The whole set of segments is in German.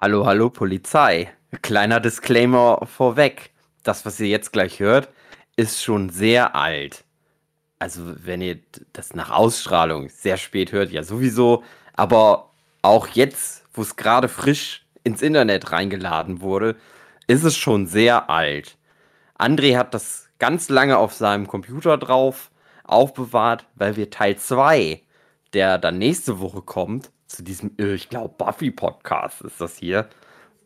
Hallo, hallo, Polizei. Kleiner Disclaimer vorweg. Das, was ihr jetzt gleich hört, ist schon sehr alt. Also, wenn ihr das nach Ausstrahlung sehr spät hört, ja sowieso. Aber auch jetzt, wo es gerade frisch ins Internet reingeladen wurde, ist es schon sehr alt. André hat das ganz lange auf seinem Computer drauf aufbewahrt, weil wir Teil 2, der dann nächste Woche kommt, zu diesem, äh, ich glaube, Buffy-Podcast ist das hier.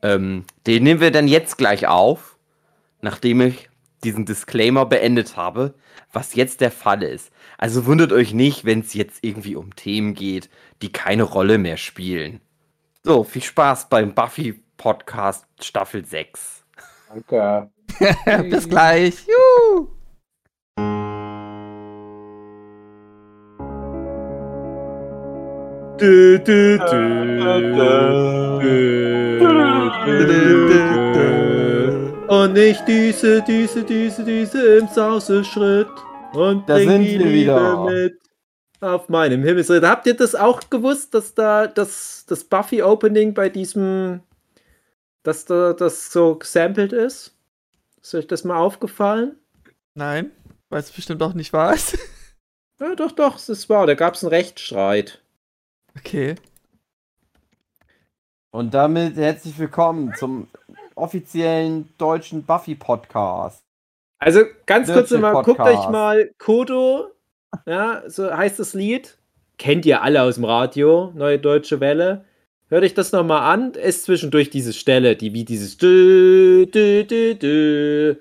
Ähm, den nehmen wir dann jetzt gleich auf, nachdem ich diesen Disclaimer beendet habe, was jetzt der Fall ist. Also wundert euch nicht, wenn es jetzt irgendwie um Themen geht, die keine Rolle mehr spielen. So, viel Spaß beim Buffy-Podcast Staffel 6. Danke. Bis gleich. Juhu. Du, du, Und ich düse, düse, düse, düse im Sauseschritt und Da bring sind die wir Liebe wieder. mit auf meinem Himmelsritt. Habt ihr das auch gewusst, dass da das, das Buffy-Opening bei diesem, dass da das so gesampelt ist? Ist euch das mal aufgefallen? Nein, weil es bestimmt auch nicht ist. Ja, doch, doch, es ist wahr. Da gab es einen Rechtsstreit. Okay. Und damit herzlich willkommen zum offiziellen deutschen Buffy-Podcast. Also ganz kurz mal, guckt euch mal Kodo, ja, so heißt das Lied. Kennt ihr alle aus dem Radio, Neue Deutsche Welle. Hört euch das nochmal an. Ist zwischendurch diese Stelle, die wie dieses dü, dü, dü, dü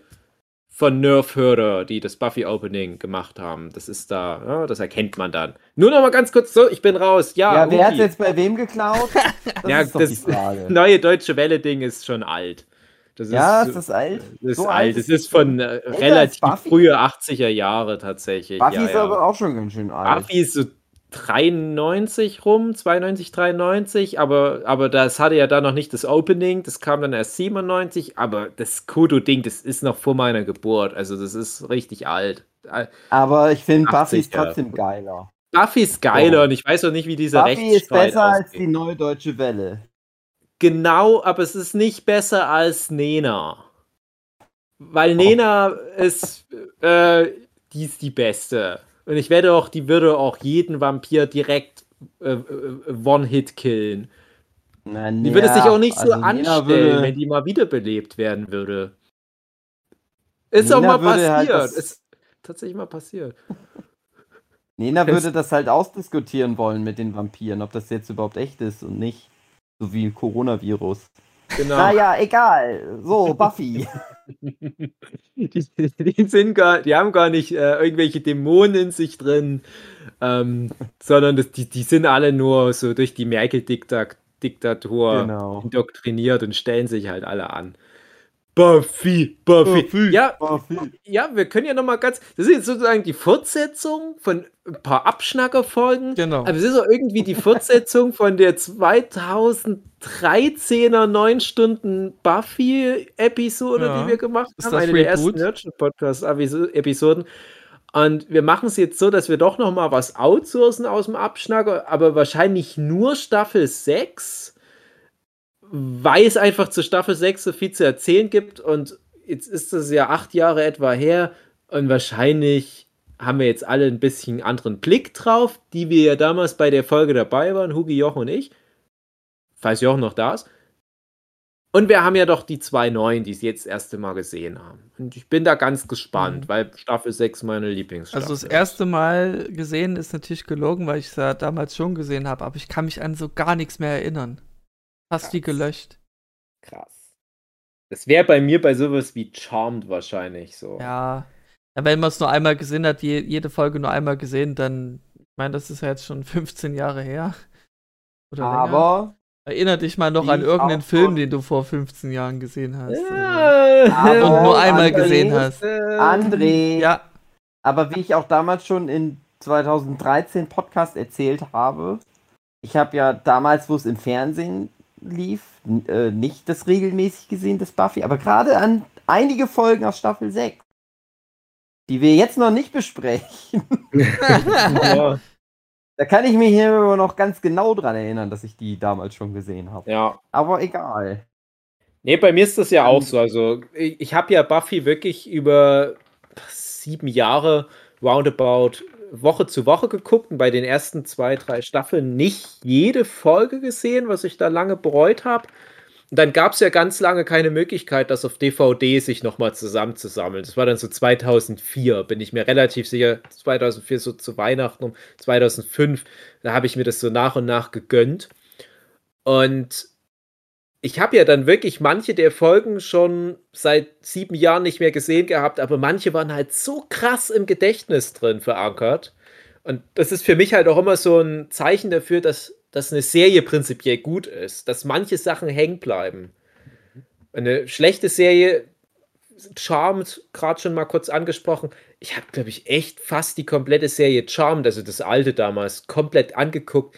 von Nerf-Hörer, die das Buffy-Opening gemacht haben. Das ist da, ja, das erkennt man dann. Nur nochmal ganz kurz so, ich bin raus. Ja, Ja, wer hat Uki. jetzt bei wem geklaut? Das Ja, ist doch das- die Frage. Neue Deutsche Welle-Ding ist schon alt. Das ja, ist, ist das alt? Das ist So alt. Es ist von äh, relativ frühe 80er Jahre tatsächlich. Buffy ja, ist ja. aber auch schon ganz schön alt. Buffy ist so 93 rum, 92, 93, aber, aber das hatte ja dann noch nicht das Opening, das kam dann erst 97, aber das Kodo-Ding, das ist noch vor meiner Geburt, also das ist richtig alt. Aber ich finde 80, Buffy ist trotzdem geiler. Buffy ist geiler Oh. und ich weiß auch nicht, wie dieser Buffy ist besser als ausgeht. die neue deutsche Welle. Genau, aber es ist nicht besser als Nena. Weil Nena ist, äh, die ist die beste. Und ich wette auch, die würde auch jeden Vampir direkt äh, äh, One-Hit killen. Na, Die würde sich auch nicht so also Nina anstellen, würde- wenn die mal wiederbelebt werden würde. Ist Nina auch mal halt passiert. das- ist tatsächlich mal passiert. Nena Das- würde das halt ausdiskutieren wollen mit den Vampiren, ob das jetzt überhaupt echt ist und nicht. So wie Coronavirus. Genau. Naja, egal. So, Buffy. Die, die, sind gar, die haben gar nicht äh, irgendwelche Dämonen in sich drin, ähm, sondern das, die, die sind alle nur so durch die Merkel-Diktatur genau. indoktriniert und stellen sich halt alle an. Buffy, Buffy. Ja, Buffy. ja, wir können ja noch mal ganz. Das ist jetzt sozusagen die Fortsetzung von ein paar Abschnackerfolgen. Genau. Aber es ist auch irgendwie die Fortsetzung von der 2013er 9 Stunden Buffy-Episode, Ja. die wir gemacht haben. das Eine der ersten? Nerdship-Podcast-Episoden. Und wir machen es jetzt so, dass wir doch noch mal was outsourcen aus dem Abschnacker, aber wahrscheinlich nur Staffel 6, weil es einfach zu Staffel 6 so viel zu erzählen gibt. Und jetzt ist das ja acht Jahre etwa her und wahrscheinlich haben wir jetzt alle ein bisschen anderen Blick drauf, die wir ja damals bei der Folge dabei waren, Hugi, Jochen und ich. Falls Jochen noch da ist. Und wir haben ja doch die zwei neuen, die es jetzt das erste Mal gesehen haben. Und ich bin da ganz gespannt, Mhm. weil Staffel 6 meine Lieblingsstaffel Also das erste Mal gesehen ist natürlich gelogen, weil ich es ja damals schon gesehen habe, aber ich kann mich an so gar nichts mehr erinnern. Hast die Krass. gelöscht. Krass. Das wäre bei mir bei sowas wie Charmed wahrscheinlich so. Ja. ja wenn man es nur einmal gesehen hat, je, jede Folge nur einmal gesehen, dann, ich meine, das ist ja jetzt schon 15 Jahre her. Oder länger. Aber, Erinner dich mal noch an irgendeinen Film, den du vor 15 Jahren gesehen hast. Aber Und nur einmal André- gesehen hast. André, Ja, aber wie ich auch damals schon in 2013 Podcast erzählt habe, ich habe ja damals, wo es im Fernsehen lief, äh, nicht das regelmäßig gesehen, das Buffy, aber gerade an einige Folgen aus Staffel 6, die wir jetzt noch nicht besprechen. ja. Da kann ich mich hier immer noch ganz genau dran erinnern, dass ich die damals schon gesehen habe. Ja. Aber egal. Nee, bei mir ist das ja auch so. Also, ich, ich habe ja Buffy wirklich über sieben Jahre roundabout Woche zu Woche geguckt und bei den ersten zwei, drei Staffeln nicht jede Folge gesehen, was ich da lange bereut habe. Und dann gab es ja ganz lange keine Möglichkeit, das auf DVD sich nochmal zusammenzusammeln. Das war dann so 2004, bin ich mir relativ sicher. 2004 so zu Weihnachten, um 2005. Da habe ich mir das so nach und nach gegönnt. Und ich habe ja dann wirklich manche der Folgen schon seit sieben Jahren nicht mehr gesehen gehabt, aber manche waren halt so krass im Gedächtnis drin verankert. Und das ist für mich halt auch immer so ein Zeichen dafür, dass dass eine Serie prinzipiell gut ist, dass manche Sachen hängen bleiben. Eine schlechte Serie, Charmed, gerade schon mal kurz angesprochen. Ich habe, glaube ich, echt fast die komplette Serie Charmed, also das alte damals, komplett angeguckt.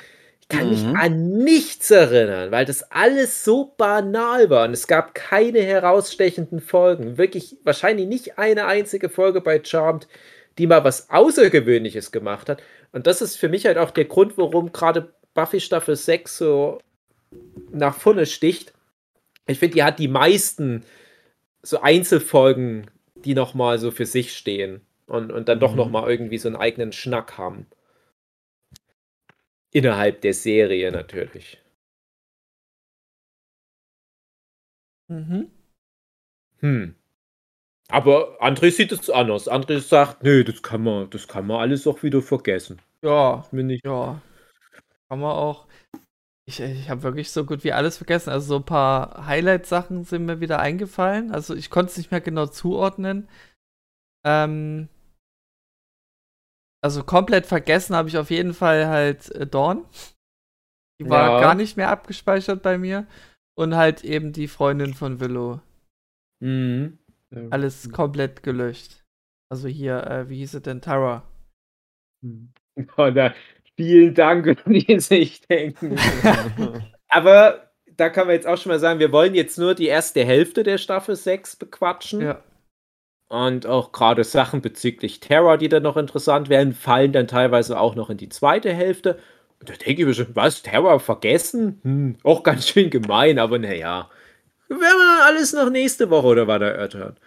Kann mhm. mich an nichts erinnern, weil das alles so banal war und es gab keine herausstechenden Folgen. Wirklich, wahrscheinlich nicht eine einzige Folge bei Charmed, die mal was Außergewöhnliches gemacht hat. Und das ist für mich halt auch der Grund, warum gerade Buffy Staffel 6 so nach vorne sticht. Ich finde, die hat die meisten so Einzelfolgen, die nochmal so für sich stehen und, und dann doch mhm. nochmal irgendwie so einen eigenen Schnack haben. Innerhalb der Serie natürlich. Mhm. Hm. Aber André sieht es anders. André sagt, nö, das kann man, das kann man alles auch wieder vergessen. Ja, mir nicht. Ja. Kann man auch. Ich, ich habe wirklich so gut wie alles vergessen. Also so ein paar Highlight-Sachen sind mir wieder eingefallen. Also ich konnte es nicht mehr genau zuordnen. Ähm, also komplett vergessen habe ich auf jeden Fall halt äh, Dawn. Die war ja. gar nicht mehr abgespeichert bei mir. Und halt eben die Freundin von Willow. Mhm. Alles komplett gelöscht. Also hier, äh, wie hieß es denn? Tara. Oh, da, Vielen Dank, die sich denken. Aber da kann man jetzt auch schon mal sagen, wir wollen jetzt nur die erste Hälfte der Staffel 6 bequatschen. Ja. Und auch gerade Sachen bezüglich Terror, die dann noch interessant werden, fallen dann teilweise auch noch in die zweite Hälfte. Und da denke ich mir schon, was, Terror vergessen? Hm, auch ganz schön gemein, aber naja. Werden wir dann alles noch nächste Woche oder der erörtern.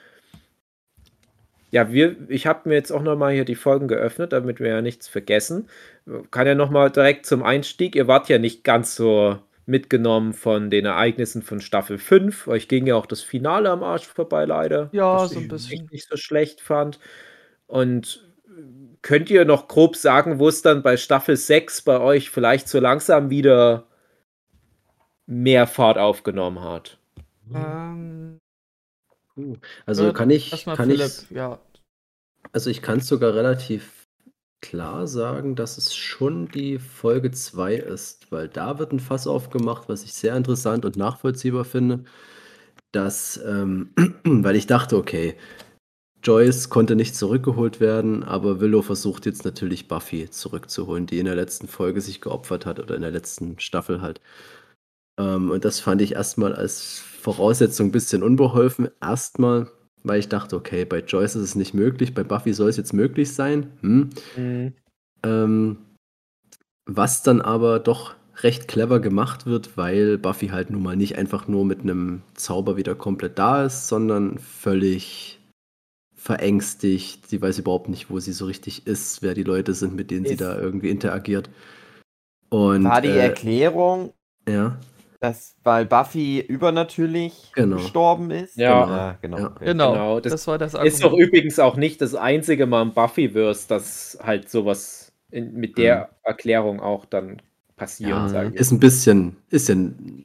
Ja, wir, ich habe mir jetzt auch nochmal hier die Folgen geöffnet, damit wir ja nichts vergessen. Kann ja nochmal direkt zum Einstieg. Ihr wart ja nicht ganz so mitgenommen von den Ereignissen von Staffel 5. Euch ging ja auch das Finale am Arsch vorbei, leider. Ja, so ein bisschen. Ich nicht so schlecht fand. Und könnt ihr noch grob sagen, wo es dann bei Staffel 6 bei euch vielleicht so langsam wieder mehr Fahrt aufgenommen hat? Ähm, also ja, kann ich, kann Philipp, ich, ja. also ich kann es sogar relativ klar sagen, dass es schon die Folge 2 ist, weil da wird ein Fass aufgemacht, was ich sehr interessant und nachvollziehbar finde, dass, ähm, weil ich dachte, okay, Joyce konnte nicht zurückgeholt werden, aber Willow versucht jetzt natürlich Buffy zurückzuholen, die in der letzten Folge sich geopfert hat oder in der letzten Staffel halt. Ähm, und das fand ich erstmal als Voraussetzung ein bisschen unbeholfen. Erstmal, weil ich dachte, okay, bei Joyce ist es nicht möglich, bei Buffy soll es jetzt möglich sein. Hm. Mhm. Ähm, was dann aber doch recht clever gemacht wird, weil Buffy halt nun mal nicht einfach nur mit einem Zauber wieder komplett da ist, sondern völlig verängstigt. Sie weiß überhaupt nicht, wo sie so richtig ist, wer die Leute sind, mit denen ist sie da irgendwie interagiert. Und, war die äh, Erklärung, ja dass, weil Buffy übernatürlich genau. gestorben ist. Ja, genau. Ja, genau. Ja. genau. genau. Das, das, war das Argument. Ist doch übrigens auch nicht das einzige Mal im Buffyverse, dass halt sowas in, mit der mhm. Erklärung auch dann passiert. Ja, ist ein bisschen, ist ja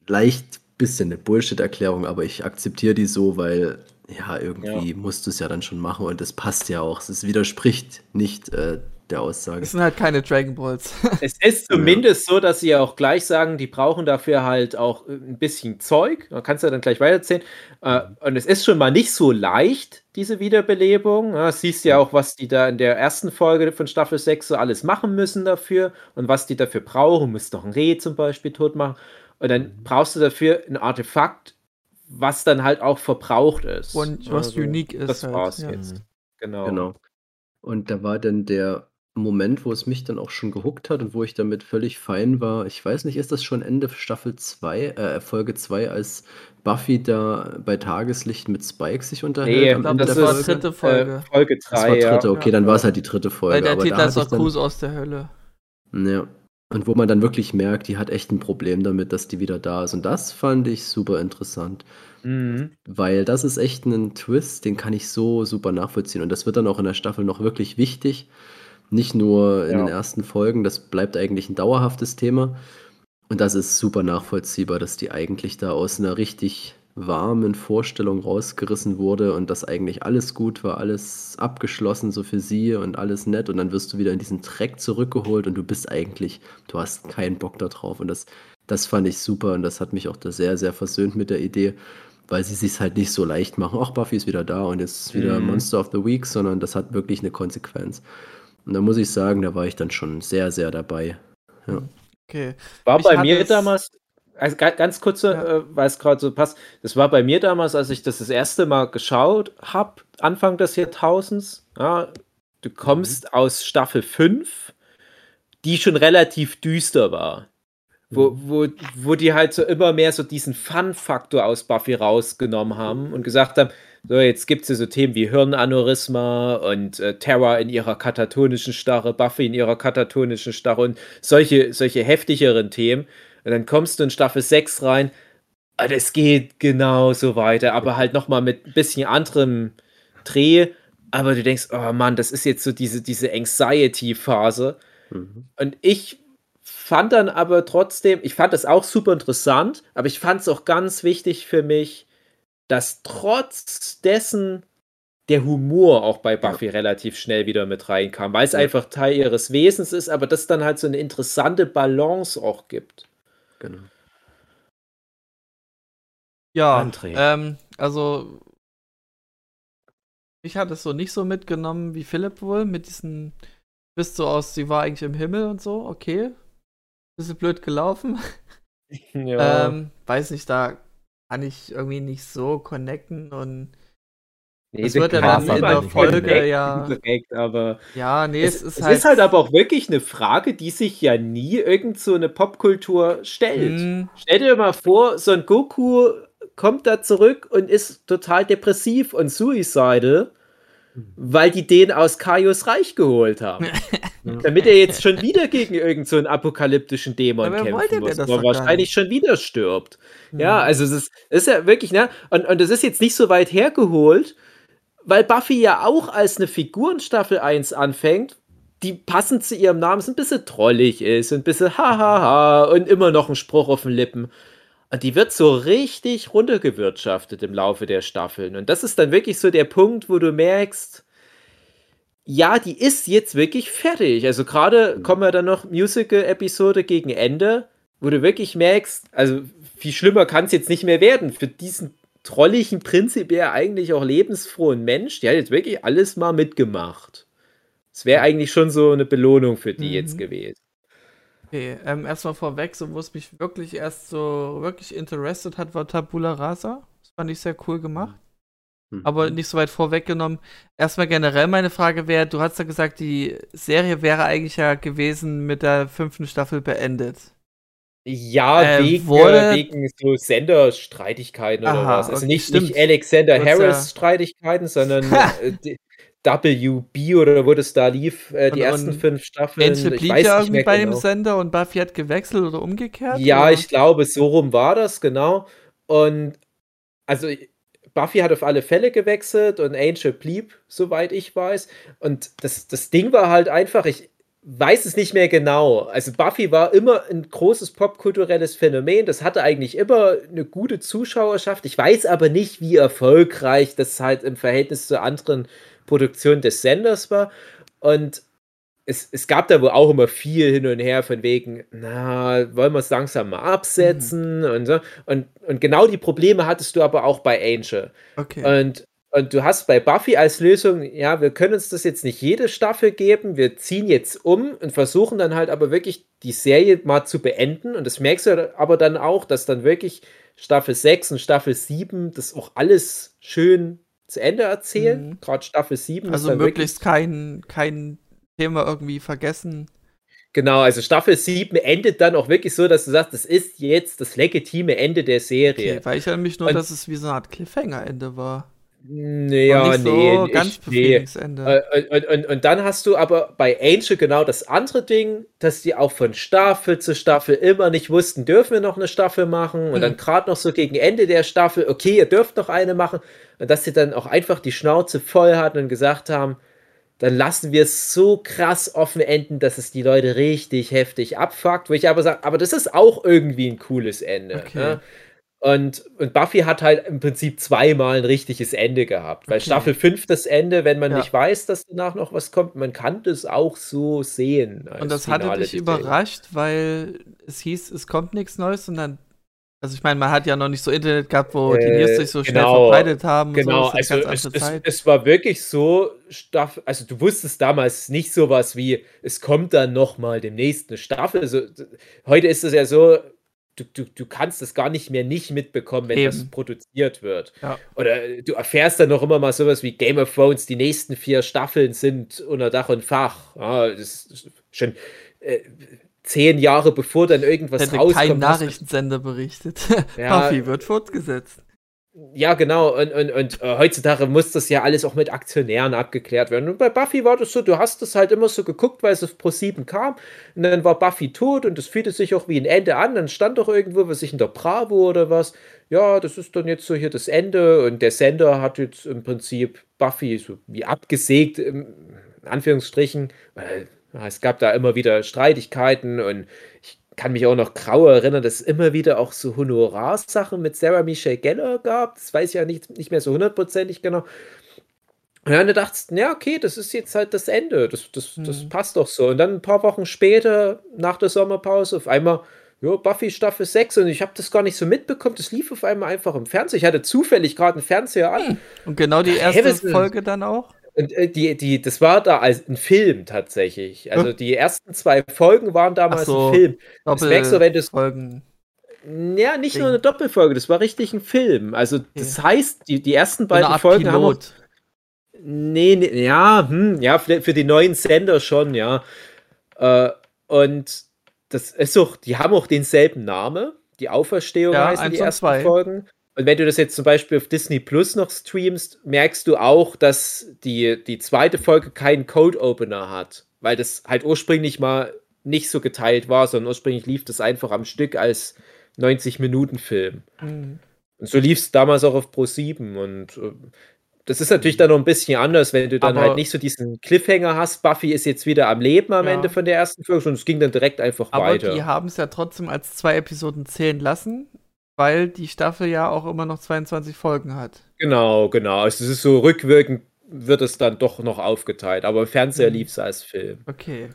leicht bisschen eine Bullshit-Erklärung, aber ich akzeptiere die so, weil ja, irgendwie musst du es ja dann schon machen und es passt ja auch. Es widerspricht nicht äh, der Aussage. Es sind halt keine Dragon Balls. es ist zumindest ja. so, dass sie auch gleich sagen, die brauchen dafür halt auch ein bisschen Zeug. Man kann es ja dann gleich weiterzählen. Äh, und es ist schon mal nicht so leicht, diese Wiederbelebung. Ja, siehst ja auch, was die da in der ersten Folge von Staffel 6 so alles machen müssen dafür und was die dafür brauchen. Du musst doch ein Reh zum Beispiel tot machen. Und dann mhm. brauchst du dafür ein Artefakt, was dann halt auch verbraucht ist. Und was also, unique ist. Das halt, war's ja. jetzt. Genau. genau. Und da war dann der Moment, wo es mich dann auch schon gehuckt hat und wo ich damit völlig fein war. Ich weiß nicht, ist das schon Ende Staffel 2, äh, Folge 2, als Buffy da bei Tageslicht mit Spike sich unterhält? Nee, am Ende das war Folge? dritte Folge. Äh, Folge 3. Das war dritte, okay, dann war es halt die dritte Folge. Weil der Titel ist auch Gruß aus der Hölle. Ja. Und wo man dann wirklich merkt, die hat echt ein Problem damit, dass die wieder da ist. Und das fand ich super interessant. Mhm. Weil das ist echt ein Twist, den kann ich so super nachvollziehen. Und das wird dann auch in der Staffel noch wirklich wichtig. Nicht nur in ja. den ersten Folgen, das bleibt eigentlich ein dauerhaftes Thema. Und das ist super nachvollziehbar, dass die eigentlich da aus einer richtig warmen Vorstellung rausgerissen wurde und dass eigentlich alles gut war, alles abgeschlossen so für sie und alles nett und dann wirst du wieder in diesen Dreck zurückgeholt und du bist eigentlich, du hast keinen Bock da drauf und das, das fand ich super und das hat mich auch da sehr, sehr versöhnt mit der Idee, weil sie sich halt nicht so leicht machen, ach, Buffy ist wieder da und jetzt wieder mhm. Monster of the Week, sondern das hat wirklich eine Konsequenz. Und da muss ich sagen, da war ich dann schon sehr, sehr dabei. Ja. Okay. War ich bei mir damals, also ganz kurze, ja. äh, weil es gerade so passt. Das war bei mir damals, als ich das das erste Mal geschaut habe, Anfang des Jahrtausends. Ja, du kommst mhm. aus Staffel 5, die schon relativ düster war. Wo, mhm. wo, wo die halt so immer mehr so diesen Fun-Faktor aus Buffy rausgenommen haben und gesagt haben, so, jetzt gibt es ja so Themen wie Hirnaneurysma und äh, Terra in ihrer katatonischen Starre, Buffy in ihrer katatonischen Starre und solche, solche heftigeren Themen. Und dann kommst du in Staffel 6 rein, und es geht genauso weiter, aber halt nochmal mit ein bisschen anderem Dreh. Aber du denkst, oh Mann, das ist jetzt so diese, diese Anxiety-Phase. Mhm. Und ich fand dann aber trotzdem, ich fand das auch super interessant, aber ich fand es auch ganz wichtig für mich, dass trotz dessen der Humor auch bei Buffy ja. relativ schnell wieder mit reinkam, weil es ja. einfach Teil ihres Wesens ist, aber das dann halt so eine interessante Balance auch gibt. Genau. Ja, ähm, also ich hatte es so nicht so mitgenommen wie Philipp wohl, mit diesen, bist so aus, sie war eigentlich im Himmel und so, okay. Bisschen blöd gelaufen. Ja. ähm, weiß nicht, da kann ich irgendwie nicht so connecten und Nee, das wird ja dann in der Folge ja. Direkt, aber ja, nee, es, es ist es halt. ist halt aber auch wirklich eine Frage, die sich ja nie irgend so eine Popkultur stellt. Mm. Stell dir mal vor, so ein Goku kommt da zurück und ist total depressiv und suicidal, weil die den aus Kaios Reich geholt haben. Damit er jetzt schon wieder gegen irgendeinen so apokalyptischen Dämon aber kämpfen muss, der wahrscheinlich schon wieder stirbt. Mhm. Ja, also es ist, ist ja wirklich, ne? Und, und das ist jetzt nicht so weit hergeholt, weil Buffy ja auch als eine Figur in Staffel 1 anfängt, die passend zu ihrem Namen so ein bisschen trollig ist, ein bisschen hahaha und immer noch ein Spruch auf den Lippen. Und die wird so richtig runtergewirtschaftet im Laufe der Staffeln. Und das ist dann wirklich so der Punkt, wo du merkst, ja, die ist jetzt wirklich fertig. Also gerade mhm. kommen wir dann noch Musical-Episode gegen Ende, wo du wirklich merkst, also viel schlimmer kann es jetzt nicht mehr werden für diesen trolligen, prinzipiell eigentlich auch lebensfrohen Mensch, die hat jetzt wirklich alles mal mitgemacht. Es wäre eigentlich schon so eine Belohnung für die mhm. jetzt gewesen. Okay, ähm, erstmal vorweg, so wo es mich wirklich erst so wirklich interessiert hat, war Tabula Rasa. Das fand ich sehr cool gemacht. Mhm. Aber nicht so weit vorweggenommen. Erstmal generell meine Frage wäre, du hast ja gesagt, die Serie wäre eigentlich ja gewesen mit der fünften Staffel beendet. Ja, äh, wegen, wurde... wegen so Senderstreitigkeiten oder was. Also okay, nicht, nicht Alexander Harris-Streitigkeiten, sondern äh, WB oder wo das da lief, äh, die und, ersten und fünf Staffeln. Angel blieb ja irgendwie bei genau. dem Sender und Buffy hat gewechselt oder umgekehrt? Ja, oder? ich glaube, so rum war das, genau. Und also Buffy hat auf alle Fälle gewechselt und Angel blieb, soweit ich weiß. Und das, das Ding war halt einfach, ich, weiß es nicht mehr genau. Also Buffy war immer ein großes popkulturelles Phänomen. Das hatte eigentlich immer eine gute Zuschauerschaft. Ich weiß aber nicht, wie erfolgreich das halt im Verhältnis zu anderen Produktionen des Senders war. Und es, es gab da wohl auch immer viel hin und her von wegen, na, wollen wir es langsam mal absetzen mhm. und so. Und, und genau die Probleme hattest du aber auch bei Angel. Okay. Und und du hast bei Buffy als Lösung, ja, wir können uns das jetzt nicht jede Staffel geben, wir ziehen jetzt um und versuchen dann halt aber wirklich die Serie mal zu beenden. Und das merkst du aber dann auch, dass dann wirklich Staffel 6 und Staffel 7 das auch alles schön zu Ende erzählen. Mhm. Gerade Staffel 7. Also möglichst kein, kein Thema irgendwie vergessen. Genau, also Staffel 7 endet dann auch wirklich so, dass du sagst, das ist jetzt das legitime Ende der Serie. Okay, weil ich erinnere mich nur, Und, dass es wie so eine Art Cliffhanger-Ende war. Naja, nicht nee, so ganz Befriedigungsende. Nee. Und, und, und, und, dann hast du aber bei Angel genau das andere Ding, dass die auch von Staffel zu Staffel immer nicht wussten, dürfen wir noch eine Staffel machen? Und hm. dann gerade noch so gegen Ende der Staffel, okay, ihr dürft noch eine machen. Und dass sie dann auch einfach die Schnauze voll hatten und gesagt haben, dann lassen wir es so krass offen enden, dass es die Leute richtig heftig abfuckt. Wo ich aber sage, aber das ist auch irgendwie ein cooles Ende. Okay. Ne? Und, und Buffy hat halt im Prinzip zweimal ein richtiges Ende gehabt. Weil okay. Staffel 5 das Ende, wenn man ja. nicht weiß, dass danach noch was kommt, man kann das auch so sehen. Und das Finale hatte dich überrascht, weil es hieß, es kommt nichts Neues und dann also ich meine, man hat ja noch nicht so Internet gehabt, wo äh, die News sich so schnell genau, verbreitet haben. Genau, so. also es, es, es, war wirklich so, also du wusstest damals nicht sowas wie, es kommt dann noch mal demnächst eine Staffel. Also, heute ist es ja so, du, du, du kannst das gar nicht mehr nicht mitbekommen, wenn Eben. das produziert wird. Ja. Oder du erfährst dann noch immer mal sowas wie Game of Thrones, die nächsten vier Staffeln sind unter Dach und Fach. Ja, das ist schon... Äh, zehn Jahre bevor dann irgendwas Hätte rauskommt. kein Nachrichtensender berichtet. Ja, Buffy wird fortgesetzt. Ja, genau. Und, und, und äh, heutzutage muss das ja alles auch mit Aktionären abgeklärt werden. Und bei Buffy war das so, du hast das halt immer so geguckt, weil es auf Pro 7 kam. Und dann war Buffy tot und das fühlte sich auch wie ein Ende an. Dann stand doch irgendwo, was ich in der Bravo oder was. Ja, das ist dann jetzt so hier das Ende. Und der Sender hat jetzt im Prinzip Buffy so wie abgesägt, in Anführungsstrichen, weil es gab da immer wieder Streitigkeiten und ich kann mich auch noch grau erinnern, dass es immer wieder auch so Honorarsachen mit Sarah Michelle Geller gab. Das weiß ich ja nicht, nicht mehr so hundertprozentig genau. Und du dachtest, ja, okay, das ist jetzt halt das Ende. Das, das, das mhm. passt doch so. Und dann ein paar Wochen später, nach der Sommerpause, auf einmal, ja, Buffy Staffel 6 und ich habe das gar nicht so mitbekommen. Das lief auf einmal einfach im Fernsehen. Ich hatte zufällig gerade einen Fernseher an. Hm. Und genau die erste hey, Folge dann auch? Und äh, die, die, das war da als ein Film tatsächlich. Also die ersten zwei Folgen waren damals so, ein Film. Das du, wenn du Folgen. Ja, nicht Ding. nur eine Doppelfolge, das war richtig ein Film. Also, das okay. heißt, die, die ersten beiden Folgen Pilot. haben. Auch, nee, nee, ja, hm, ja, für, für, die neuen Sender schon, ja. Äh, und das ist auch, die haben auch denselben Namen. Die Auferstehung ja, heißen die ersten zwei. Folgen. Und wenn du das jetzt zum Beispiel auf Disney Plus noch streamst, merkst du auch, dass die, die zweite Folge keinen Code Opener hat, weil das halt ursprünglich mal nicht so geteilt war, sondern ursprünglich lief das einfach am Stück als 90-Minuten-Film. Mhm. Und so lief es damals auch auf Pro 7 und äh, das ist natürlich dann noch ein bisschen anders, wenn du dann Aber halt nicht so diesen Cliffhanger hast. Buffy ist jetzt wieder am Leben am ja. Ende von der ersten Folge und es ging dann direkt einfach Aber weiter. Aber die haben es ja trotzdem als zwei Episoden zählen lassen weil die Staffel ja auch immer noch 22 Folgen hat. Genau, genau. Also es ist so rückwirkend wird es dann doch noch aufgeteilt, aber im Fernseher mhm. lief es als Film. Okay.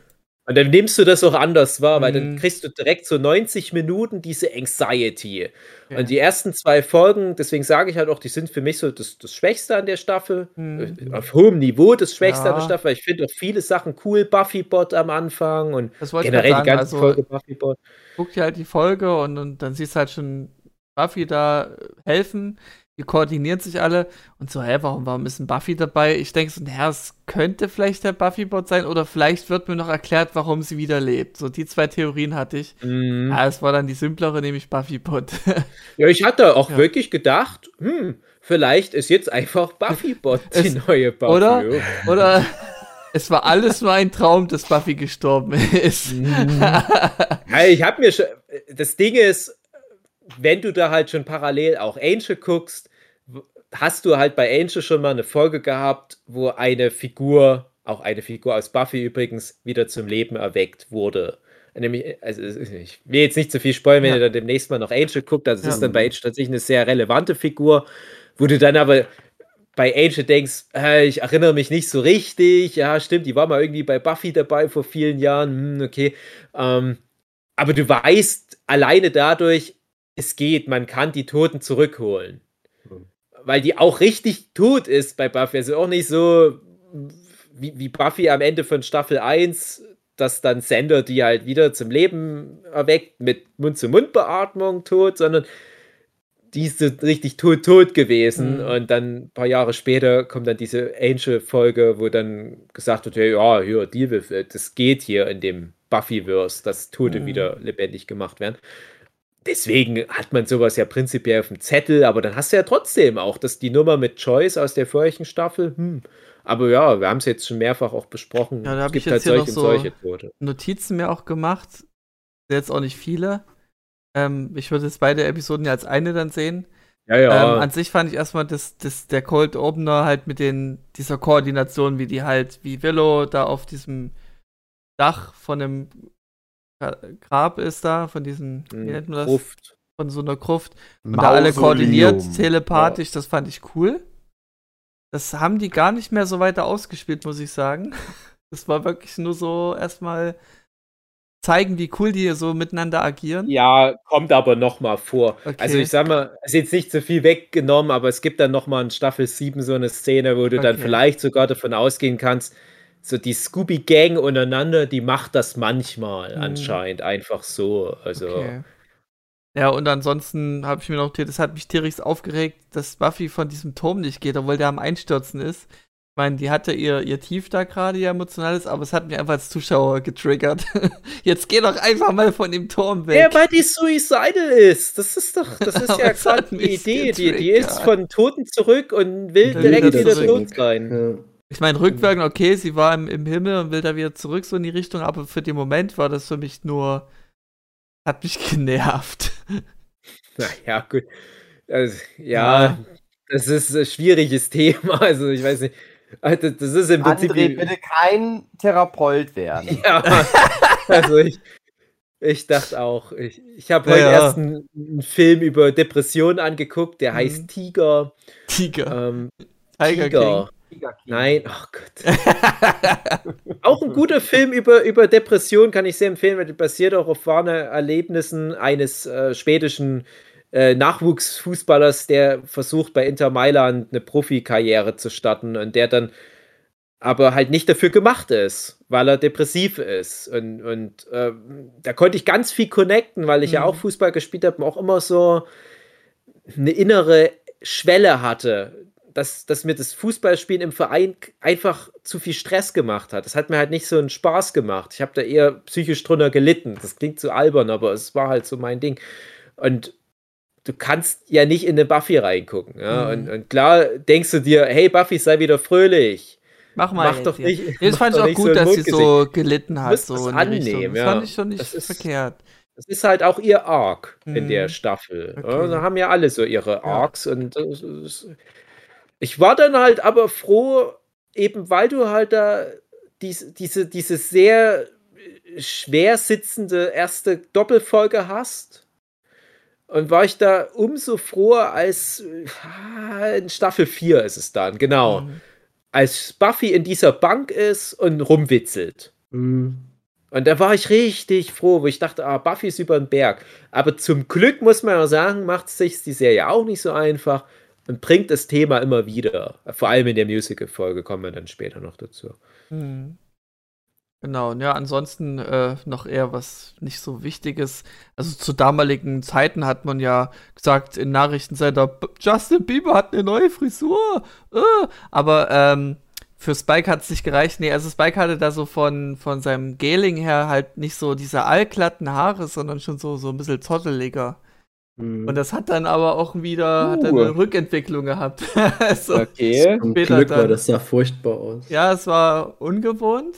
Und dann nimmst du das auch anders wahr, weil dann mhm. kriegst du direkt so 90 Minuten diese Anxiety. Ja. Und die ersten zwei Folgen, deswegen sage ich halt auch, die sind für mich so das, das Schwächste an der Staffel. Mhm. Auf hohem Niveau das Schwächste ja. an der Staffel, weil ich finde auch viele Sachen cool. Buffy-Bot am Anfang und generell die ganze also, Folge Buffy-Bot. Guck dir halt die Folge und, und dann siehst du halt schon Buffy da helfen. Die koordinieren sich alle und so, hä, warum, warum ist ein Buffy dabei? Ich denke so, naja, es könnte vielleicht der Buffy-Bot sein oder vielleicht wird mir noch erklärt, warum sie wieder lebt. So, die zwei Theorien hatte ich. Mhm. Ja, es war dann die simplere, nämlich Buffy-Bot. ja, ich hatte auch ja. wirklich gedacht, hm, vielleicht ist jetzt einfach Buffy-Bot die neue Buffy. Oder, oder es war alles nur ein Traum, dass Buffy gestorben ist. Mhm. ich habe mir schon, das Ding ist, wenn du da halt schon parallel auch Angel guckst, hast du halt bei Angel schon mal eine Folge gehabt, wo eine Figur, auch eine Figur aus Buffy übrigens, wieder zum Leben erweckt wurde. Nämlich, also ich will jetzt nicht zu viel spoilern, wenn ja. ihr dann demnächst mal noch Angel guckt, also es ja. ist dann bei Angel tatsächlich eine sehr relevante Figur, wo du dann aber bei Angel denkst, äh, ich erinnere mich nicht so richtig, ja, stimmt, die war mal irgendwie bei Buffy dabei vor vielen Jahren, hm, okay. Ähm, aber du weißt alleine dadurch, es geht, man kann die Toten zurückholen. Mhm. Weil die auch richtig tot ist bei Buffy. Also auch nicht so wie, wie Buffy am Ende von Staffel 1, dass dann Sender die halt wieder zum Leben erweckt mit Mund-zu-Mund-Beatmung tot, sondern die ist so richtig tot, tot gewesen. Mhm. Und dann ein paar Jahre später kommt dann diese Angel-Folge, wo dann gesagt wird: Ja, hier, die, das geht hier in dem Buffyverse, dass Tote mhm. wieder lebendig gemacht werden. Deswegen hat man sowas ja prinzipiell auf dem Zettel, aber dann hast du ja trotzdem auch, dass die Nummer mit Choice aus der vorigen Staffel, hm. Aber ja, wir haben es jetzt schon mehrfach auch besprochen. Ja, da habe ich jetzt halt hier noch so Tote. Notizen mir auch gemacht. Jetzt auch nicht viele. Ähm, ich würde jetzt beide Episoden ja als eine dann sehen. Ja, ja. Ähm, an sich fand ich erstmal das, das, der Cold Opener halt mit den, dieser Koordination, wie die halt, wie Willow da auf diesem Dach von einem Grab ist da, von diesem, wie hm, nennt man das? Gruft. Von so einer Gruft. Und Mausoleum. da alle koordiniert, telepathisch, ja. das fand ich cool. Das haben die gar nicht mehr so weiter ausgespielt, muss ich sagen. Das war wirklich nur so erstmal zeigen, wie cool die so miteinander agieren? Ja, kommt aber noch mal vor. Okay. Also ich sag mal, es ist jetzt nicht so viel weggenommen, aber es gibt dann noch mal in Staffel 7 so eine Szene, wo du okay. dann vielleicht sogar davon ausgehen kannst, so die Scooby-Gang untereinander, die macht das manchmal hm. anscheinend einfach so. Also. Okay. Ja, und ansonsten habe ich mir noch, das hat mich tierisch aufgeregt, dass Buffy von diesem Turm nicht geht, obwohl der am Einstürzen ist. Ich meine, die hatte ihr, ihr Tief da gerade, ihr emotionales, aber es hat mich einfach als Zuschauer getriggert. Jetzt geh doch einfach mal von dem Turm weg. Ja, weil die suicidal ist. Das ist doch, das ist ja gerade die Idee. Die, die ist von Toten zurück und will direkt wieder tot sein. Ja. Ich meine, rückwirkend, okay, sie war im, im Himmel und will da wieder zurück, so in die Richtung, aber für den Moment war das für mich nur, hat mich genervt. Naja, gut. Also, ja, ja, das ist ein schwieriges Thema. Also, ich weiß nicht. Also, das ist im Prinzip. André, bitte kein Therapeut werden. Ja, also ich, ich dachte auch, ich, ich habe heute ja. erst einen, einen, Film über Depressionen angeguckt, der mhm. heißt Tiger. Tiger. Ähm, Tiger. Tiger. Nein, oh Gott. auch ein guter Film über, über Depressionen kann ich sehr empfehlen, weil der basiert auch auf wahren Erlebnissen eines äh, schwedischen äh, Nachwuchsfußballers, der versucht bei Inter Mailand eine Profikarriere zu starten und der dann aber halt nicht dafür gemacht ist, weil er depressiv ist. Und, und äh, da konnte ich ganz viel connecten, weil ich mhm. ja auch Fußball gespielt habe und auch immer so eine innere Schwelle hatte, dass, dass mir das Fußballspielen im Verein einfach zu viel Stress gemacht hat. Das hat mir halt nicht so einen Spaß gemacht. Ich habe da eher psychisch drunter gelitten. Das klingt so albern, aber es war halt so mein Ding. Und du kannst ja nicht in eine Buffy reingucken. Ja? Mhm. Und, und, klar denkst du dir, hey Buffy, sei wieder fröhlich. Mach mal. Mach doch nicht. Hier. Das fand ich auch gut, so dass sie so gelitten hat. So das annehmen, ja. Das fand ich schon nicht das ist, verkehrt. Das ist halt auch ihr Arc mhm. in der mhm. Staffel. Okay. Ja, da haben ja alle so ihre Arcs und ist, ich war dann halt aber froh, eben weil du halt da dies, diese, diese sehr schwer sitzende erste Doppelfolge hast und war ich da umso froher, als ah, in Staffel 4 ist es dann, genau. Mhm. Als Buffy in dieser Bank ist und rumwitzelt. Mhm. Und da war ich richtig froh, wo ich dachte, ah, Buffy ist über den Berg. Aber zum Glück muss man ja sagen, macht sich die Serie auch nicht so einfach und bringt das Thema immer wieder. Vor allem in der Musical-Folge kommen wir dann später noch dazu. Mhm. Genau, ja, ansonsten äh, noch eher was nicht so Wichtiges. Also zu damaligen Zeiten hat man ja gesagt in Nachrichtensender, Justin Bieber hat eine neue Frisur. Äh. Aber ähm, für Spike hat es nicht gereicht. Nee, also Spike hatte da so von, von seinem Geling her halt nicht so diese allglatten Haare, sondern schon so, so ein bisschen zotteliger. Mhm. Und das hat dann aber auch wieder uh. eine Rückentwicklung gehabt. so okay. Zum Glück war das sah furchtbar aus. Ja, es war ungewohnt,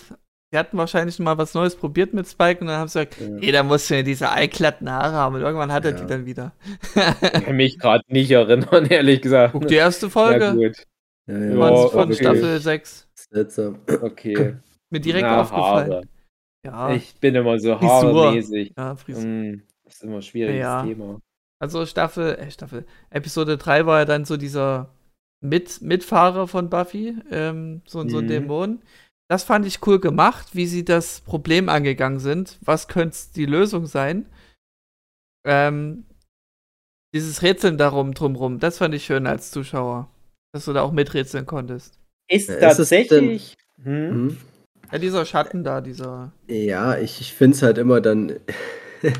die hatten wahrscheinlich mal was Neues probiert mit Spike und dann haben sie gesagt, ja. nee, da musst du ja diese einglatten Haare haben und irgendwann hat er ja. die dann wieder. ich kann mich gerade nicht erinnern, ehrlich gesagt. Guck die erste Folge. Ja, gut. Ja, ja. Von, von okay. Staffel 6. Seltsam. Okay. Mir direkt Na, aufgefallen. Haare. Ja. Ich bin immer so haarmäßig. Ja, Frisur. Mm, das ist immer ein schwieriges ja. Thema. Also Staffel, äh, Staffel, Episode 3 war ja dann so dieser Mit Mitfahrer von Buffy, ähm, so, so ein mhm. Dämon das fand ich cool gemacht, wie sie das Problem angegangen sind. Was könnte die Lösung sein? Ähm, dieses Rätseln darum drumrum, das fand ich schön als Zuschauer, dass du da auch miträtseln konntest. Ist tatsächlich. hm? Hm? Ja, dieser Schatten da, dieser. Ja, ich, ich finde es halt immer dann.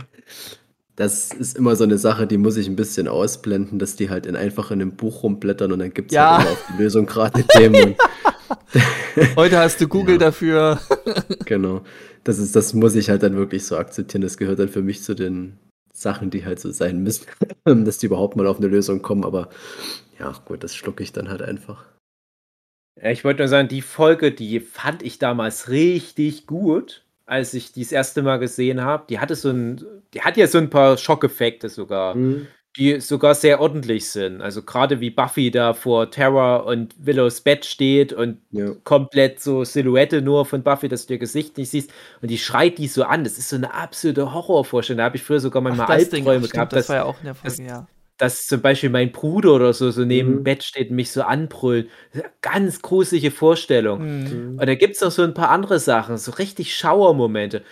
das ist immer so eine Sache, die muss ich ein bisschen ausblenden, dass die halt in einfach in einem Buch rumblättern und dann gibt es ja. halt auf die Lösung gerade Themen. Heute hast du Google ja. dafür. genau. Das, ist, das muss ich halt dann wirklich so akzeptieren. Das gehört dann für mich zu den Sachen, die halt so sein müssen, dass die überhaupt mal auf eine Lösung kommen. Aber ja, gut, das schlucke ich dann halt einfach. Ich wollte nur sagen, die Folge, die fand ich damals richtig gut als ich die das erste Mal gesehen habe. Die hatte so ein, die hat ja so ein paar Schockeffekte sogar, mhm. die sogar sehr ordentlich sind. Also gerade wie Buffy da vor Terror und Willows Bett steht und ja. komplett so Silhouette nur von Buffy, dass du ihr Gesicht nicht siehst und die schreit die so an. Das ist so eine absolute Horrorvorstellung. Da habe ich früher sogar manchmal Ach, Albträume gehabt. Das, das war ja auch in der Folge, ja dass zum Beispiel mein Bruder oder so, so neben mhm. dem Bett steht und mich so anbrüllt. Ganz gruselige Vorstellung. Mhm. Und da gibt es noch so ein paar andere Sachen, so richtig Schauermomente.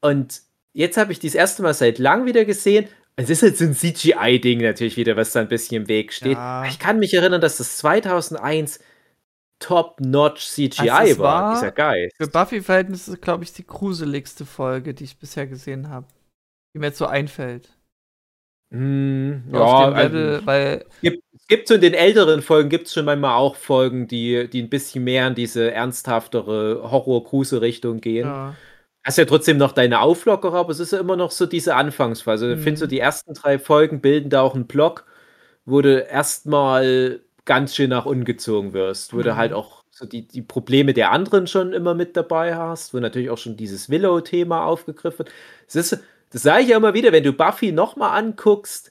Und jetzt habe ich das erste Mal seit lang wieder gesehen. Es ist halt so ein CGI-Ding natürlich wieder, was da ein bisschen im Weg steht. Ja. Ich kann mich erinnern, dass das 2001 Top-Notch CGI also war, war, dieser Geist. Für Buffy-Verhältnisse, glaube ich, die gruseligste Folge, die ich bisher gesehen habe. Die mir jetzt so einfällt. Hm, ja, Level, also, weil gibt, es gibt so in den älteren Folgen gibt es schon manchmal auch Folgen, die, die ein bisschen mehr in diese ernsthaftere Horror-Kruse-Richtung gehen. Ja. Hast ja trotzdem noch deine Auflockerer, aber es ist ja immer noch so diese Anfangsphase. Mhm. Ich finde so, die ersten drei Folgen bilden da auch einen Block, wo du erstmal ganz schön nach ungezogen wirst, wo mhm. du halt auch so die, die Probleme der anderen schon immer mit dabei hast, wo natürlich auch schon dieses Willow-Thema aufgegriffen wird. Es ist das sage ich ja immer wieder, wenn du Buffy nochmal anguckst,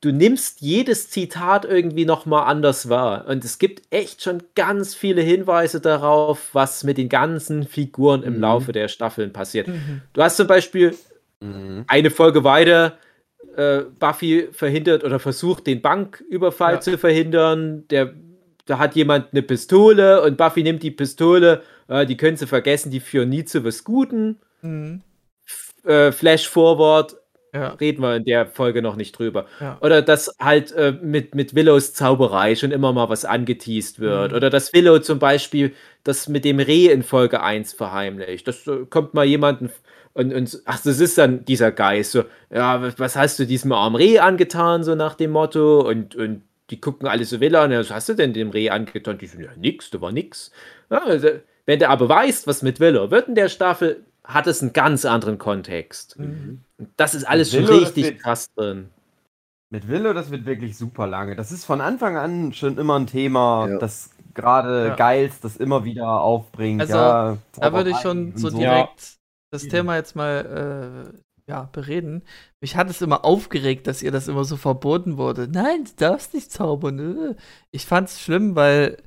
du nimmst jedes Zitat irgendwie nochmal anders wahr. Und es gibt echt schon ganz viele Hinweise darauf, was mit den ganzen Figuren im mhm. Laufe der Staffeln passiert. Mhm. Du hast zum Beispiel mhm. eine Folge weiter, äh, Buffy verhindert oder versucht, den Banküberfall ja. zu verhindern. Der, da hat jemand eine Pistole und Buffy nimmt die Pistole, äh, die können sie vergessen, die führen nie zu was Guten. Mhm äh, Flash Forward ja. reden wir in der Folge noch nicht drüber. Ja. Oder dass halt äh, mit, mit Willows Zauberei schon immer mal was angeteased wird. Mhm. Oder dass Willow zum Beispiel das mit dem Reh in Folge 1 verheimlicht. Das äh, kommt mal jemanden und, und ach, das ist dann dieser Geist. So, ja, was hast du diesem armen Reh angetan, so nach dem Motto? Und, und die gucken alle so Willow an, was hast du denn dem Reh angetan? Die sagen, ja, nix, da war nix. Ja, also, wenn du aber weißt, was mit Willow wird in der Staffel, hat es einen ganz anderen Kontext. Mhm. Das ist alles schon richtig wird, krass drin. Mit Willow, das wird wirklich super lange. Das ist von Anfang an schon immer ein Thema, ja. das gerade ja. Geils das immer wieder aufbringt. Also, ja, da würde ich schon so direkt ja. das Thema jetzt mal äh, ja, bereden. Mich hat es immer aufgeregt, dass ihr das immer so verboten wurde. Nein, du darfst nicht zaubern. Äh. Ich fand es schlimm, weil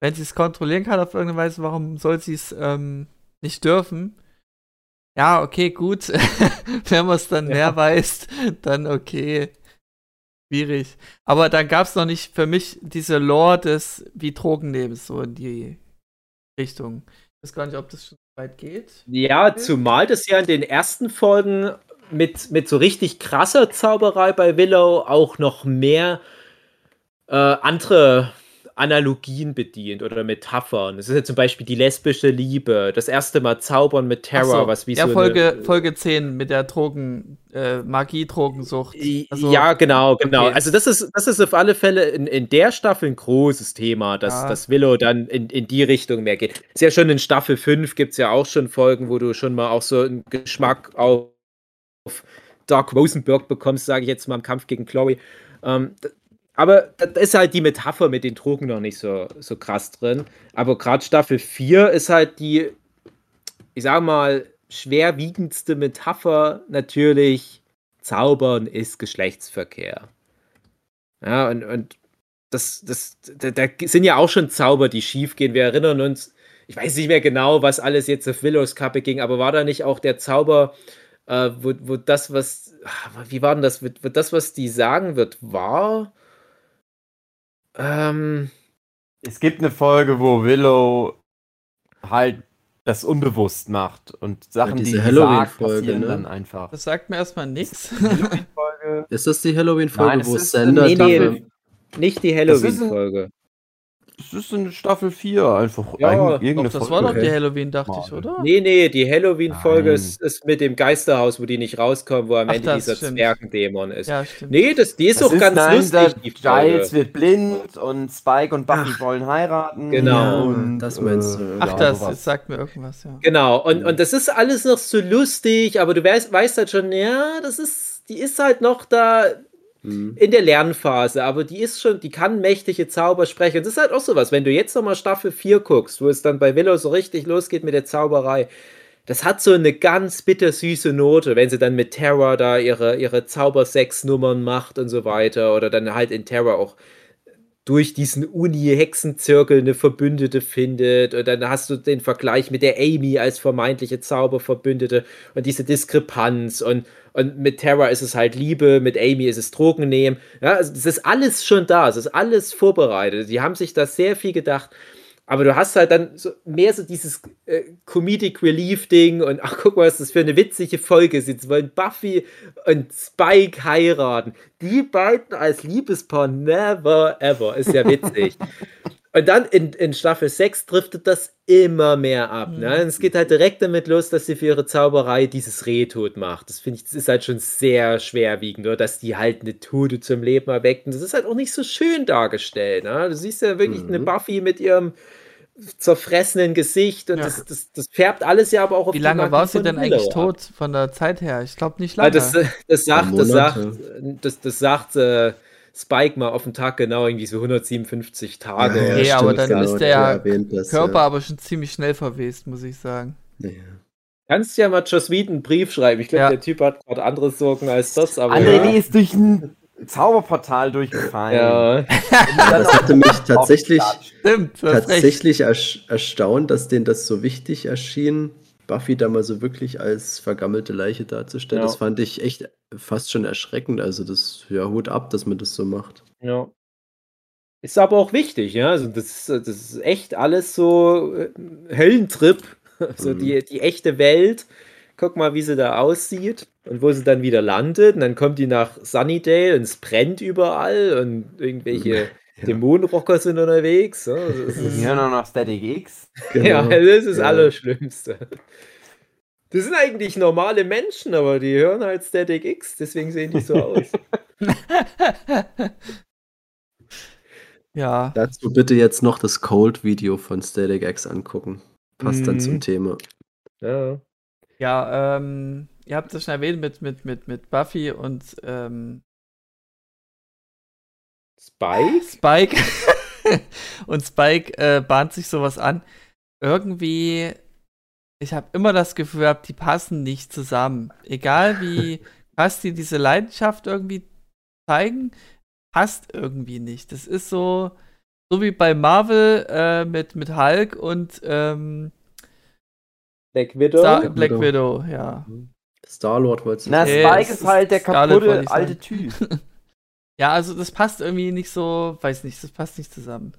wenn sie es kontrollieren kann auf irgendeine Weise, warum soll sie es ähm, nicht dürfen? Ja, okay, gut. Wenn man es dann ja. mehr weiß, dann okay. Schwierig. Aber dann gab es noch nicht für mich diese Lore des wie Drogennebens, so in die Richtung. Ich weiß gar nicht, ob das schon so weit geht. Ja, zumal das ja in den ersten Folgen mit, mit so richtig krasser Zauberei bei Willow auch noch mehr äh, andere Analogien bedient oder Metaphern. Es ist ja zum Beispiel die lesbische Liebe, das erste Mal Zaubern mit Terror, so, was wie ja, so Folge, eine, Folge 10 mit der Drogen, äh, Magie-Drogensucht. Also, ja, genau, genau. Okay. Also das ist, das ist auf alle Fälle in, in der Staffel ein großes Thema, dass, ja. dass Willow dann in, in die Richtung mehr geht. Ist ja schon in Staffel 5 gibt es ja auch schon Folgen, wo du schon mal auch so einen Geschmack auf Dark Rosenberg bekommst, sage ich jetzt mal im Kampf gegen Chloe. Ähm, aber da ist halt die Metapher mit den Drogen noch nicht so, so krass drin. Aber gerade Staffel 4 ist halt die, ich sag mal, schwerwiegendste Metapher natürlich, Zaubern ist Geschlechtsverkehr. Ja, und, und das, das, da, da sind ja auch schon Zauber, die schief gehen. Wir erinnern uns, ich weiß nicht mehr genau, was alles jetzt auf Willows Kappe ging, aber war da nicht auch der Zauber, äh, wo, wo das, was, wie war denn das, wird das, was die sagen wird, wahr? Ähm, es gibt eine Folge, wo Willow halt das unbewusst macht und Sachen, ja, die Halloween-Folge ne? dann einfach. Das sagt mir erstmal nichts. Ist das die Halloween-Folge, wo Sender nee, nee, nicht die Halloween-Folge. Das ist eine Staffel 4 einfach. Ja, doch, das Folge. war doch die Halloween, dachte ich, oder? Nee, nee, die Halloween-Folge ist, ist, mit dem Geisterhaus, wo die nicht rauskommen, wo am Ach, Ende dieser Zwergendämon ist. Ja, stimmt. Nee, das, die ist das auch ist, ganz nein, lustig. Giles wird blind und Spike und Buffy Ach, wollen heiraten. Genau. Und, das meinst du. Ach, ja, das, das sagt mir irgendwas, ja. Genau, und, und das ist alles noch so lustig, aber du weißt, weißt halt schon, ja, das ist, die ist halt noch da Mhm. In der Lernphase, aber die ist schon, die kann mächtige Zauber sprechen. das ist halt auch sowas, wenn du jetzt nochmal Staffel 4 guckst, wo es dann bei Willow so richtig losgeht mit der Zauberei, das hat so eine ganz bittersüße Note, wenn sie dann mit Terror da ihre, ihre Zaubersex-Nummern macht und so weiter. Oder dann halt in Terror auch durch diesen Uni-Hexenzirkel eine Verbündete findet. Und dann hast du den Vergleich mit der Amy als vermeintliche Zauberverbündete und diese Diskrepanz. Und, und mit Terra ist es halt Liebe, mit Amy ist es Drogen nehmen. Ja, also ist alles schon da, es ist alles vorbereitet. Die haben sich da sehr viel gedacht. Aber du hast halt dann so mehr so dieses äh, Comedic Relief-Ding und ach, guck mal, was das für eine witzige Folge ist. Jetzt wollen Buffy und Spike heiraten. Die beiden als Liebespaar, never ever. Ist ja witzig. Und dann in, in Staffel 6 driftet das immer mehr ab. Ne? Und es geht halt direkt damit los, dass sie für ihre Zauberei dieses Reh tot macht. Das finde ich, das ist halt schon sehr schwerwiegend, oder? dass die halt eine Tote zum Leben erweckt. Und das ist halt auch nicht so schön dargestellt. Ne? Du siehst ja wirklich mhm. eine Buffy mit ihrem zerfressenen Gesicht und ja. das, das, das, färbt alles ja aber auch auf Wie lange war sie denn eigentlich tot von der Zeit her? Ich glaube nicht lange. Das, das sagt, das sagt, das, das sagt äh, Spike mal auf den Tag genau irgendwie so 157 Tage. Ja, ja, aber dann genau, ist der das, Körper ja. aber schon ziemlich schnell verwest, muss ich sagen. Ja. Kannst ja mal Joss Whedon einen Brief schreiben. Ich glaube, der Typ hat gerade andere Sorgen als das. Aber André ist durch ein Zauberportal durchgefallen. Ja. das hatte mich tatsächlich, Stimmt, tatsächlich erstaunt, dass denen das so wichtig erschien, Buffy da mal so wirklich als vergammelte Leiche darzustellen. Ja. Das fand ich echt fast schon erschreckend. Also das, ja, Hut ab, dass man das so macht. Ja. Ist aber auch wichtig, ja. Also das, das ist echt alles so äh, Höllentrip. Also mhm. die, die echte Welt guck mal, wie sie da aussieht und wo sie dann wieder landet. Und dann kommt die nach Sunnydale und es brennt überall und irgendwelche ja. Dämonenrocker sind unterwegs. Ja, die hören auch noch Static X. Genau. Ja, das ist das ja. Allerschlimmste. Das sind eigentlich normale Menschen, aber die hören halt Static X, deswegen sehen die so aus. ja. Dazu bitte jetzt noch das Cold-Video von Static X angucken. Passt mhm. dann zum Thema. Ja. Ja, ähm, ihr habt es schon erwähnt mit, mit, mit, mit Buffy und ähm, Spike? Spike. und Spike äh, bahnt sich sowas an. Irgendwie, ich habe immer das Gefühl gehabt, die passen nicht zusammen. Egal wie krass die diese Leidenschaft irgendwie zeigen, passt irgendwie nicht. Das ist so, so wie bei Marvel äh, mit, mit Hulk und ähm, Black Widow? Star Black Widow, ja. Star-Lord wolltest du Na, Spike ist halt der kaputte alte Typ. ja, also das passt irgendwie nicht so, weiß nicht, das passt nicht zusammen.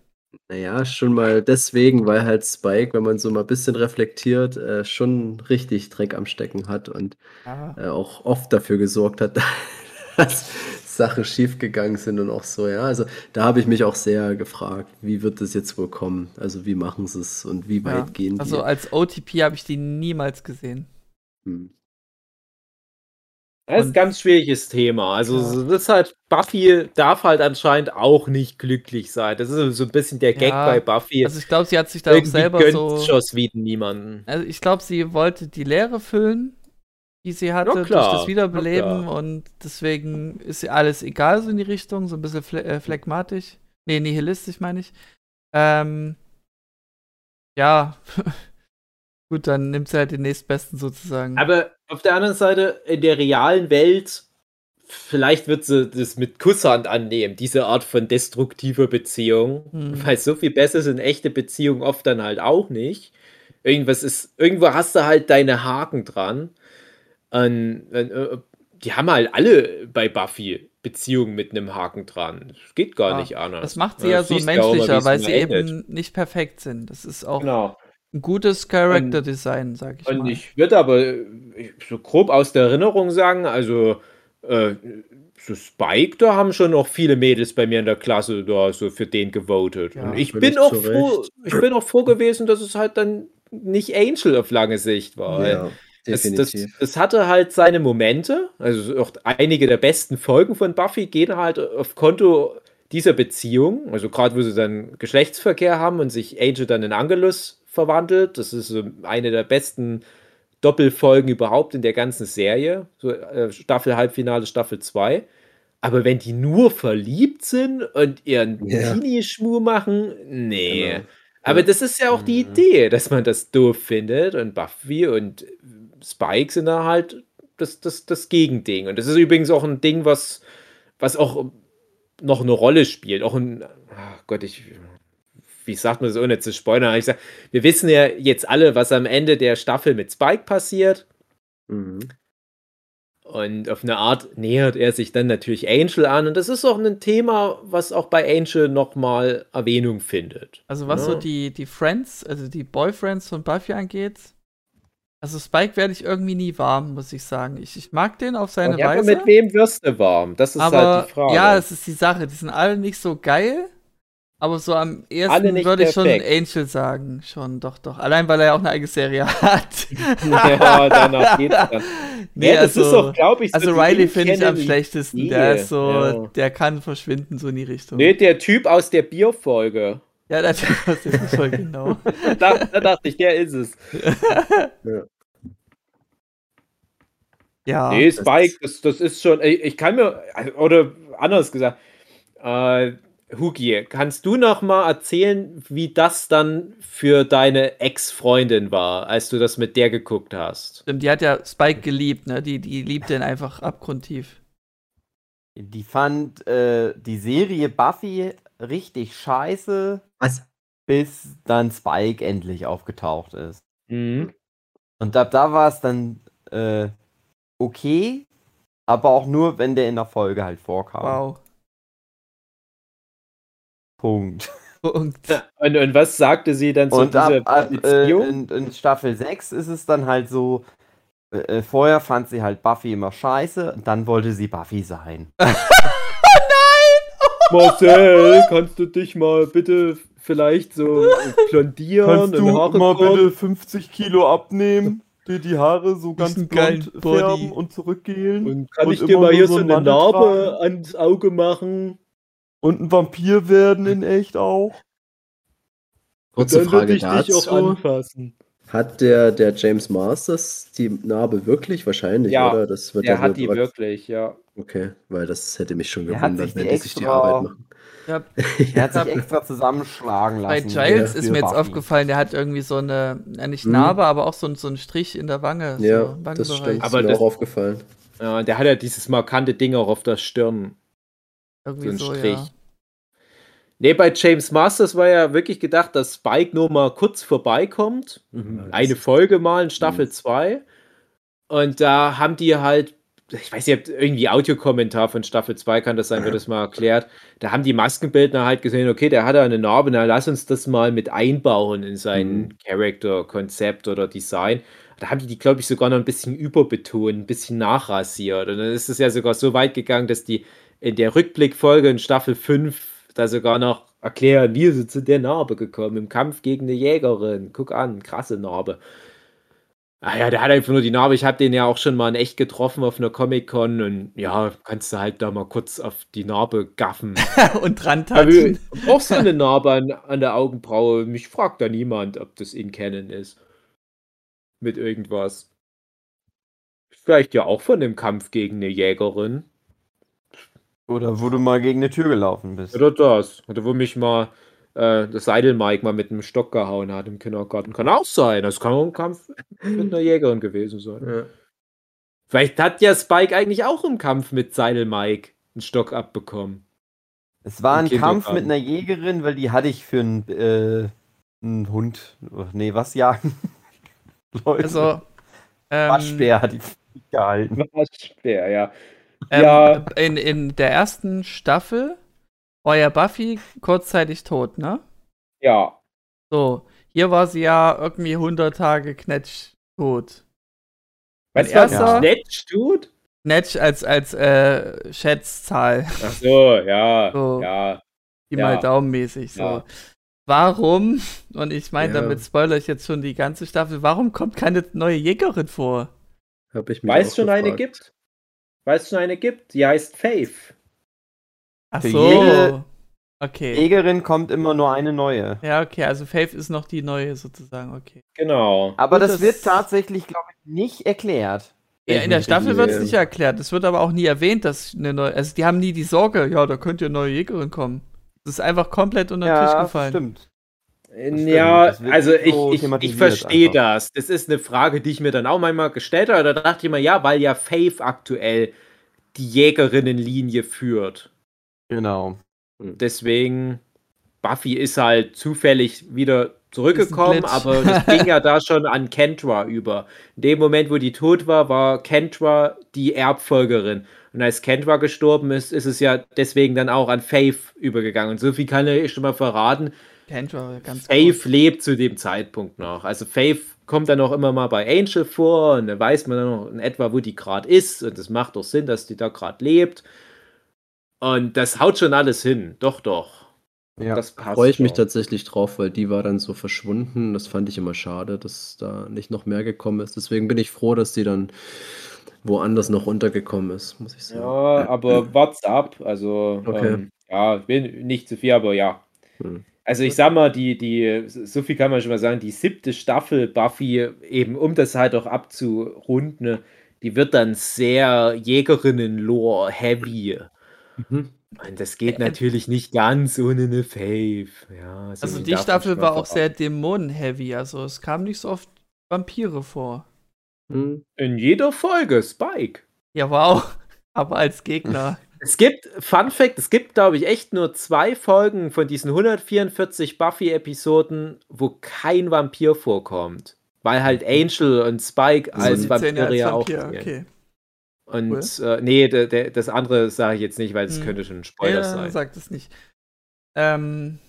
Naja, schon mal deswegen, weil halt Spike, wenn man so mal ein bisschen reflektiert, äh, schon richtig Dreck am Stecken hat und ja. äh, auch oft dafür gesorgt hat, dass Sachen schiefgegangen sind und auch so, ja. Also da habe ich mich auch sehr gefragt, wie wird das jetzt wohl kommen? Also wie machen sie es und wie weit ja. gehen die? Also als OTP habe ich die niemals gesehen. Hm. Das ist ein ganz schwieriges Thema. Also, ja. das ist halt, Buffy darf halt anscheinend auch nicht glücklich sein. Das ist so ein bisschen der Gag ja, bei Buffy. Also, ich glaube, sie hat sich da auch selber so. Joss Whedon niemanden. Also, ich glaube, sie wollte die Leere füllen die sie hatte durch das Wiederbeleben und deswegen ist ihr alles egal so in die Richtung, so ein bisschen phle äh, phlegmatisch. Nee, nihilistisch meine ich. Ähm, ja, gut, dann nimmt sie halt den nächstbesten sozusagen. Aber auf der anderen Seite, in der realen Welt, vielleicht wird sie das mit Kusshand annehmen, diese Art von destruktiver Beziehung. Hm. Weil so viel besser sind echte Beziehungen oft dann halt auch nicht. Irgendwas ist, irgendwo hast du halt deine Haken dran. An, an, äh, die haben halt alle bei Buffy Beziehungen mit einem Haken dran. Das geht gar ja, nicht anders. Das macht sie ja, ja so menschlicher, weil sie endet. eben nicht perfekt sind. Das ist auch genau. Ein gutes Character Design, sag ich und mal. Und ich würde aber so grob aus der Erinnerung sagen, also äh, so Spike, da haben schon noch viele Mädels bei mir in der Klasse da so für den gewotet. Ja, und ich bin auch froh, ich bin auch froh gewesen, dass es halt dann nicht Angel auf lange Sicht war. Ja, es, das, es hatte halt seine Momente, also auch einige der besten Folgen von Buffy gehen halt auf Konto dieser Beziehung, also gerade wo sie dann Geschlechtsverkehr haben und sich Angel dann in Angelus verwandelt, das ist so eine der besten Doppelfolgen überhaupt in der ganzen Serie, so äh, Staffel Halbfinale, Staffel 2. Aber wenn die nur verliebt sind und ihren ja. Teenie-Schmur machen, nee. Genau. Aber das ist ja auch die mhm. Idee, dass man das doof findet und Buffy und Spike sind da halt das, das, das Gegending. Und das ist übrigens auch ein Ding, was, was auch noch eine Rolle spielt. Auch ein, ach Gott, ich, wie sagt man das ohne zu spoilern? Ich sag, wir wissen ja jetzt alle, was am Ende der Staffel mit Spike passiert. Mhm. Und auf eine Art nähert er sich dann natürlich Angel an. Und das ist auch ein Thema, was auch bei Angel nochmal Erwähnung findet. Also was ja. so die, die Friends, also die Boyfriends von Buffy angeht, also Spike werde ich irgendwie nie warm, muss ich sagen. Ich, ich mag den auf seine ja, Weise. Aber mit wem wirst du warm? Das ist aber, halt die Frage. Ja, das ist die Sache. Die sind alle nicht so geil. Aber so am ersten würde ich schon Angel sagen. Schon, doch, doch. Allein, weil er ja auch eine eigene Serie hat. ja, danach geht's dann. Nee, ja, also, ist auch, glaube ich, so Also Riley finde ich am schlechtesten. Idee. Der ist so, ja. der kann verschwinden, so in die Richtung. Nee, der Typ aus der Bierfolge. Ja, der Typ aus der Bierfolge, genau. da, da, dachte ich, der ist es. ja. Ja. Nee, Spike, das, das ist schon, ich kann mir, oder anders gesagt, äh, Hugi, kannst du noch mal erzählen, wie das dann für deine Ex-Freundin war, als du das mit der geguckt hast? Die hat ja Spike geliebt, ne? Die, die liebt den einfach abgrundtief. Die fand äh, die Serie Buffy richtig scheiße. Was? Bis dann Spike endlich aufgetaucht ist. Mhm. Und ab da war es dann äh, okay, aber auch nur, wenn der in der Folge halt vorkam. Wow. Punkt. Punkt. Und, und, was sagte sie dann zu und dieser ab, Beziehung? Äh, in, in, Staffel 6 ist es dann halt so, äh, äh, vorher fand sie halt Buffy immer scheiße, und dann wollte sie Buffy sein. oh nein! Marcel, kannst du dich mal bitte vielleicht so blondieren? Kannst du mal bitte 50 Kilo abnehmen? dir die Haare so ganz blond färben und zurückgehen. Und kann und ich dir mal hier so eine Narbe tragen. ans Auge machen? Und ein Vampir werden in echt auch. Kurze Frage dazu. Hat der, der James Masters die Narbe wirklich? Wahrscheinlich, ja, oder? Das wird der hat die wirklich, ja. Okay, weil das hätte mich schon gewundert, wenn die sich die Arbeit machen. Ja, er hat sich extra zusammenschlagen lassen. Bei Giles ist mir jetzt aufgefallen, der hat irgendwie so eine, ja nicht hm. Narbe, hm. aber auch so, so einen Strich in der Wange. Ja, so das stimmt. Aber ist mir das, auch aufgefallen. Ja, der hat ja dieses markante Ding auch auf der Stirn. Irgendwie so, ein Strich. Ja. Nee, bei James Masters war ja wirklich gedacht, dass Spike nur mal kurz vorbeikommt. Mhm, Eine Folge mal in Staffel 2. Mhm. Und da haben die halt, ich weiß nicht, irgendwie Audiokommentar von Staffel 2 kann das sein, wird das mal erklärt. Da haben die Maskenbildner halt gesehen, okay, der hat da eine Narbe, na lass uns das mal mit einbauen in sein mhm. Character, Konzept oder Design. Da haben die die, glaube ich, sogar noch ein bisschen überbetont, ein bisschen nachrasiert. Und dann ist es ja sogar so weit gegangen, dass die in der Rückblickfolge in Staffel 5 da sogar noch erklären, wie sie zu der Narbe gekommen, im Kampf gegen eine Jägerin. Guck an, krasse Narbe. Ah ja, der hat einfach nur die Narbe. Ich habe den ja auch schon mal in echt getroffen auf einer Comic-Con und ja, kannst du halt da mal kurz auf die Narbe gaffen. und dran touchen. Brauchst du eine Narbe an, an der Augenbraue? Mich fragt da niemand, ob das in Canon ist. Mit irgendwas. Vielleicht ja auch von dem Kampf gegen eine Jägerin. Oder wo du mal gegen eine Tür gelaufen bist. Oder das. Oder wo mich mal äh, das Seidelmike mal mit einem Stock gehauen hat im Kindergarten. Kann auch sein. Das kann auch ein Kampf mit einer Jägerin gewesen sein. Ja. Vielleicht hat ja Spike eigentlich auch im Kampf mit Seidelmike einen Stock abbekommen. Es war ein Kampf mit einer Jägerin, weil die hatte ich für einen, äh, einen Hund. Nee, was jagen? Leute. Also, ähm, Waschbär hat die gehalten. Waschbär, ja. Ähm, ja. In, in der ersten Staffel war ja Buffy kurzzeitig tot, ne? Ja. So, hier war sie ja irgendwie 100 Tage knetsch tot. Was war erster, Knetsch tot? Netsch als, als äh, Schätzzahl. Ach so, ja. So, ja. Die ja. mal daumenmäßig. So. Ja. Warum, und ich meine, ja. damit spoilere ich jetzt schon die ganze Staffel, warum kommt keine neue Jägerin vor? Hab ich mir Weißt schon eine gibt? Weißt schon eine gibt? Die heißt Faith. Ach so. Okay. Jägerin kommt immer nur eine neue. Ja, okay, also Faith ist noch die neue sozusagen, okay. Genau. Aber Gut, das, das, wird tatsächlich, glaube ich, nicht erklärt. Ja, in der Staffel wird es nicht erklärt. Es wird aber auch nie erwähnt, dass eine neue. Also die haben nie die Sorge, ja, da könnte eine neue Jägerin kommen. Das ist einfach komplett unter den ja, Tisch gefallen. Stimmt. Ja, also ich, ich, ich verstehe das. Das ist eine Frage, die ich mir dann auch manchmal gestellt habe. Da dachte ich mir, ja, weil ja Faith aktuell die Jägerinnenlinie führt. Genau. Deswegen, Buffy ist halt zufällig wieder zurückgekommen, aber das ging ja da schon an Kentra über. In dem Moment, wo die tot war, war Kentra die Erbfolgerin. Und als Kentra gestorben ist, ist es ja deswegen dann auch an Faith übergegangen. Und so viel kann ich schon mal verraten. Kentra, ganz Faith gut. lebt zu dem Zeitpunkt noch. Also Faith kommt dann auch immer mal bei Angel vor und dann weiß man dann noch in etwa, wo die gerade ist. Und es macht doch Sinn, dass die da gerade lebt. Und das haut schon alles hin. Doch, doch. Ja, das freue ich schon. mich tatsächlich drauf, weil die war dann so verschwunden. Das fand ich immer schade, dass da nicht noch mehr gekommen ist. Deswegen bin ich froh, dass die dann woanders noch untergekommen ist, muss ich sagen. Ja, aber what's up? Also, okay. ähm, ja, bin nicht zu viel, aber ja. Hm. Also ich sag mal, die, die, so viel kann man schon mal sagen, die siebte Staffel Buffy, eben um das halt auch abzurunden, die wird dann sehr Jägerinnen-Lore-heavy. Mhm. Und das geht natürlich nicht ganz ohne eine Fave. Ja, so also die Staffel war auch sehr Dämonen-heavy, also es kam nicht so oft Vampire vor. Hm. In jeder Folge, Spike. Ja, wow. Aber als Gegner. Es gibt, Fun Fact, es gibt, glaube ich, echt nur zwei Folgen von diesen 144 Buffy-Episoden, wo kein Vampir vorkommt. Weil halt Angel und Spike also als Vampire ja auch. Vampir, okay. Und cool. äh, nee, de, de, das andere sage ich jetzt nicht, weil das hm. könnte schon ein Spoiler ja, sein. sagt es nicht. Ähm,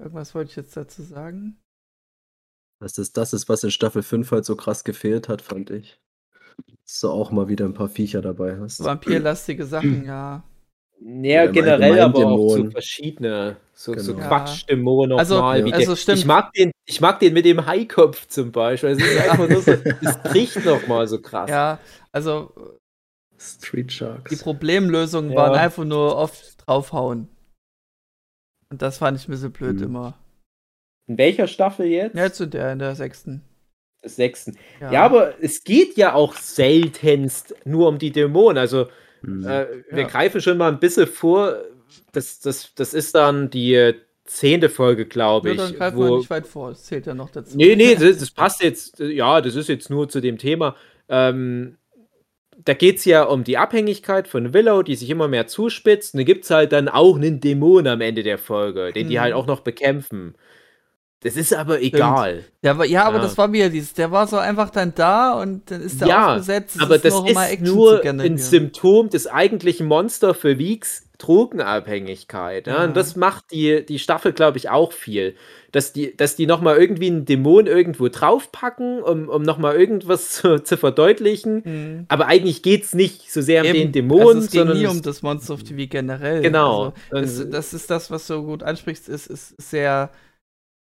irgendwas wollte ich jetzt dazu sagen. Dass das das ist, was in Staffel 5 halt so krass gefehlt hat, fand ich. Dass du auch mal wieder ein paar Viecher dabei hast. Vampirlastige Sachen, ja. Ja, generell aber auch so verschiedene, so, genau. so Quatschdämonen also, nochmal. Also, stimmt. Ich mag, den, ich mag den mit dem Haikopf zum Beispiel. Es ist einfach nur so, es riecht nochmal so krass. Ja, also Street Sharks. Die Problemlösungen ja. waren einfach nur oft draufhauen. Und das fand ich ein bisschen blöd mhm. immer. In welcher Staffel jetzt? Ja, zu der, in der sechsten. Sechsten. Ja. ja, aber es geht ja auch seltenst nur um die Dämonen. Also Mhm. Äh, wir ja. greifen schon mal ein bisschen vor. Das, das, das ist dann die zehnte Folge, glaube ich. Ja, dann greifen wo, wir nicht weit vor. Das zählt ja noch dazu. Nee, nee, das, das passt jetzt. Ja, das ist jetzt nur zu dem Thema. Ähm, da geht es ja um die Abhängigkeit von Willow, die sich immer mehr zuspitzt. Und da gibt es halt dann auch einen Dämon am Ende der Folge, den mhm. die halt auch noch bekämpfen. Das ist aber egal. Der war, ja, aber ja. das war wieder dieses, der war so einfach dann da und dann ist der ja, aufgesetzt. aber das ist nur ein Symptom des eigentlichen Monster für Weeks Drogenabhängigkeit. Ja? ja? Und das macht die, die Staffel, glaube ich, auch viel. Dass die, dass die nochmal irgendwie einen Dämon irgendwo draufpacken, um, um nochmal irgendwas zu, zu verdeutlichen. Mhm. Aber eigentlich geht es nicht so sehr um den Dämon, also es geht nie um das Monster of TV generell. Genau. Also, das, das, ist das, was du gut ansprichst, ist, ist sehr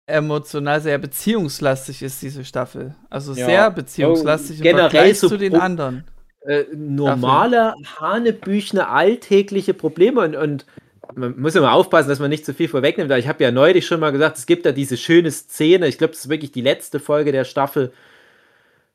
emotional sehr beziehungslastig ist, diese Staffel. Also ja. sehr beziehungslastig oh, generell so zu den anderen. Äh, normale, hanebüchene, alltägliche Probleme und, und man muss immer aufpassen, dass man nicht zu viel vorwegnimmt. Ich habe ja neulich schon mal gesagt, es gibt da diese schöne Szene, ich glaube, das ist wirklich die letzte Folge der Staffel,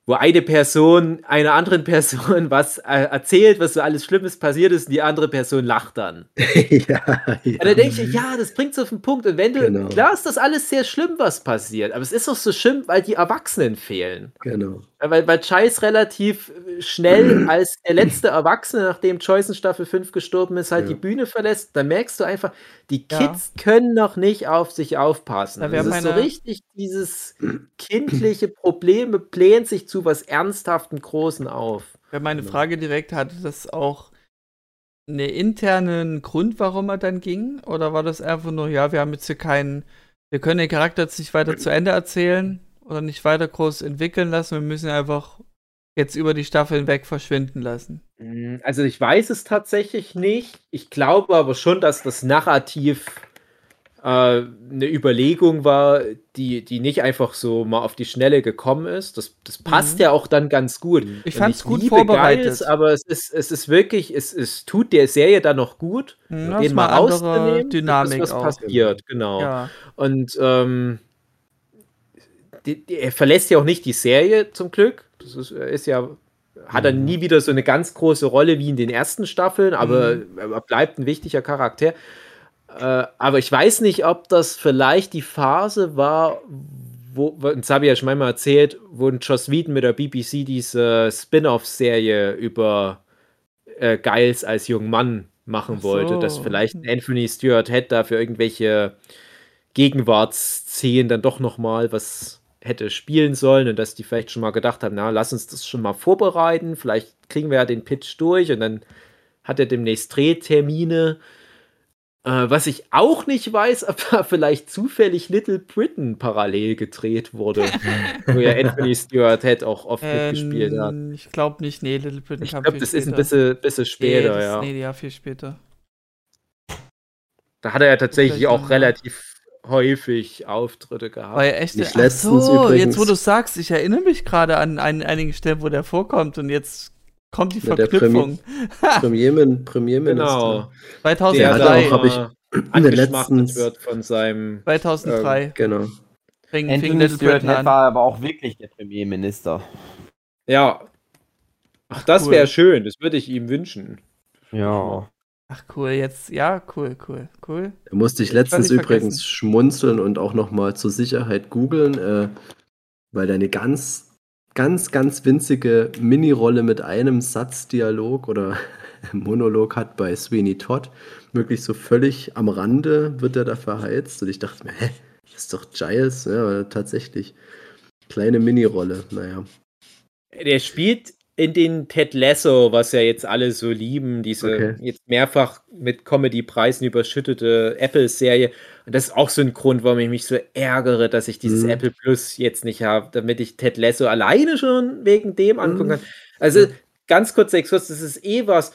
wo eine Person einer anderen Person was äh, erzählt, was so alles Schlimmes passiert ist, und die andere Person lacht dann. ja, ja. Und dann denke ich, ja, das bringt es auf den Punkt. Und wenn du, genau. klar ist das alles sehr schlimm, was passiert, aber es ist doch so schlimm, weil die Erwachsenen fehlen. Genau. Weil, weil Chase relativ schnell als der letzte Erwachsene, nachdem Joyce in Staffel 5 gestorben ist, halt ja. die Bühne verlässt, dann merkst du einfach, die Kids ja. können noch nicht auf sich aufpassen. Ja, das ist so richtig dieses kindliche Probleme blähen sich zu was ernsthaften Großen auf. Ja, meine Frage direkt, hatte das auch einen internen Grund, warum er dann ging? Oder war das einfach nur, ja, wir haben jetzt hier keinen, wir können den Charakter jetzt nicht weiter zu Ende erzählen oder nicht weiter groß entwickeln lassen, wir müssen einfach jetzt über die Staffeln weg verschwinden lassen? Hm, also ich weiß es tatsächlich nicht. Ich glaube aber schon, dass das Narrativ äh, eine Überlegung war, die, die nicht einfach so mal auf die Schnelle gekommen ist. Das, das passt mhm. ja auch dann ganz gut. Ich fand es gut vorbereitet. Geils, aber es ist, es ist wirklich, es, es tut der Serie dann noch gut, mhm, den mal rauszunehmen. Dynamik was auch. passiert, genau. Ja. Und ähm, die, die, er verlässt ja auch nicht die Serie zum Glück. Das ist, ist ja hat er mhm. nie wieder so eine ganz große Rolle wie in den ersten Staffeln, aber mhm. er bleibt ein wichtiger Charakter. Äh, aber ich weiß nicht, ob das vielleicht die Phase war, wo, das habe ich ja schon einmal erzählt, wo Joss Whedon mit der BBC diese Spin-off-Serie über äh, Giles als jungen Mann machen so. wollte, dass vielleicht Anthony Stewart Head da für irgendwelche Gegenwartsszenen dann doch noch mal was hätte spielen sollen und dass die vielleicht schon mal gedacht haben, na, lass uns das schon mal vorbereiten, vielleicht kriegen wir ja den Pitch durch und dann hat er demnächst Drehtermine äh, was ich auch nicht weiß, ob da vielleicht zufällig Little Britain parallel gedreht wurde, wo ja Anthony Stewart Head auch oft ähm, mitgespielt hat. Ich glaube nicht, nee, Little Britain Ich glaube, das später. ist ein bisschen, bisschen später, nee, ja. Nee, ja, viel später. Da hat er ja tatsächlich auch relativ häufig Auftritte gehabt. War ja echt nicht Ach so, übrigens. jetzt wo du sagst, ich erinnere mich gerade an, an einigen Stellen, wo der vorkommt und jetzt kommt die Verknüpfung. Der Premiermin, Premierminister. Genau. 2003. habe ich in der letzten wird von seinem 2003. Ähm, genau. Fing, Anthony Stewart war aber auch wirklich der Premierminister. Ja. Ach, das cool. wäre schön. Das würde ich ihm wünschen. Ja. Ach cool, jetzt, ja, cool, cool, cool. Da musste ich letztens ich übrigens schmunzeln und auch nochmal zur Sicherheit googeln, äh, weil deine ganz ganz, ganz winzige Mini-Rolle mit einem Satzdialog oder Monolog hat bei Sweeney Todd. Wirklich so völlig am Rande wird er da verheizt. Und ich dachte mir, hä, das ist doch Giles. Ja, tatsächlich. Kleine Mini-Rolle, naja. Der spielt in den Ted Lasso, was ja jetzt alle so lieben, diese okay. jetzt mehrfach mit Comedy-Preisen überschüttete Apple-Serie. Und das ist auch so ein Grund, warum ich mich so ärgere, dass ich dieses mhm. Apple Plus jetzt nicht habe, damit ich Ted Lasso alleine schon wegen dem angucken kann. Also ja. ganz kurz Exkurs, das ist eh was,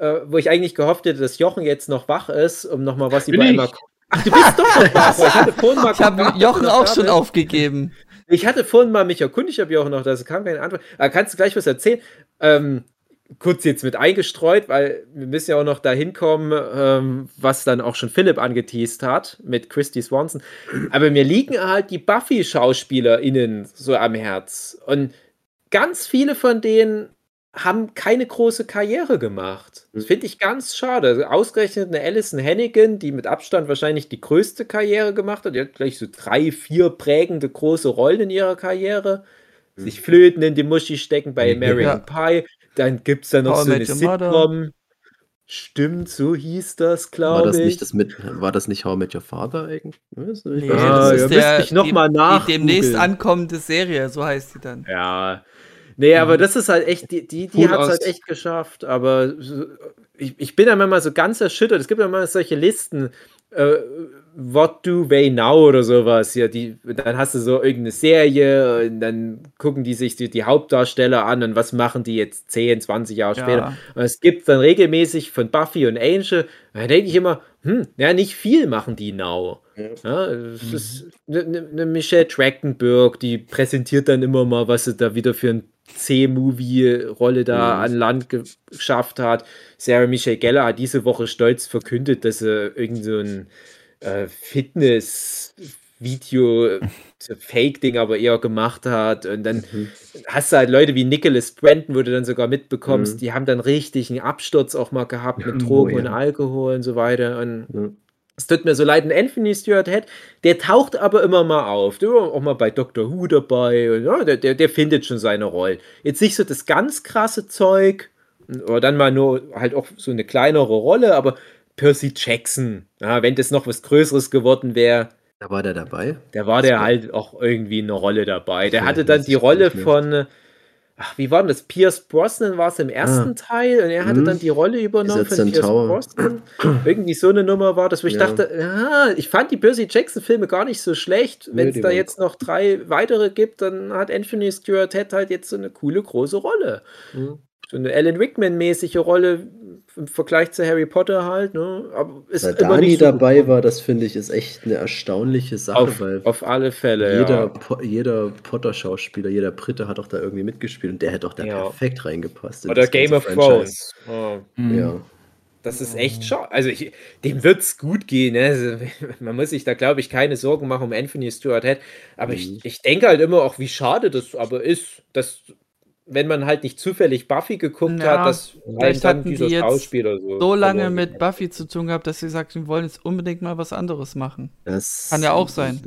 äh, wo ich eigentlich gehofft hätte, dass Jochen jetzt noch wach ist, um nochmal was über Emma. Ach, du bist doch noch wach. Ich hatte vorhin mal. Ich habe Jochen auch schon aufgegeben. Ich hatte vorhin mal mich erkundigt, ob Jochen noch, da kam keine Antwort. Aber kannst du gleich was erzählen? Ähm, kurz jetzt mit eingestreut, weil wir müssen ja auch noch dahin kommen, ähm, was dann auch schon Philipp angeteased hat mit Christy Swanson. Aber mir liegen halt die Buffy-SchauspielerInnen so am Herz. Und ganz viele von denen haben keine große Karriere gemacht. Das hm. finde ich ganz schade. Also ausgerechnet eine Alison Hannigan, die mit Abstand wahrscheinlich die größte Karriere gemacht hat. Die hat gleich so drei, vier prägende große Rollen in ihrer Karriere. Hm. Sich Flöten in die Muschi stecken bei American ja. Pie. Dann gibt es da noch How so eine Sitcom. Stimmt, so hieß das, glaube ich. Nicht das mit, war das nicht How I Met Your Father eigentlich? Nee, ah, das ist ja, der, ich noch die, mal nach die demnächst ankommende Serie, so heißt sie dann. Ja, Nee, aber mhm. das ist halt echt, die, die, die hat es halt echt geschafft. Aber ich, ich bin dann manchmal so ganz erschüttert. Es gibt ja immer solche Listen, äh, What do they now oder sowas. Ja, die, dann hast du so irgendeine Serie und dann gucken die sich die, die Hauptdarsteller an und was machen die jetzt 10, 20 Jahre ja. später. Und es gibt dann regelmäßig von Buffy und Angel, da denke ich immer, hm, ja, nicht viel machen die now. Ja, mhm. ist eine, eine ne Michelle Trachtenberg, die präsentiert dann immer mal, was sie da wieder für ein C-Movie-Rolle da mhm. an Land geschafft hat. Sarah Michelle Geller hat diese Woche stolz verkündet, dass er irgend so ein äh, Fitness-Video, Fake-Ding aber eher gemacht hat. Und dann mhm. hast du halt Leute wie Nicholas Brandon, wo du dann sogar mitbekommst, mhm. die haben dann richtig einen Absturz auch mal gehabt mit Drogen oh, ja. und Alkohol und so weiter. Und es tut mir so leid, ein Anthony Stewart Head, der taucht aber immer mal auf. Der war auch mal bei Doctor Who dabei. Und, ja, der, der, der findet schon seine Rolle. Jetzt nicht so das ganz krasse Zeug, oder dann mal nur halt auch so eine kleinere Rolle, aber Percy Jackson, ja, wenn das noch was Größeres geworden wäre. Da war der dabei. Da war der halt auch irgendwie eine Rolle dabei. Der hatte dann die Rolle von ach, wie war denn das? Pierce Brosnan war es im ersten ah. Teil und er hatte hm. dann die Rolle übernommen von Pierce Brosnan. Irgendwie so eine Nummer war das, wo ich ja. dachte, ja, ich fand die Percy Jackson-Filme gar nicht so schlecht. Wenn es da jetzt noch drei weitere gibt, dann hat Anthony Stewart Head halt jetzt so eine coole große Rolle. Mhm. So eine Alan Rickman-mäßige Rolle, im Vergleich zu Harry Potter halt, ne? Aber ist weil immer Dani dabei gut. war, das finde ich, ist echt eine erstaunliche Sache. Auf, weil auf alle Fälle. Jeder, ja. po jeder Potter-Schauspieler, jeder Brite hat auch da irgendwie mitgespielt und der hätte auch da ja. perfekt reingepasst. Oder Game of Thrones. Oh. Mhm. Ja. Das ist echt schade. Also ich, dem wird es gut gehen. Ne? Also, man muss sich da, glaube ich, keine Sorgen machen um Anthony Stewart Head. Aber mhm. ich, ich denke halt immer auch, wie schade das aber ist, dass wenn man halt nicht zufällig Buffy geguckt ja, hat, dass vielleicht dann dieser die Schauspieler so, so lange mit Buffy zu tun gehabt, dass sie sagt, sie wollen jetzt unbedingt mal was anderes machen. Das Kann ja auch sein.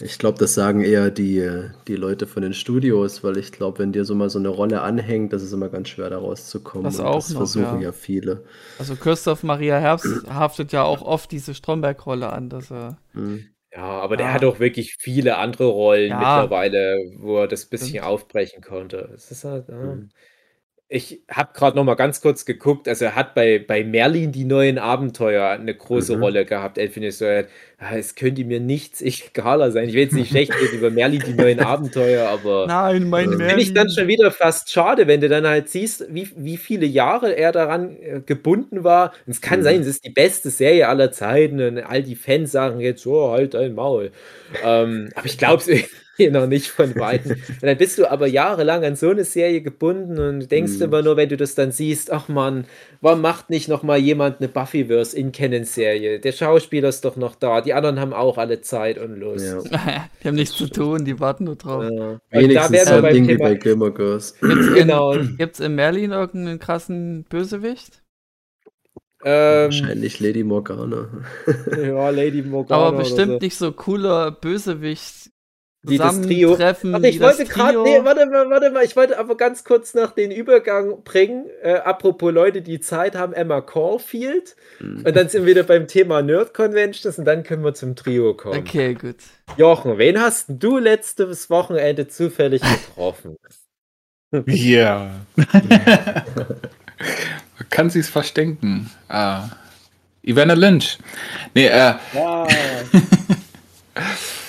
Ich glaube, das sagen eher die, die Leute von den Studios, weil ich glaube, wenn dir so mal so eine Rolle anhängt, das ist immer ganz schwer da rauszukommen. Das auch das noch, versuchen ja. ja. viele. Also Christoph Maria Herbst haftet ja auch oft diese Stromberg-Rolle an, dass er mhm. Ja, aber der hat auch wirklich viele andere Rollen Ja. mittlerweile, wo er das bisschen Stimmt. aufbrechen konnte. Es ist halt, ja. Mhm. Ich habe gerade noch mal ganz kurz geguckt, also er hat bei, bei Merlin die neuen Abenteuer eine große mhm. Rolle gehabt. Elfin ist so, ja, es könnte mir nichts egaler sein. Ich will jetzt nicht schlecht reden über Merlin die neuen Abenteuer, aber Nein, mein Merlin. finde ich dann schon wieder fast schade, wenn du dann halt siehst, wie, wie viele Jahre er daran äh, gebunden war. Und es kann mhm. sein, es ist die beste Serie aller Zeiten und all die Fans sagen jetzt, oh, halt dein Maul. ähm, aber ich glaube es noch nicht von Weitem. Und dann bist du aber jahrelang an so eine Serie gebunden und denkst mm. immer nur, wenn du das dann siehst, ach man, warum macht nicht noch mal jemand eine Buffyverse in Canon-Serie? Der Schauspieler ist doch noch da, die anderen haben auch alle Zeit und Lust. Ja. die haben nichts zu tun, die warten nur drauf. Ja. Wenigstens da wir beim Ding Thema, bei Gilmore Girls. Gibt's genau. Gibt es in Merlin irgendeinen krassen Bösewicht? Ähm, Wahrscheinlich Lady Morgana. ja, Lady Morgana. Aber bestimmt so. nicht so cooler Bösewicht die das Trio. Warte, ich wollte gerade, nee, warte mal, warte mal, ich wollte aber ganz kurz noch den Übergang bringen. Äh, apropos Leute, die Zeit haben, Emma Caulfield. Mhm. Und dann sind wir wieder beim Thema Nerd Conventions und dann können wir zum Trio kommen. Okay, gut. Jochen, wen hast du letztes Wochenende zufällig getroffen? Ja. Kann sie es verstecken? Ah. Ivana Lynch. Nee, äh. Ja.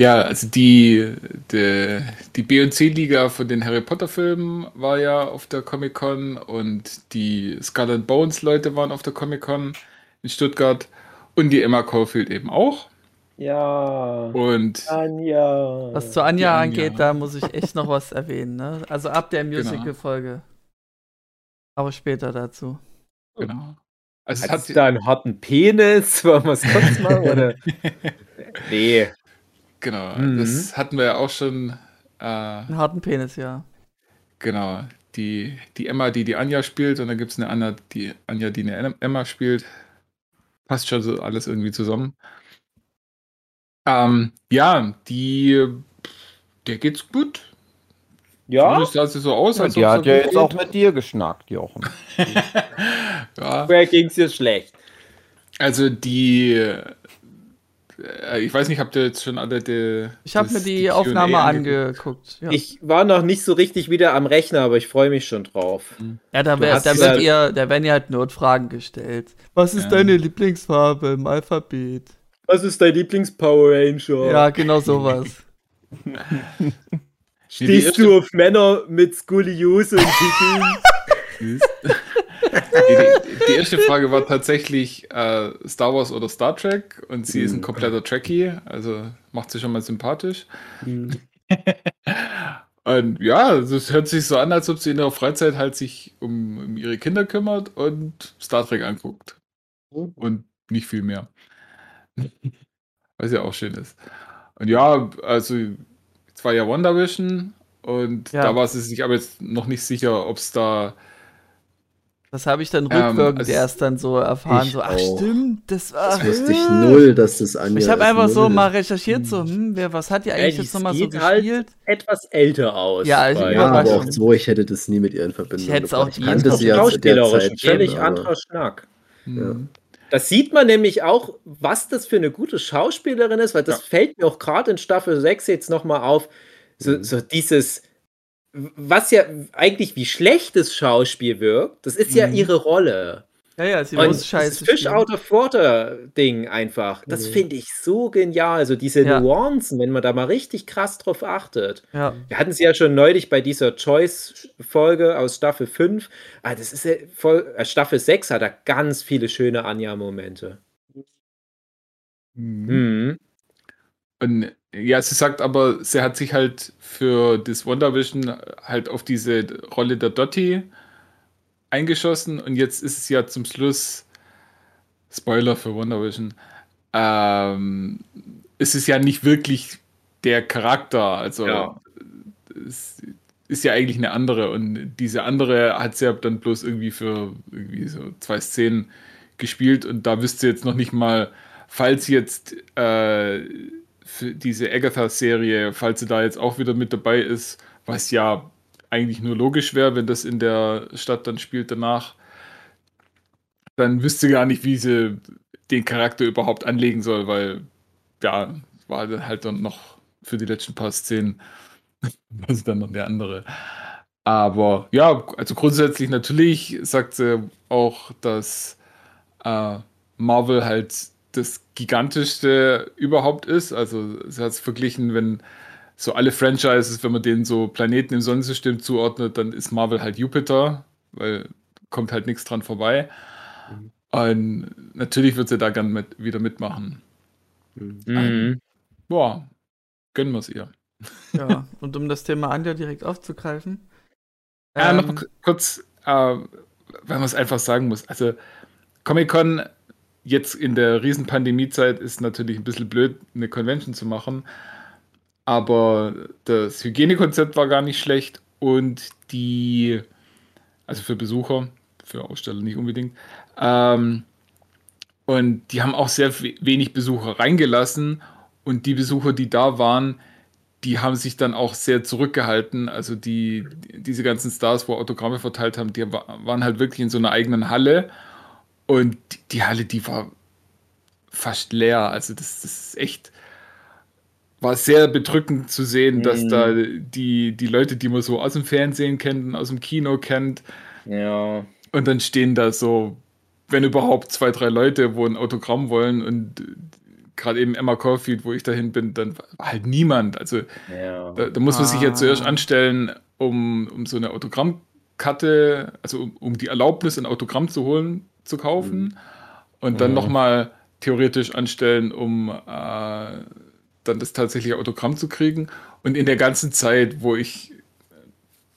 Ja, also die, die, die B- und C-Liga von den Harry Potter-Filmen war ja auf der Comic-Con und die Skull and Bones-Leute waren auf der Comic-Con in Stuttgart und die Emma Caulfield eben auch. Ja. Und Anja. Was zu Anja, Anja, angeht, da muss ich echt noch was erwähnen. Ne? Also ab der genau. Musical-Folge. Aber später dazu. Genau. Also Hat sie da einen harten Penis? Wollen wir es kurz machen? Oder? nee. Genau, mhm. das hatten wir ja auch schon. Äh, Einen harten Penis, ja. Genau, die, die Emma, die die Anja spielt, und dann gibt es eine Anna, die Anja, die eine Emma spielt. Passt schon so alles irgendwie zusammen. Ähm, ja, die, der geht's gut. Ja. So sah sie so aus, als ja, Die hat ja jetzt geht. auch mit dir geschnackt, Jochen. ja. Wer ging's dir schlecht? Also die ich weiß nicht, habt ihr jetzt schon alle die. Ich habe mir die, die Aufnahme angeguckt. Ja. Ich war noch nicht so richtig wieder am Rechner, aber ich freue mich schon drauf. Mhm. Ja, da, wär, da, wird ihr, da werden ja halt Notfragen gestellt. Was ist ja. deine Lieblingsfarbe im Alphabet? Was ist dein Lieblings-Power Ranger? Ja, genau sowas. Stehst du auf Männer mit Skoliose und Pickeln? die, die, erste Frage war tatsächlich äh, Star Wars oder Star Trek und sie mhm. ist ein mhm. kompletter Trekkie, also macht sie schon mal sympathisch. Mhm. und ja, es hört sich so an, als ob sie in ihrer Freizeit halt sich um, um ihre Kinder kümmert und Star Trek anguckt. Mhm. Und nicht viel mehr. Was ja auch schön ist. Und ja, also es war ja WandaVision und ja. da war sie sich aber jetzt noch nicht sicher, ob es da das habe ich dann ähm, rückwirkend ähm, erst dann so erfahren, so, ach auch. stimmt, das war. Das wusste ich null, dass das Anja Ich habe einfach so mal recherchiert, so, hm, wer, was hat die eigentlich ja, jetzt nochmal so halt gespielt? Halt etwas älter aus. Ja, also ja aber auch so, ich hätte das nie mit ihr in Verbindung Ich hätte es auch ich kannte sie ja zu der Zeit völlig schon, anderer Schnack. Ja. Das sieht man nämlich auch, was das für eine gute Schauspielerin ist, weil das ja. fällt mir auch gerade in Staffel 6 jetzt nochmal auf. So, mhm. so dieses was ja eigentlich wie schlechtes Schauspiel wirkt, das ist ja mhm. ihre Rolle. Ja, ja, sie muss scheiße. Das Fish out of water Ding einfach. Das mhm. finde ich so genial. Also diese ja. Nuancen, wenn man da mal richtig krass drauf achtet. Ja. Wir hatten sie ja schon neulich bei dieser Choice-Folge aus Staffel 5. Ah, das ist ja voll, äh, Staffel 6 hat da ganz viele schöne Anja-Momente. Mhm. Mhm. Und ja, sie sagt aber, sie hat sich halt für das WandaVision halt auf diese Rolle der Dottie eingeschossen und jetzt ist es ja zum Schluss, Spoiler für WandaVision, ähm, es ist ja nicht wirklich der Charakter, also ja. es ist ja eigentlich eine andere und diese andere hat sie ja dann bloß irgendwie für irgendwie so zwei Szenen gespielt und da wüsste jetzt noch nicht mal, falls jetzt äh, für diese Agatha-Serie, falls sie da jetzt auch wieder mit dabei ist, was ja eigentlich nur logisch wäre, wenn das in der Stadt dann spielt danach, dann wüsste gar nicht, wie sie den Charakter überhaupt anlegen soll, weil ja, war halt dann noch für die letzten paar Szenen was ist dann noch der andere. Aber ja, also grundsätzlich natürlich sagt sie auch, dass äh, Marvel halt das gigantischste überhaupt ist. Also sie hat es verglichen, wenn so alle Franchises, wenn man denen so Planeten im Sonnensystem zuordnet, dann ist Marvel halt Jupiter, weil kommt halt nichts dran vorbei. Mhm. Und natürlich wird sie da gern mit, wieder mitmachen. Mhm. Ähm, boah, gönnen wir es ihr. Ja, und um das Thema Anja direkt aufzugreifen. Ja, ähm, noch kurz, äh, weil man es einfach sagen muss. Also, Comic-Con jetzt in der Riesenpandemiezeit ist natürlich ein bisschen blöd, eine Convention zu machen. Aber das Hygienekonzept war gar nicht schlecht und die, also für Besucher, für Aussteller nicht unbedingt. Ähm, und die haben auch sehr wenig Besucher reingelassen und die Besucher, die da waren, die haben sich dann auch sehr zurückgehalten. Also die, diese ganzen Stars, wo Autogramme verteilt haben, die waren halt wirklich in so einer eigenen Halle. Und die Halle, die war fast leer. Also das, das ist echt, war sehr bedrückend zu sehen, mhm. dass da die, die Leute, die man so aus dem Fernsehen kennt und aus dem Kino kennt, ja. Und dann stehen da so, wenn überhaupt, zwei, drei Leute, wo ein Autogramm wollen und gerade eben Emma Caulfield, wo ich dahin bin, dann war halt niemand. Also ja. da, da, muss man ah. sich jetzt zuerst anstellen, um, um so eine Autogrammkarte, also um, um die Erlaubnis, ein Autogramm zu holen, zu kaufen. Mhm. Und dann mhm. nochmal theoretisch anstellen, um äh, dann das tatsächliche Autogramm zu kriegen. Und in der ganzen Zeit, wo ich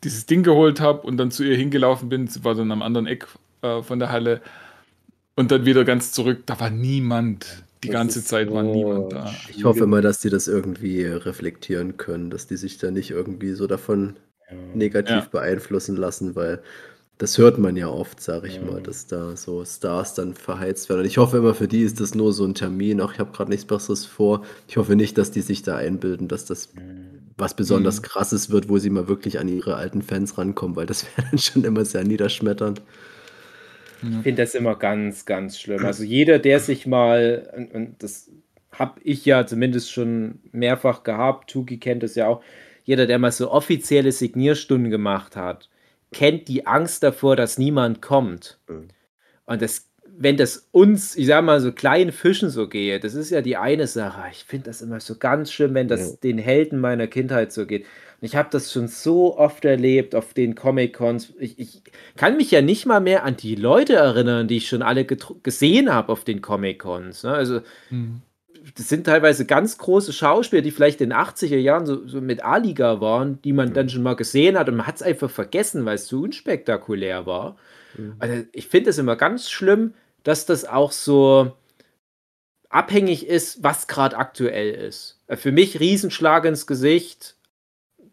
dieses Ding geholt habe und dann zu ihr hingelaufen bin, sie war dann am anderen Eck äh, von der Halle und dann wieder ganz zurück, da war niemand. Die das ganze Zeit so war niemand da. Ich hoffe mal, dass die das irgendwie reflektieren können, dass die sich da nicht irgendwie so davon negativ ja. beeinflussen lassen, weil das hört man ja oft, sage ich ja. mal, dass da so Stars dann verheizt werden. Und ich hoffe immer, für die ist das nur so ein Termin. Auch ich habe gerade nichts Besseres vor. Ich hoffe nicht, dass die sich da einbilden, dass das was besonders mhm. krasses wird, wo sie mal wirklich an ihre alten Fans rankommen, weil das wäre dann schon immer sehr niederschmetternd. Ich finde das immer ganz, ganz schlimm. Also jeder, der sich mal, und, und das habe ich ja zumindest schon mehrfach gehabt, Tuki kennt das ja auch, jeder, der mal so offizielle Signierstunden gemacht hat, kennt die Angst davor, dass niemand kommt. Mhm. Und das, wenn das uns, ich sag mal, so kleinen Fischen so gehe, das ist ja die eine Sache. Ich finde das immer so ganz schlimm, wenn das ja. den Helden meiner Kindheit so geht. Und ich habe das schon so oft erlebt auf den Comic-Cons. Ich, ich, kann mich ja nicht mal mehr an die Leute erinnern, die ich schon alle gesehen habe auf den Comic-Cons. Ne? Also, mhm das sind teilweise ganz große Schauspieler, die vielleicht in den 80er Jahren so, so mit A-Liga waren, die man dann schon mal gesehen hat und man hat es einfach vergessen, weil es zu unspektakulär war. Mhm. Also ich finde es immer ganz schlimm, dass das auch so abhängig ist, was gerade aktuell ist. Äh, für mich Riesenschlag ins Gesicht.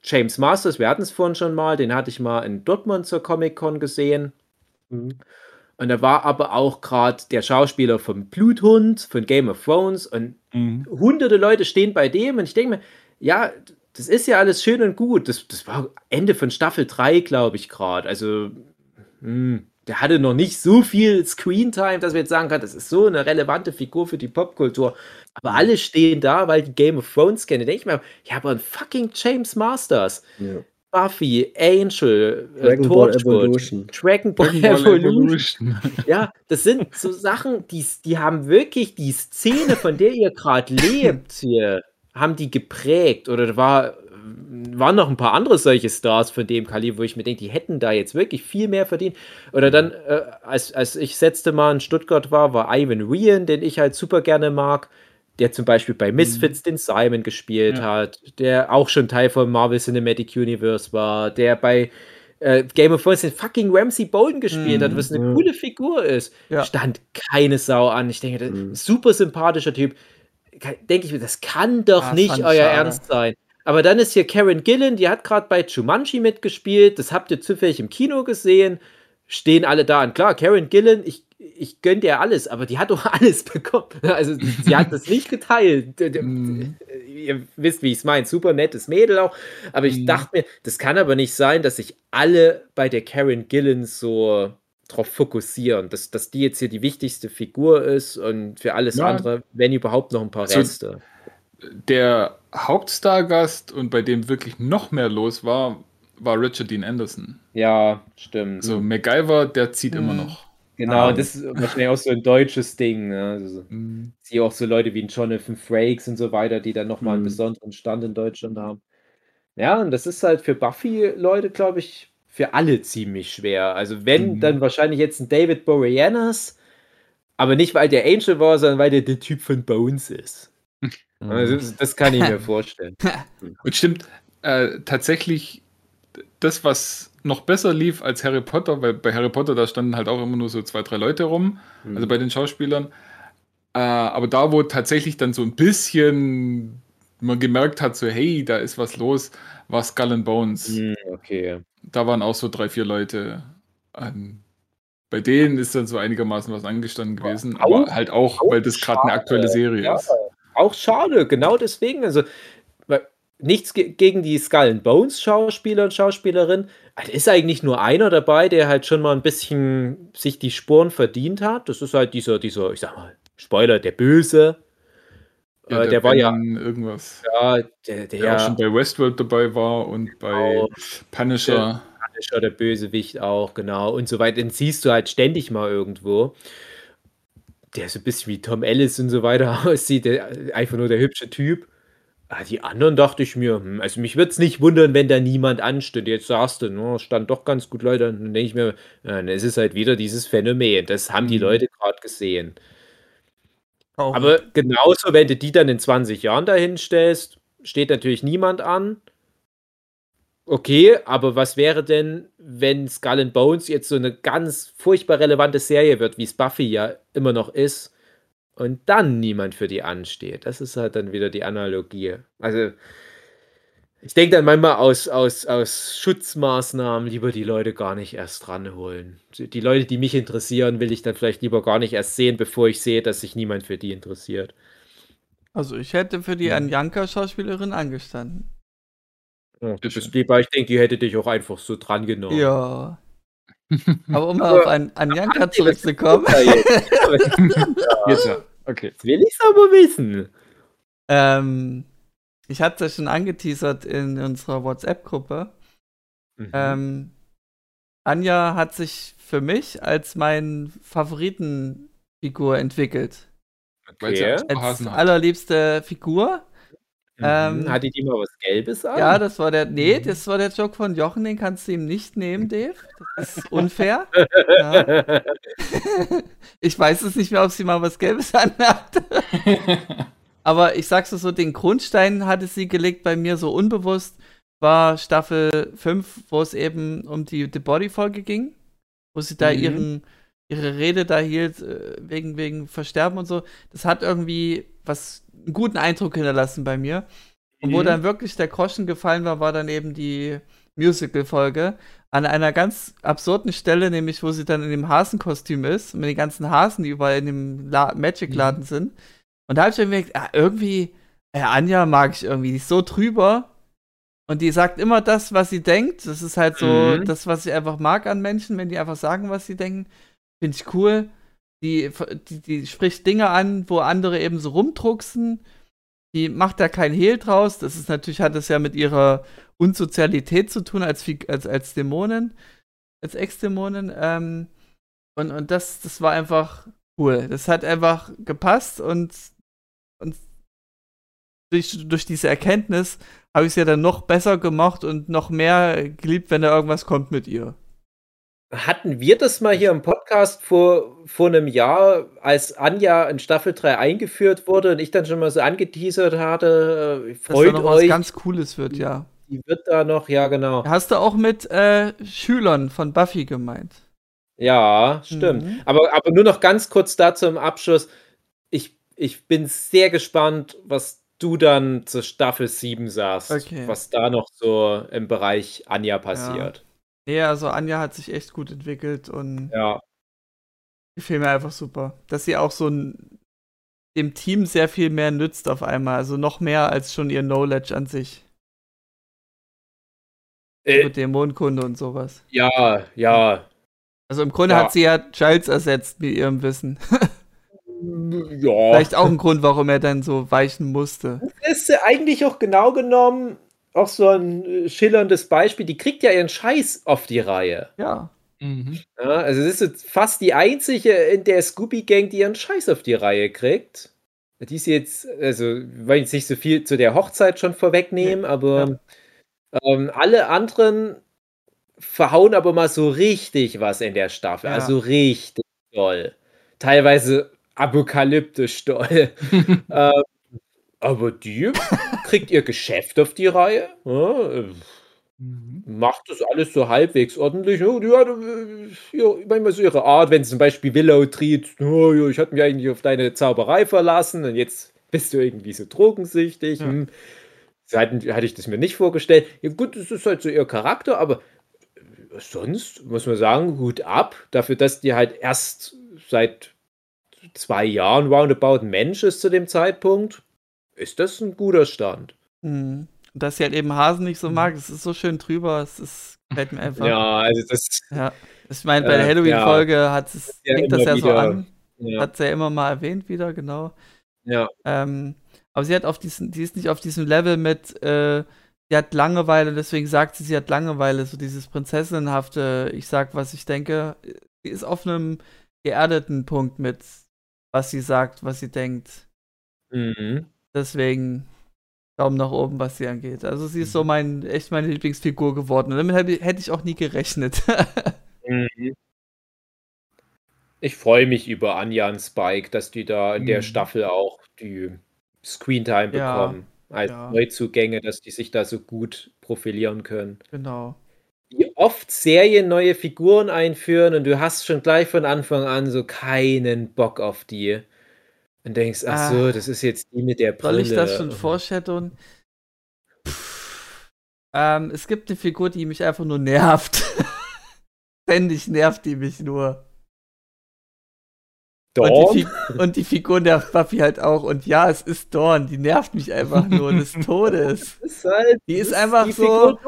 James Masters, wir hatten es vorhin schon mal, den hatte ich mal in Dortmund zur Comic-Con gesehen. Mhm. Und da war aber auch gerade der Schauspieler vom Bluthund, von Game of Thrones und mhm. hunderte Leute stehen bei dem und ich denke mir, ja, das ist ja alles schön und gut. Das, das war Ende von Staffel 3, glaube ich, gerade. Also, mh, hm, der hatte noch nicht so viel Screentime, dass wir jetzt sagen können, das ist so eine relevante Figur für die Popkultur. Aber alle stehen da, weil die Game of Thrones kennen. Denke ich mir, ja, aber ein fucking James Masters. Ja Buffy, Angel, äh, Dragon Ball Evolution. Dragon Ball, Dragon Ball Evolution. ja, das sind so Sachen, die, die haben wirklich die Szene, von der ihr gerade lebt, hier, haben die geprägt. Oder war, waren noch ein paar andere solche Stars von dem Kaliber, wo ich mir denke, die hätten da jetzt wirklich viel mehr verdient. Oder dann, äh, als, als ich letzte Mal in Stuttgart war, war Ivan Rian, den ich halt super gerne mag der zum Beispiel bei Misfits mhm. den Simon gespielt ja. hat, der auch schon Teil von Marvel Cinematic Universe war, der bei äh, Game of Thrones den fucking Ramsey Bolton gespielt mhm. hat, was eine ja. coole Figur ist. Ja. Stand keine Sau an. Ich denke, mhm. super sympathischer Typ. Denke ich mir, das kann doch ah, nicht euer schade. Ernst sein. Aber dann ist hier Karen Gillen, die hat gerade bei Jumanji mitgespielt. Das habt ihr zufällig im Kino gesehen. Stehen alle da. Und klar, Karen Gillen, ich ich gönne dir alles, aber die hat doch alles bekommen. Also sie hat das nicht geteilt. Mhm. Ihr wisst, wie ich es meine. Super nettes Mädel auch. Aber ich mhm. dachte mir, das kann aber nicht sein, dass sich alle bei der Karen Gillen so drauf fokussieren, dass, dass die jetzt hier die wichtigste Figur ist und für alles ja. andere, wenn überhaupt, noch ein paar Reste. der Hauptstargast und bei dem wirklich noch mehr los war, war Richard Dean Anderson. Ja, stimmt. So, MacGyver, der zieht mhm. immer noch. Genau, ah. das ist wahrscheinlich auch so ein deutsches Ding. Ne? Also, mhm. Sie auch so Leute wie ein Jonathan Frakes und so weiter, die dann nochmal einen mhm. besonderen Stand in Deutschland haben. Ja, und das ist halt für Buffy-Leute, glaube ich, für alle ziemlich schwer. Also, wenn, mhm. dann wahrscheinlich jetzt ein David Boreanaz, aber nicht, weil der Angel war, sondern weil der der Typ von Bones ist. Also, das, das kann ich mir vorstellen. Und stimmt, äh, tatsächlich, das, was noch besser lief als Harry Potter, weil bei Harry Potter, da standen halt auch immer nur so zwei, drei Leute rum, mhm. also bei den Schauspielern. Äh, aber da, wo tatsächlich dann so ein bisschen man gemerkt hat, so, hey, da ist was los, war Skull and Bones. Mhm, okay. Da waren auch so drei, vier Leute. Ähm, bei denen ist dann so einigermaßen was angestanden gewesen, auch, aber halt auch, auch weil das gerade eine aktuelle Serie ja, ist. Auch schade, genau deswegen. Also, nichts ge gegen die Skull and Bones Schauspieler und Schauspielerin. Es ist eigentlich nur einer dabei, der halt schon mal ein bisschen sich die Spuren verdient hat. Das ist halt dieser, dieser, ich sag mal, Spoiler, der Böse. Ja, äh, der, der war ja irgendwas. Ja, der, der, der ja auch schon bei Westworld dabei war und bei genau, Punisher. Der Punisher, der Bösewicht auch, genau. Und so weiter. Den siehst du halt ständig mal irgendwo. Der so ein bisschen wie Tom Ellis und so weiter aussieht. Der, einfach nur der hübsche Typ. Ah, die anderen dachte ich mir, hm, also mich würde es nicht wundern, wenn da niemand ansteht. Jetzt sagst du, no, stand doch ganz gut Leute. Und dann denke ich mir, ja, ist es halt wieder dieses Phänomen. Das haben die mhm. Leute gerade gesehen. Auch. Aber genauso, wenn du die dann in 20 Jahren dahin stellst, steht natürlich niemand an. Okay, aber was wäre denn, wenn Skull and Bones jetzt so eine ganz furchtbar relevante Serie wird, wie es Buffy ja immer noch ist? Und dann niemand für die ansteht. Das ist halt dann wieder die Analogie. Also, ich denke dann manchmal aus, aus, aus Schutzmaßnahmen lieber die Leute gar nicht erst ranholen. Die Leute, die mich interessieren, will ich dann vielleicht lieber gar nicht erst sehen, bevor ich sehe, dass sich niemand für die interessiert. Also ich hätte für die ja. Anjanka-Schauspielerin angestanden. Ja, das ist lieber, ich denke, die hätte dich auch einfach so drangenommen. Ja. Aber um mal auf Anjanka zurückzukommen. jetzt, ja. Okay. Jetzt will ich es aber wissen. Ähm, ich hatte es schon angeteasert in unserer WhatsApp-Gruppe. Mhm. Ähm, Anja hat sich für mich als mein Favoritenfigur entwickelt. Okay. Als allerliebste Figur. Mhm. Ähm, Hatte die mal was Gelbes an? Ja, das war der. Nee, mhm. das war der Joke von Jochen, den kannst du ihm nicht nehmen, Dave. Das ist unfair. ja. ich weiß es nicht mehr, ob sie mal was Gelbes anhat. Aber ich sag's so, den Grundstein hatte sie gelegt bei mir so unbewusst, war Staffel 5, wo es eben um die The Body-Folge ging, wo sie da mhm. ihren, ihre Rede da hielt, äh, wegen, wegen Versterben und so. Das hat irgendwie was einen guten Eindruck hinterlassen bei mir. Und mhm. wo dann wirklich der Groschen gefallen war, war dann eben die Musical-Folge. An einer ganz absurden Stelle, nämlich wo sie dann in dem Hasenkostüm ist, mit den ganzen Hasen, die überall in dem Magic-Laden mhm. sind. Und da habe ich mir gedacht, ah, irgendwie, äh, Anja mag ich irgendwie, die ist so drüber. Und die sagt immer das, was sie denkt. Das ist halt so mhm. das, was ich einfach mag an Menschen, wenn die einfach sagen, was sie denken. Finde ich cool die, die, die spricht Dinge an, wo andere eben so rumdrucksen. die macht da kein Hehl draus. Das ist natürlich, hat es ja mit ihrer Unsozialität zu tun als, als, als Dämonen, als Ex-Dämonen. Ähm, und, und das, das war einfach cool. Das hat einfach gepasst und, und durch, durch diese Erkenntnis habe ich es ja dann noch besser gemocht und noch mehr geliebt, wenn da irgendwas kommt mit ihr. Hatten wir das mal hier im Podcast vor, vor einem Jahr, als Anja in Staffel 3 eingeführt wurde und ich dann schon mal so angeteasert hatte, äh, freut Dass da noch euch. was ganz Cooles wird, ja. Die wird da noch, ja genau. Hast du auch mit äh, Schülern von Buffy gemeint? Ja, stimmt. Mhm. Aber, aber nur noch ganz kurz dazu im Abschluss. Ich, ich bin sehr gespannt, was du dann zur Staffel 7 sagst, okay. was da noch so im Bereich Anja passiert. Ja. Nee, also Anja hat sich echt gut entwickelt und ja. gefällt mir einfach super. Dass sie auch so ein, dem Team sehr viel mehr nützt auf einmal. Also noch mehr als schon ihr Knowledge an sich. Äh, Mit Dämonenkunde und sowas. Ja, ja. Also im Grunde ja. hat sie ja Giles ersetzt mit ihrem Wissen. ja. Vielleicht auch ein Grund, warum er dann so weichen musste. Das ist eigentlich auch genau genommen auch so ein äh, schillerndes Beispiel. Die kriegt ja ihren Scheiß auf die Reihe. Ja. Mhm. ja also es ist fast die einzige in der Scooby-Gang, die ihren Scheiß auf die Reihe kriegt. Die ist jetzt, also, weil ich jetzt nicht so viel zu der Hochzeit schon vorwegnehmen, ja. aber ja. Ähm, alle anderen verhauen aber mal so richtig was in der Staffel. Ja. Also richtig doll. Teilweise apokalyptisch doll. ähm, aber die kriegt ihr Geschäft auf die Reihe. Ja, äh, mhm. Macht das alles so halbwegs ordentlich. Ja, manchmal so ihre Art, wenn zum Beispiel Willow tritt, oh, ich hatte mich eigentlich auf deine Zauberei verlassen und jetzt bist du irgendwie so drogensüchtig. Hm. Hatte, hatte ich das mir nicht vorgestellt. Ja, gut, das ist halt so ihr Charakter, aber sonst muss man sagen, gut ab, dafür, dass die halt erst seit zwei Jahren roundabout Mensch ist zu dem Zeitpunkt ist das ein guter Stand. Mhm. Dass sie halt eben Hasen nicht so mhm. mag, es ist so schön drüber, es ist, gefällt mir einfach. Ja, also das. Ja. Ich meine, bei der äh, Halloween-Folge ja, hat es, ja das ja wieder, so an. Ja. Hat sie ja immer mal erwähnt wieder, genau. Ja. Ähm, aber sie hat auf diesen, die ist nicht auf diesem Level mit, äh, sie hat Langeweile, deswegen sagt sie, sie hat Langeweile, so dieses Prinzessinnenhafte, ich sag, was ich denke. Sie ist auf einem geerdeten Punkt mit, was sie sagt, was sie denkt. Mhm. Deswegen Daumen nach oben, was sie angeht. Also sie ist so mhm. mein, echt meine Lieblingsfigur geworden. Und damit hätte ich auch nie gerechnet. Mhm. ich freue mich über Anja und Spike, dass die da in der mhm. Staffel auch die Screentime ja, bekommen. Als ja. Neuzugänge, dass die sich da so gut profilieren können. Genau. Wie oft Serien neue Figuren einführen und du hast schon gleich von Anfang an so keinen Bock auf die. Und denkst, ach so, ah, das ist jetzt die mit der Brille. Soll ich das schon foreshadowen? Ähm, es gibt eine Figur, die mich einfach nur nervt. Ständig nervt die mich nur. Dawn? Und die, und die Figur nervt Buffy halt auch. Und ja, es ist Dawn. Die nervt mich einfach nur des Todes. ist halt, die ist einfach die so.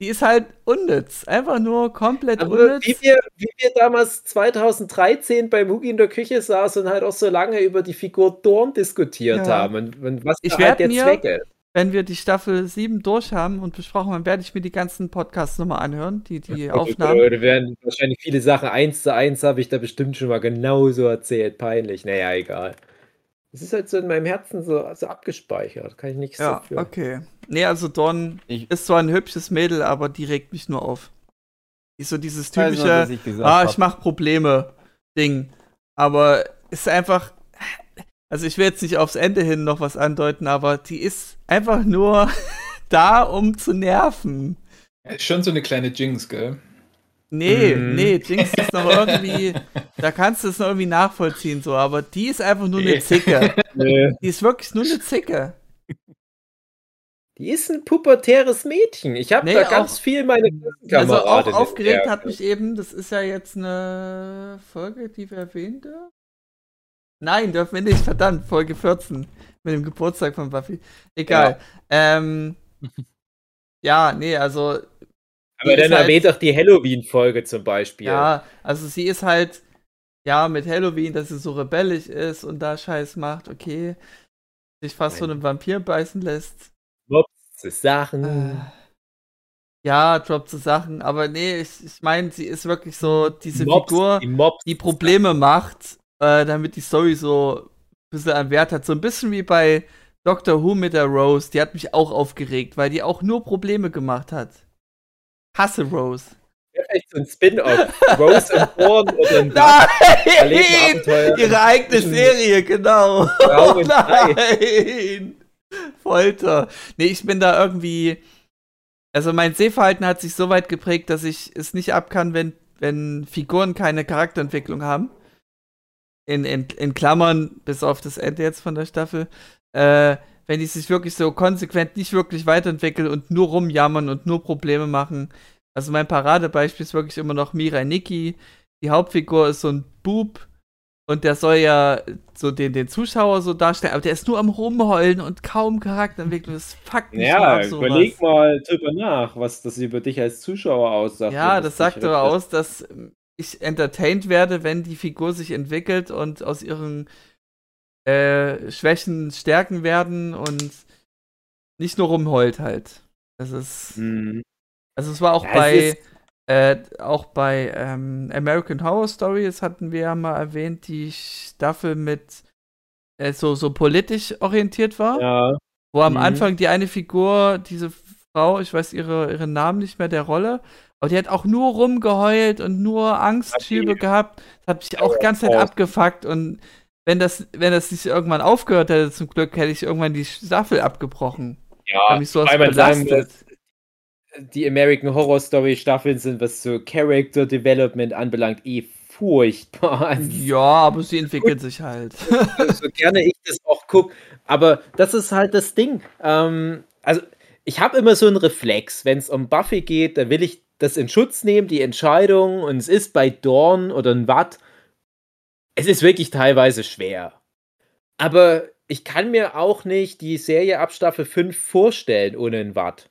Die ist halt unnütz. Einfach nur komplett Aber unnütz. Wie wir, wie wir damals 2013 bei Mugi in der Küche saßen und halt auch so lange über die Figur Dawn diskutiert ja. haben. Und, und was ich da halt der mir, Zweck ist wenn wir die Staffel 7 durch haben und besprochen haben, werde ich mir die ganzen Podcasts nochmal anhören, die, die Aufnahmen. Da werden wahrscheinlich viele Sachen eins zu eins habe ich da bestimmt schon mal genauso erzählt. Peinlich. Naja, egal. Es ist halt so in meinem Herzen so, so abgespeichert. Kann ich nichts ja, dafür. okay. Nee, also Dawn ich ist so ein hübsches Mädel, aber die regt mich nur auf. Die ist so dieses typische, also, ich ah, ich mach Probleme Ding. Aber ist einfach, also ich will jetzt nicht aufs Ende hin noch was andeuten, aber die ist einfach nur da, um zu nerven. Ja, ist schon so eine kleine Jinx, gell? Nee, mm. nee, Jinx ist noch irgendwie, da kannst du es noch irgendwie nachvollziehen, so, aber die ist einfach nur eine Zicke. nee. Die ist wirklich nur eine Zicke. Die ist ein pubertäres Mädchen. Ich habe nee, da ganz viel meine Also auch aufgeregt hat mich eben, das ist ja jetzt eine Folge, die wir erwähnt haben. Nein, dürfen wir nicht, verdammt, Folge 14 mit dem Geburtstag von Buffy. Egal. Ja, ähm, ja nee, also. Aber dann halt, erwähnt doch die Halloween-Folge zum Beispiel. Ja, also sie ist halt, ja, mit Halloween, dass sie so rebellisch ist und da Scheiß macht, okay. sich fast von einem Vampir beißen lässt. Drops Sachen. Äh, ja, Drops Sachen, aber nee, ich, ich meine, sie ist wirklich so diese Mobs, Figur, die, die Probleme macht, äh, damit die Story so ein bisschen an Wert hat. So ein bisschen wie bei Doctor Who mit der Rose, die hat mich auch aufgeregt, weil die auch nur Probleme gemacht hat. Hasse Rose. Ja, vielleicht so ein Spin-off. Rose und Born oder ein Nein! Ihre eigene Serie, genau. Oh, nein! Folter. Nee, ich bin da irgendwie. Also mein Sehverhalten hat sich so weit geprägt, dass ich es nicht ab kann, wenn, wenn Figuren keine Charakterentwicklung haben. In, in, in Klammern, bis auf das Ende jetzt von der Staffel. Äh, wenn die sich wirklich so konsequent nicht wirklich weiterentwickeln und nur rumjammern und nur Probleme machen, also mein Paradebeispiel ist wirklich immer noch Mirai Nikki. Die Hauptfigur ist so ein Bub und der soll ja so den, den Zuschauer so darstellen, aber der ist nur am Rumheulen und kaum Charakterentwicklung. Das fuckt mich Ja, ab, überleg mal drüber nach, was das über dich als Zuschauer aussagt. Ja, das sagt aber aus, dass ich entertained werde, wenn die Figur sich entwickelt und aus ihren äh, Schwächen Stärken werden und nicht nur rumheult halt. Das ist. Mhm. Also es war auch ja, bei äh, auch bei ähm, American Horror Story, das hatten wir ja mal erwähnt, die Staffel mit äh, so, so politisch orientiert war. Ja. Wo am mhm. Anfang die eine Figur, diese Frau, ich weiß ihre, ihren Namen nicht mehr, der Rolle, aber die hat auch nur rumgeheult und nur Angstschübe gehabt. Das hat mich auch die ganze Zeit abgefuckt und wenn das, wenn das nicht irgendwann aufgehört hätte, zum Glück, hätte ich irgendwann die Staffel abgebrochen. Ja, mich sowas belastet. Sagen, die American Horror Story Staffeln sind, was so Character Development anbelangt, eh furchtbar. ja, aber sie entwickeln Gut. sich halt. so gerne ich das auch gucke. Aber das ist halt das Ding. Ähm, also, ich habe immer so einen Reflex, wenn es um Buffy geht, da will ich das in Schutz nehmen, die Entscheidung. Und es ist bei Dawn oder ein Watt, es ist wirklich teilweise schwer. Aber ich kann mir auch nicht die Serie ab Staffel 5 vorstellen ohne ein Watt.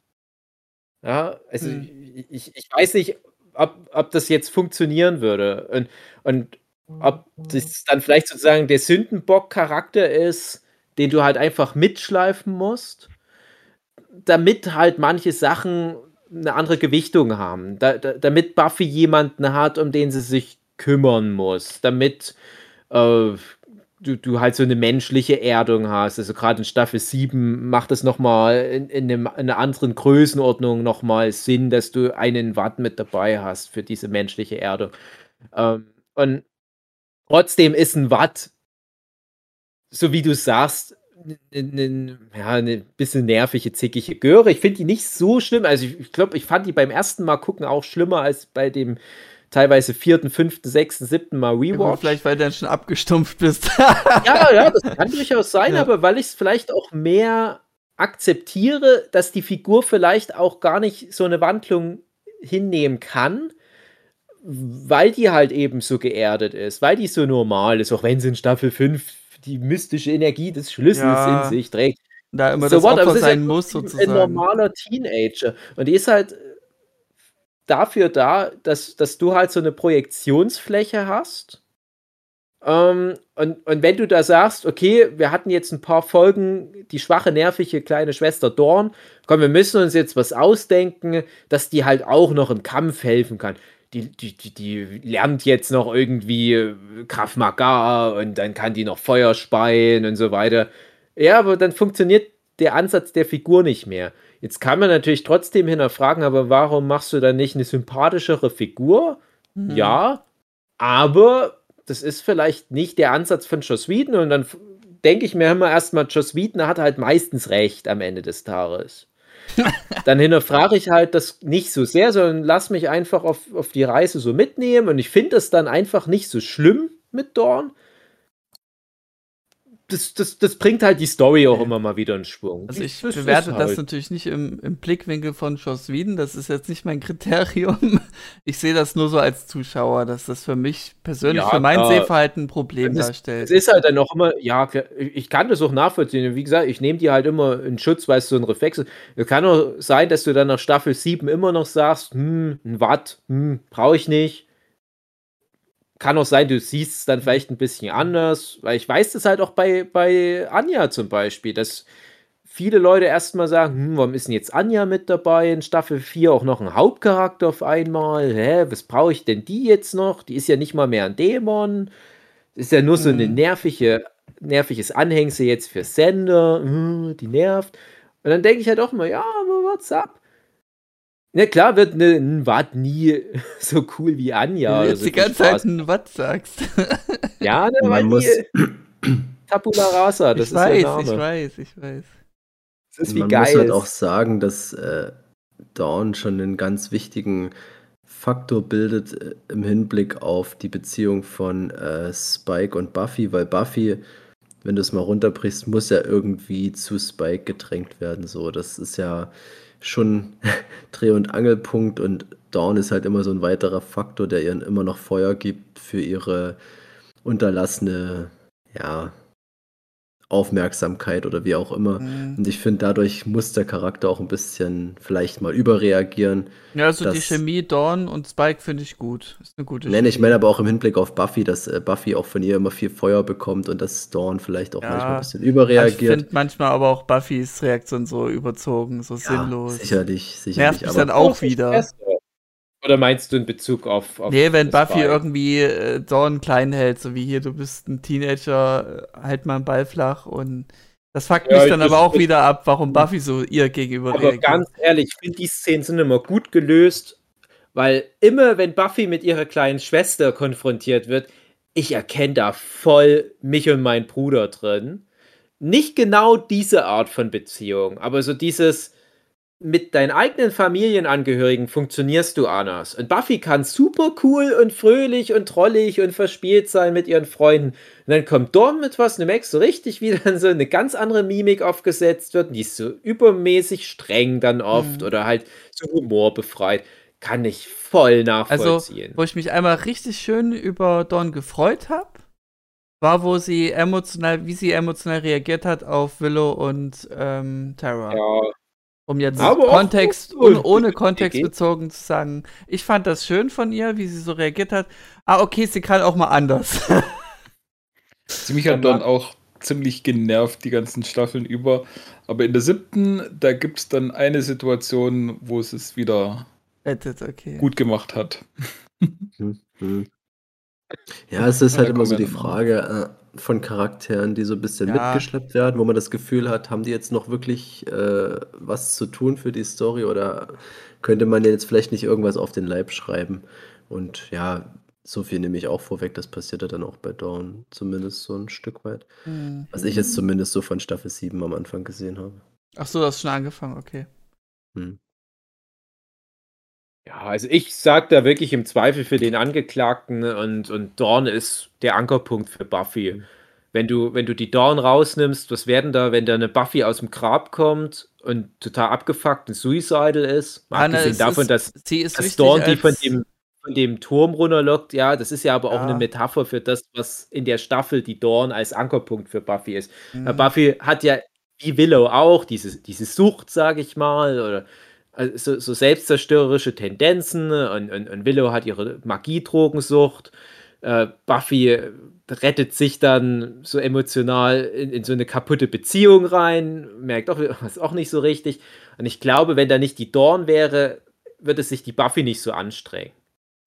Ja, also hm. ich, ich weiß nicht, ob, ob das jetzt funktionieren würde. Und, und ob das dann vielleicht sozusagen der Sündenbock-Charakter ist, den du halt einfach mitschleifen musst, damit halt manche Sachen eine andere Gewichtung haben. Da, da, damit Buffy jemanden hat, um den sie sich kümmern muss. Damit äh, du, du halt so eine menschliche Erdung hast. Also gerade in Staffel 7 macht es nochmal in, in, in einer anderen Größenordnung nochmal Sinn, dass du einen Watt mit dabei hast für diese menschliche Erdung. Ähm, und trotzdem ist ein Watt, so wie du sagst, eine, ja, eine bisschen nervige, zickige Göre. Ich finde die nicht so schlimm. Also ich, ich glaube, ich fand die beim ersten Mal gucken auch schlimmer als bei dem teilweise vierten, fünften, sechsten, siebten Mal Rewatch. Ja, vielleicht, weil du dann schon abgestumpft bist. ja, ja, das kann durchaus sein, ja. aber weil ich es vielleicht auch mehr akzeptiere, dass die Figur vielleicht auch gar nicht so eine Wandlung hinnehmen kann, weil die halt eben so geerdet ist, weil die so normal ist, auch wenn sie in Staffel 5 die mystische Energie des Schlüssels ja. in sich trägt. Da immer so das what, Opfer sein muss, sozusagen. Ein normaler Teenager. Und die ist halt dafür da, dass, dass du halt so eine Projektionsfläche hast. Ähm, und, und wenn du da sagst, okay, wir hatten jetzt ein paar Folgen, die schwache, nervige kleine Schwester Dorn, komm, wir müssen uns jetzt was ausdenken, dass die halt auch noch im Kampf helfen kann. Die, die, die, lernt jetzt noch irgendwie Kraft Maga und dann kann die noch Feuer speien und so weiter. Ja, aber dann funktioniert der Ansatz der Figur nicht mehr. Jetzt kann man natürlich trotzdem hinterfragen, aber warum machst du dann nicht eine sympathischere Figur? Mhm. Ja, aber das ist vielleicht nicht der Ansatz von Joss Whedon und dann denke ich mir immer erstmal, Joss Whedon hat halt meistens recht am Ende des Tages. dann hinterfrage ich halt das nicht so sehr, sondern lass mich einfach auf, auf die Reise so mitnehmen. Und ich finde es dann einfach nicht so schlimm mit Dorn, das, das, das bringt halt die Story auch immer mal wieder in Schwung. Also ich das bewerte halt. das natürlich nicht im, im Blickwinkel von Joss Whedon, das ist jetzt nicht mein Kriterium. Ich sehe das nur so als Zuschauer, dass das für mich persönlich, ja, für mein äh, Sehverhalten ein Problem es, darstellt. Es ist halt dann auch immer, ja, ich kann das auch nachvollziehen. Wie gesagt, ich nehme die halt immer in Schutz, weil es so ein Reflex ist. Es kann auch sein, dass du dann nach Staffel 7 immer noch sagst, hm, ein Watt, hm, brauche ich nicht kann auch sein, du siehst es dann vielleicht ein bisschen anders, weil ich weiß das halt auch bei, bei Anja zum Beispiel, dass viele Leute erstmal sagen, hm, warum ist denn jetzt Anja mit dabei in Staffel 4, auch noch ein Hauptcharakter auf einmal, hä, was brauche ich denn die jetzt noch? Die ist ja nicht mal mehr ein Dämon, ist ja nur so eine mhm. nervige, nerviges Anhängsel jetzt für Sender, hm, die nervt. Und dann denke ich halt auch immer, ja, what's up? Na klar wird ne, ein Watt nie so cool wie Anja. Du jetzt die ganze Zeit ein Watt sagst. ja, ne, man muss... Tabula Rasa, das ich ist weiß, der Name. Ich weiß, ich weiß. Das ist wie Man geil. muss halt auch sagen, dass äh, Dawn schon einen ganz wichtigen Faktor bildet äh, im Hinblick auf die Beziehung von äh, Spike und Buffy, weil Buffy, wenn du es mal runterbrichst, muss ja irgendwie zu Spike gedrängt werden. So, das ist ja schon Dreh- und Angelpunkt und Dawn ist halt immer so ein weiterer Faktor, der ihr immer noch Feuer gibt für ihre unterlassene, ja, Aufmerksamkeit oder wie auch immer. Mhm. Und ich finde, dadurch muss der Charakter auch ein bisschen vielleicht mal überreagieren. Ja, also die Chemie Dawn und Spike finde ich gut. Ist eine gute Chemie. ich meine aber auch im Hinblick auf Buffy, dass äh, Buffy auch von ihr immer viel Feuer bekommt und dass Dawn vielleicht auch ja. manchmal ein bisschen überreagiert. Ich finde manchmal aber auch Buffys Reaktion so überzogen, so ja, sinnlos. Sicherlich, sicherlich. Nervt mich dann auch wieder. Oder meinst du in Bezug auf. auf nee, wenn Buffy Ball? irgendwie äh, Dawn klein hält, so wie hier, du bist ein Teenager, äh, halt mal einen Ball flach und das fuckt ja, mich dann aber auch wieder ab, warum Buffy so ihr gegenüber aber reagiert. ganz ehrlich, ich finde die Szenen sind immer gut gelöst, weil immer wenn Buffy mit ihrer kleinen Schwester konfrontiert wird, ich erkenne da voll mich und meinen Bruder drin. Nicht genau diese Art von Beziehung, aber so dieses mit deinen eigenen Familienangehörigen funktionierst du anders. Und Buffy kann super cool und fröhlich und trollig und verspielt sein mit ihren Freunden. Und dann kommt Dawn mit was, und du merkst so richtig, wie dann so eine ganz andere Mimik aufgesetzt wird. Und die ist so übermäßig streng dann oft mhm. oder halt so humorbefreit. Kann ich voll also, nachvollziehen. Also, wo ich mich einmal richtig schön über Dawn gefreut habe, war, wo sie emotional, wie sie emotional reagiert hat auf Willow und ähm, Tara. Ja, um jetzt Aber Kontext, ohne, ohne Kontext bezogen zu sagen, ich fand das schön von ihr, wie sie so reagiert hat. Ah, okay, sie kann auch mal anders. sie mich hat dann auch ziemlich genervt die ganzen Staffeln über. Aber in der siebten, da gibt es dann eine Situation, wo es es wieder okay. gut gemacht hat. Ja, es ist halt immer so die Frage, äh, von Charakteren, die so ein bisschen Ja. mitgeschleppt werden, wo man das Gefühl hat, haben die jetzt noch wirklich äh, was zu tun für die Story oder könnte man jetzt vielleicht nicht irgendwas auf den Leib schreiben? Und ja, so viel nehme ich auch vorweg, das passiert ja dann auch bei Dawn, zumindest so ein Stück weit. Mhm. Was ich jetzt zumindest so von Staffel 7 am Anfang gesehen habe. Ach so, du hast schon angefangen, okay. Hm. Ja, also ich sage da wirklich im Zweifel für den Angeklagten und, und Dawn ist der Ankerpunkt für Buffy. Mhm. Wenn du, wenn du die Dawn rausnimmst, was werden da, wenn da eine Buffy aus dem Grab kommt und total abgefuckt und suicidal ist? Abgesehen davon, ist, dass, dass Dawn die von dem, von dem Turm runterlockt, ja, das ist ja aber auch ja. eine Metapher für das, was in der Staffel die Dawn als Ankerpunkt für Buffy ist. Mhm. Buffy hat ja wie Willow auch diese, diese Sucht, sage ich mal, oder also so, so selbstzerstörerische Tendenzen und, und, und Willow hat ihre Magiedrogensucht. Äh, Buffy rettet sich dann so emotional in, in, so eine kaputte Beziehung rein, merkt auch, das ist auch nicht so richtig. Und ich glaube, wenn da nicht die Dorn wäre, würde sich die Buffy nicht so anstrengen.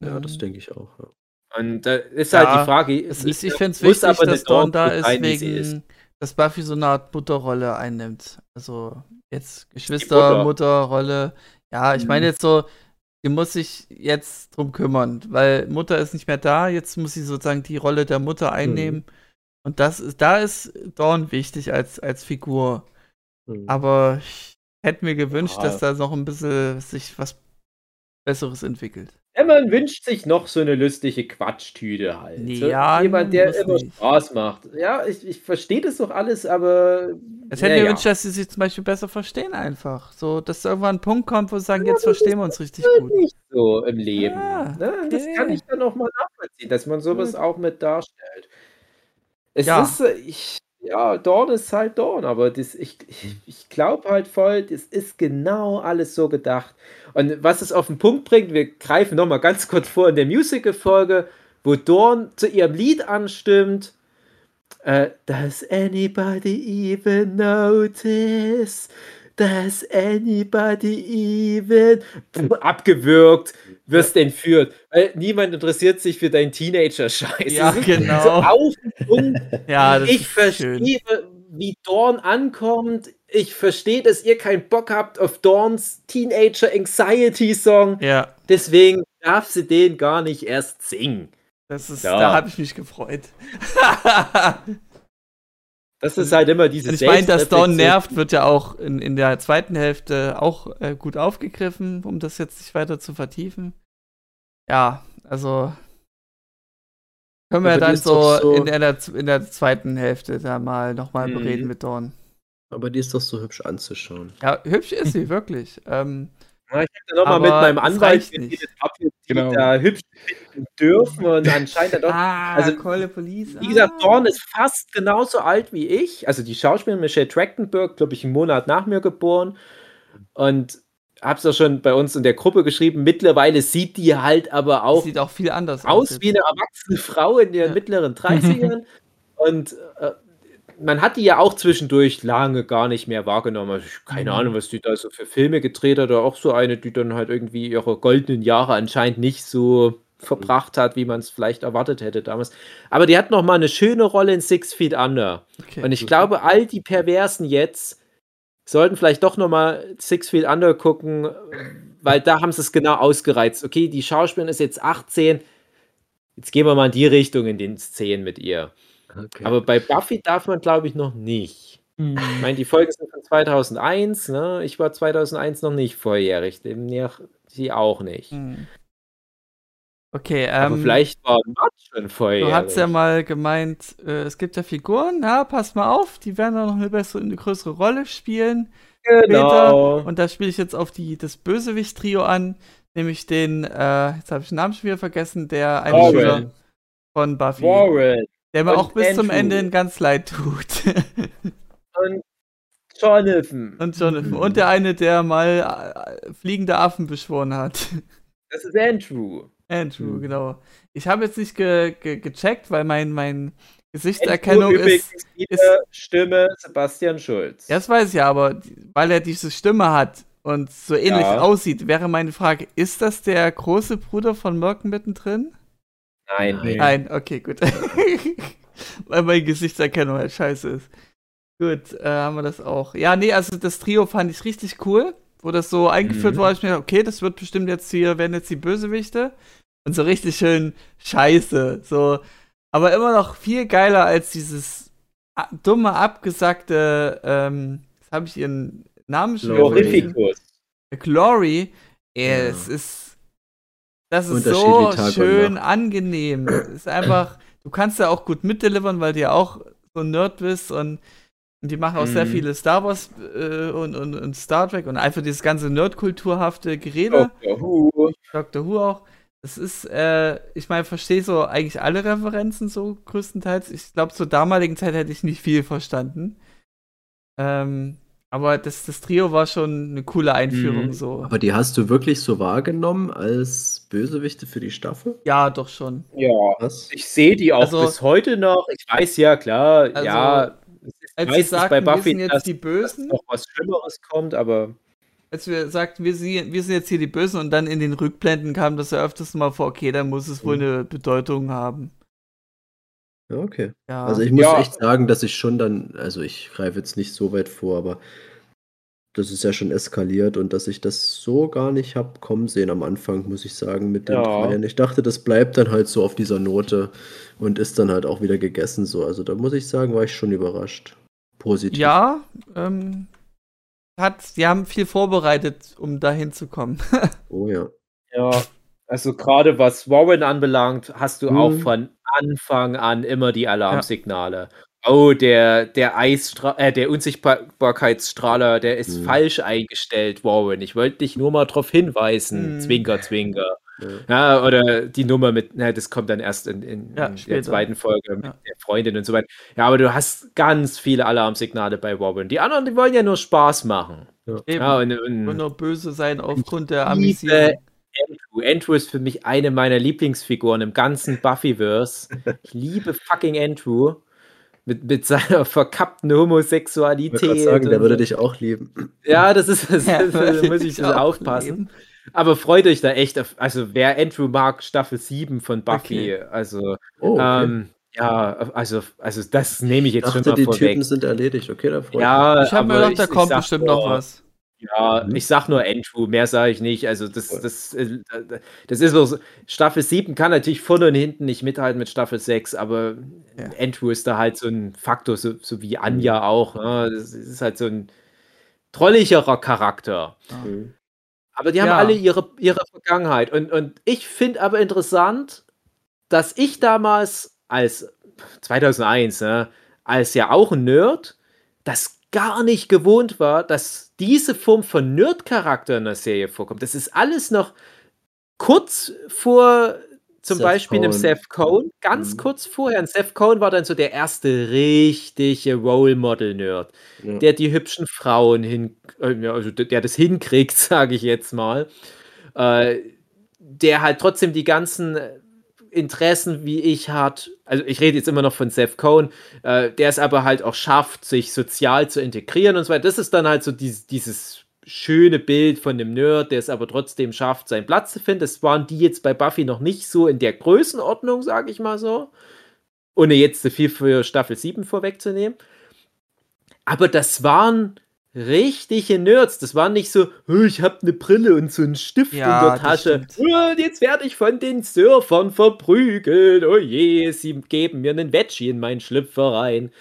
Ja, das denke ich auch. Ja. Und da ist ja, halt die Frage. Ist, ich finde es wichtig, dass Dorn da ist, wegen, dass Buffy so eine Art Mutterrolle einnimmt. Also jetzt Geschwister, Mutterrolle. Ja, ich meine mhm. jetzt so, die muss sich jetzt drum kümmern, weil Mutter ist nicht mehr da, jetzt muss sie sozusagen die Rolle der Mutter mhm. einnehmen. Mhm. Und das ist, da ist Dawn wichtig als, als Figur. Mhm. Aber ich hätte mir gewünscht, ja. dass da noch ein bisschen sich was Besseres entwickelt. Ja, man wünscht sich noch so eine lustige Quatschtüte halt. Ja, Jemand, der immer nicht. Spaß macht. Ja, ich, ich verstehe das doch alles, aber. Es hätte mir ja. gewünscht, dass sie sich zum Beispiel besser verstehen, einfach. So, dass irgendwann ein Punkt kommt, wo sie sagen, ja, jetzt verstehen wir uns richtig gut. nicht so im Leben. Ja, ne? Das okay. kann ich dann auch mal nachvollziehen, dass man sowas auch mit darstellt. Es ist, ich, ja, Dawn ist halt Dawn, aber das, ich, ich, ich glaube halt voll, das ist genau alles so gedacht. Und was es auf den Punkt bringt, wir greifen nochmal ganz kurz vor in der Musical-Folge, wo Dorn zu ihrem Lied anstimmt. Äh, Does anybody even notice? Does anybody even abgewürgt, wirst entführt. Weil niemand interessiert sich für deinen Teenager-Scheiß. Ja, genau. So auf und ja, ich verstehe, wie Dawn ankommt. Ich verstehe, dass ihr keinen Bock habt auf Dawns Teenager Anxiety Song. Ja. Deswegen darf sie den gar nicht erst singen. Das ist, ja. Da habe ich mich gefreut. Das ist halt immer dieses. Ich meine, dass Dawn nervt, wird ja auch in, in der zweiten Hälfte auch äh, gut aufgegriffen, um das jetzt nicht weiter zu vertiefen. Ja, also können wir dann so, so, in, der, in der zweiten Hälfte da mal nochmal mhm. bereden mit Dawn. Aber die ist doch so hübsch anzuschauen. Ja, hübsch ist sie, wirklich. Ähm, ja, ich hätte nochmal mit meinem Anwalt geredet, ob wir genau. da hübsch finden dürfen und anscheinend doch. Ah, also, Police. Wie gesagt, ah. Dawn ist fast genauso alt wie ich. Also die Schauspielerin Michelle Trachtenberg, glaube ich, einen Monat nach mir geboren. Und habe es ja schon bei uns in der Gruppe geschrieben. Mittlerweile sieht die halt aber auch, sieht auch viel anders aus, aus wie eine erwachsene Frau in ihren ja. mittleren 30ern. und äh, man hat die ja auch zwischendurch lange gar nicht mehr wahrgenommen. Also keine mhm. Ahnung, was die da so für Filme gedreht hat. Oder auch so eine, die dann halt irgendwie ihre goldenen Jahre anscheinend nicht so verbracht hat, wie man es vielleicht erwartet hätte damals. Aber die hat noch mal eine schöne Rolle in Six Feet Under. Okay, und ich glaube, all die Perversen jetzt sollten vielleicht doch noch mal Six Feet Under gucken, weil da haben sie es genau ausgereizt. Okay, die Schauspielerin ist jetzt 18. Jetzt gehen wir mal in die Richtung in den Szenen mit ihr. Okay. Aber bei Buffy darf man, glaube ich, noch nicht. Hm. Ich meine, die Folgen sind von 2001, ne? Ich war 2001 noch nicht volljährig, demnach sie auch nicht. Hm. Okay, ähm, Aber vielleicht war Matt schon volljährig. Du hast ja mal gemeint, äh, es gibt ja Figuren, ja, pass mal auf, die werden auch noch eine bessere, eine größere Rolle spielen. Genau. Später. Und da spiele ich jetzt auf die, das Bösewicht-Trio an, nämlich den, äh, jetzt habe ich den Namen schon wieder vergessen, der Einspieler von Buffy. Warren. Der mir auch bis Andrew. zum Ende ganz leid tut. und Jonathan. Und Jonathan. Und der eine, der mal äh, fliegende Affen beschworen hat. Das ist Andrew. Andrew, mhm. genau. Ich habe jetzt nicht ge ge gecheckt, weil mein, mein Gesichtserkennung Andrew ist, ist. Stimme Sebastian Schulz. Das weiß ich ja, aber weil er diese Stimme hat und so ähnlich ja. aussieht, wäre meine Frage: Ist das der große Bruder von Merken mittendrin? Nein. Nein, okay, gut. Weil meine Gesichtserkennung halt scheiße ist. Gut, äh, haben wir das auch. Ja, nee, also das Trio fand ich richtig cool, wo das so eingeführt mhm. wurde. Ich mir okay, das wird bestimmt jetzt hier, werden jetzt die Bösewichte. Und so richtig schön scheiße. So. Aber immer noch viel geiler als dieses dumme, abgesagte, ähm, jetzt habe ich ihren Namen schon Glorificus. Glory. Ja. Es ist das ist so schön angenehm. Es ist einfach, du kannst ja auch gut mitdelivern, weil du ja auch so ein Nerd bist und, die machen auch mhm. sehr viele Star Wars äh, und, und, und, Star Trek und einfach dieses ganze Nerdkulturhafte Gerede. Doctor Who. Doctor Who auch. Es ist, äh, ich meine, verstehe so eigentlich alle Referenzen so größtenteils. Ich glaube, zur damaligen Zeit hätte ich nicht viel verstanden. Ähm, aber das, das Trio war schon eine coole Einführung mhm. so. Aber die hast du wirklich so wahrgenommen als Bösewichte für die Staffel? Ja, doch schon. Ja, Was? ich sehe die auch also, bis heute noch. Ich weiß ja, klar, also, ja. Ist meistens sagten, bei Buffy, wir sind jetzt dass, die Bösen. noch was Schlimmeres kommt, aber. Als wir sagten, wir sind, wir sind jetzt hier die Bösen und dann in den Rückblenden kam das ja öfters mal vor, okay, dann muss es wohl mhm. eine Bedeutung haben. Ja, okay. Ja. Also ich muss ja. echt sagen, dass ich schon dann, also ich greife jetzt nicht so weit vor, aber das ist ja schon eskaliert und dass ich das so gar nicht habe kommen sehen am Anfang, muss ich sagen, mit den ja. Ich dachte, das bleibt dann halt so auf dieser Note und ist dann halt auch wieder gegessen so. Also da muss ich sagen, war ich schon überrascht. Positiv. Ja, ähm, hat, die haben viel vorbereitet, um da hinzukommen. oh ja. Ja, also gerade was Warren anbelangt, hast du hm. auch mhm. von Anfang an immer die Alarmsignale. Ja. Oh, der, der Eisstra äh, der Unsichtbarkeitsstrahler, der ist hm. falsch eingestellt, Warren. Ich wollte dich nur mal darauf hinweisen. Hm. Zwinker, Zwinker. Ja. ja. oder die Nummer mit, na, das kommt dann erst in, in, ja, in der zweiten Folge mit der Freundin und so weiter. Ja, aber du hast ganz viele Alarmsignale bei Warren. Die anderen, die wollen ja nur Spaß machen. Ja, Eben. und, und, und nur böse sein aufgrund der Ambition. Andrew ist für mich eine meiner Lieblingsfiguren im ganzen Buffyverse. Ich liebe fucking Andrew. Mit, mit seiner verkappten Homosexualität. Ich sagen, der würde dich auch lieben. Ja, das ist, das, das, das muss ich so aufpassen. Lieben. Aber freut euch da echt auf, also wer Andrew mag, Staffel 7 von Buffy, okay. also oh, okay. ähm, ja, also, also das nehme ich jetzt ich dachte, schon mal die vorweg. Typen sind erledigt, okay, da freut ja, Ich habe mir gedacht, da kommt bestimmt noch was. Ja, mhm. ich sag nur Andrew, mehr sage ich nicht. Also das, das, äh, das ist so, Staffel 7 kann natürlich vorne und hinten nicht mithalten mit Staffel 6, aber ja. Andrew ist da halt so ein Faktor, so, so wie Anja mhm. auch. Ne? Das ist halt so ein trolligerer Charakter. Mhm. Aber die haben ja. alle ihre, ihre Vergangenheit. Und, und ich finde aber interessant, dass ich damals als 2001, ne, als ja auch ein Nerd, das gar nicht gewohnt war, dass diese Form von Nerd-Charakter in der Serie vorkommt. Das ist alles noch kurz vor zum Seth Beispiel Cohen. einem Seth Cohn, ganz mhm. kurz vorher. Und Seth Cohn war dann so der erste richtige Role Model Nerd, ja. der die hübschen Frauen hin, äh, also der das hinkriegt, sage ich jetzt mal, äh, der halt trotzdem die ganzen Interessen wie ich hat, also ich rede jetzt immer noch von Seth Cohn, äh, der es aber halt auch schafft, sich sozial zu integrieren und so weiter. Das ist dann halt so dieses, dieses schöne Bild von dem Nerd, der es aber trotzdem schafft, seinen Platz zu finden. Das waren die jetzt bei Buffy noch nicht so in der Größenordnung, sage ich mal so. Ohne jetzt zu viel für Staffel 7 vorwegzunehmen. Aber das waren richtige Nerds. Das waren nicht so, oh, ich habe eine Brille und so einen Stift ja, in der Tasche. Oh, jetzt werde ich von den Surfern verprügelt. Oh je, sie geben mir einen Veggie in meinen Schlüpfer rein.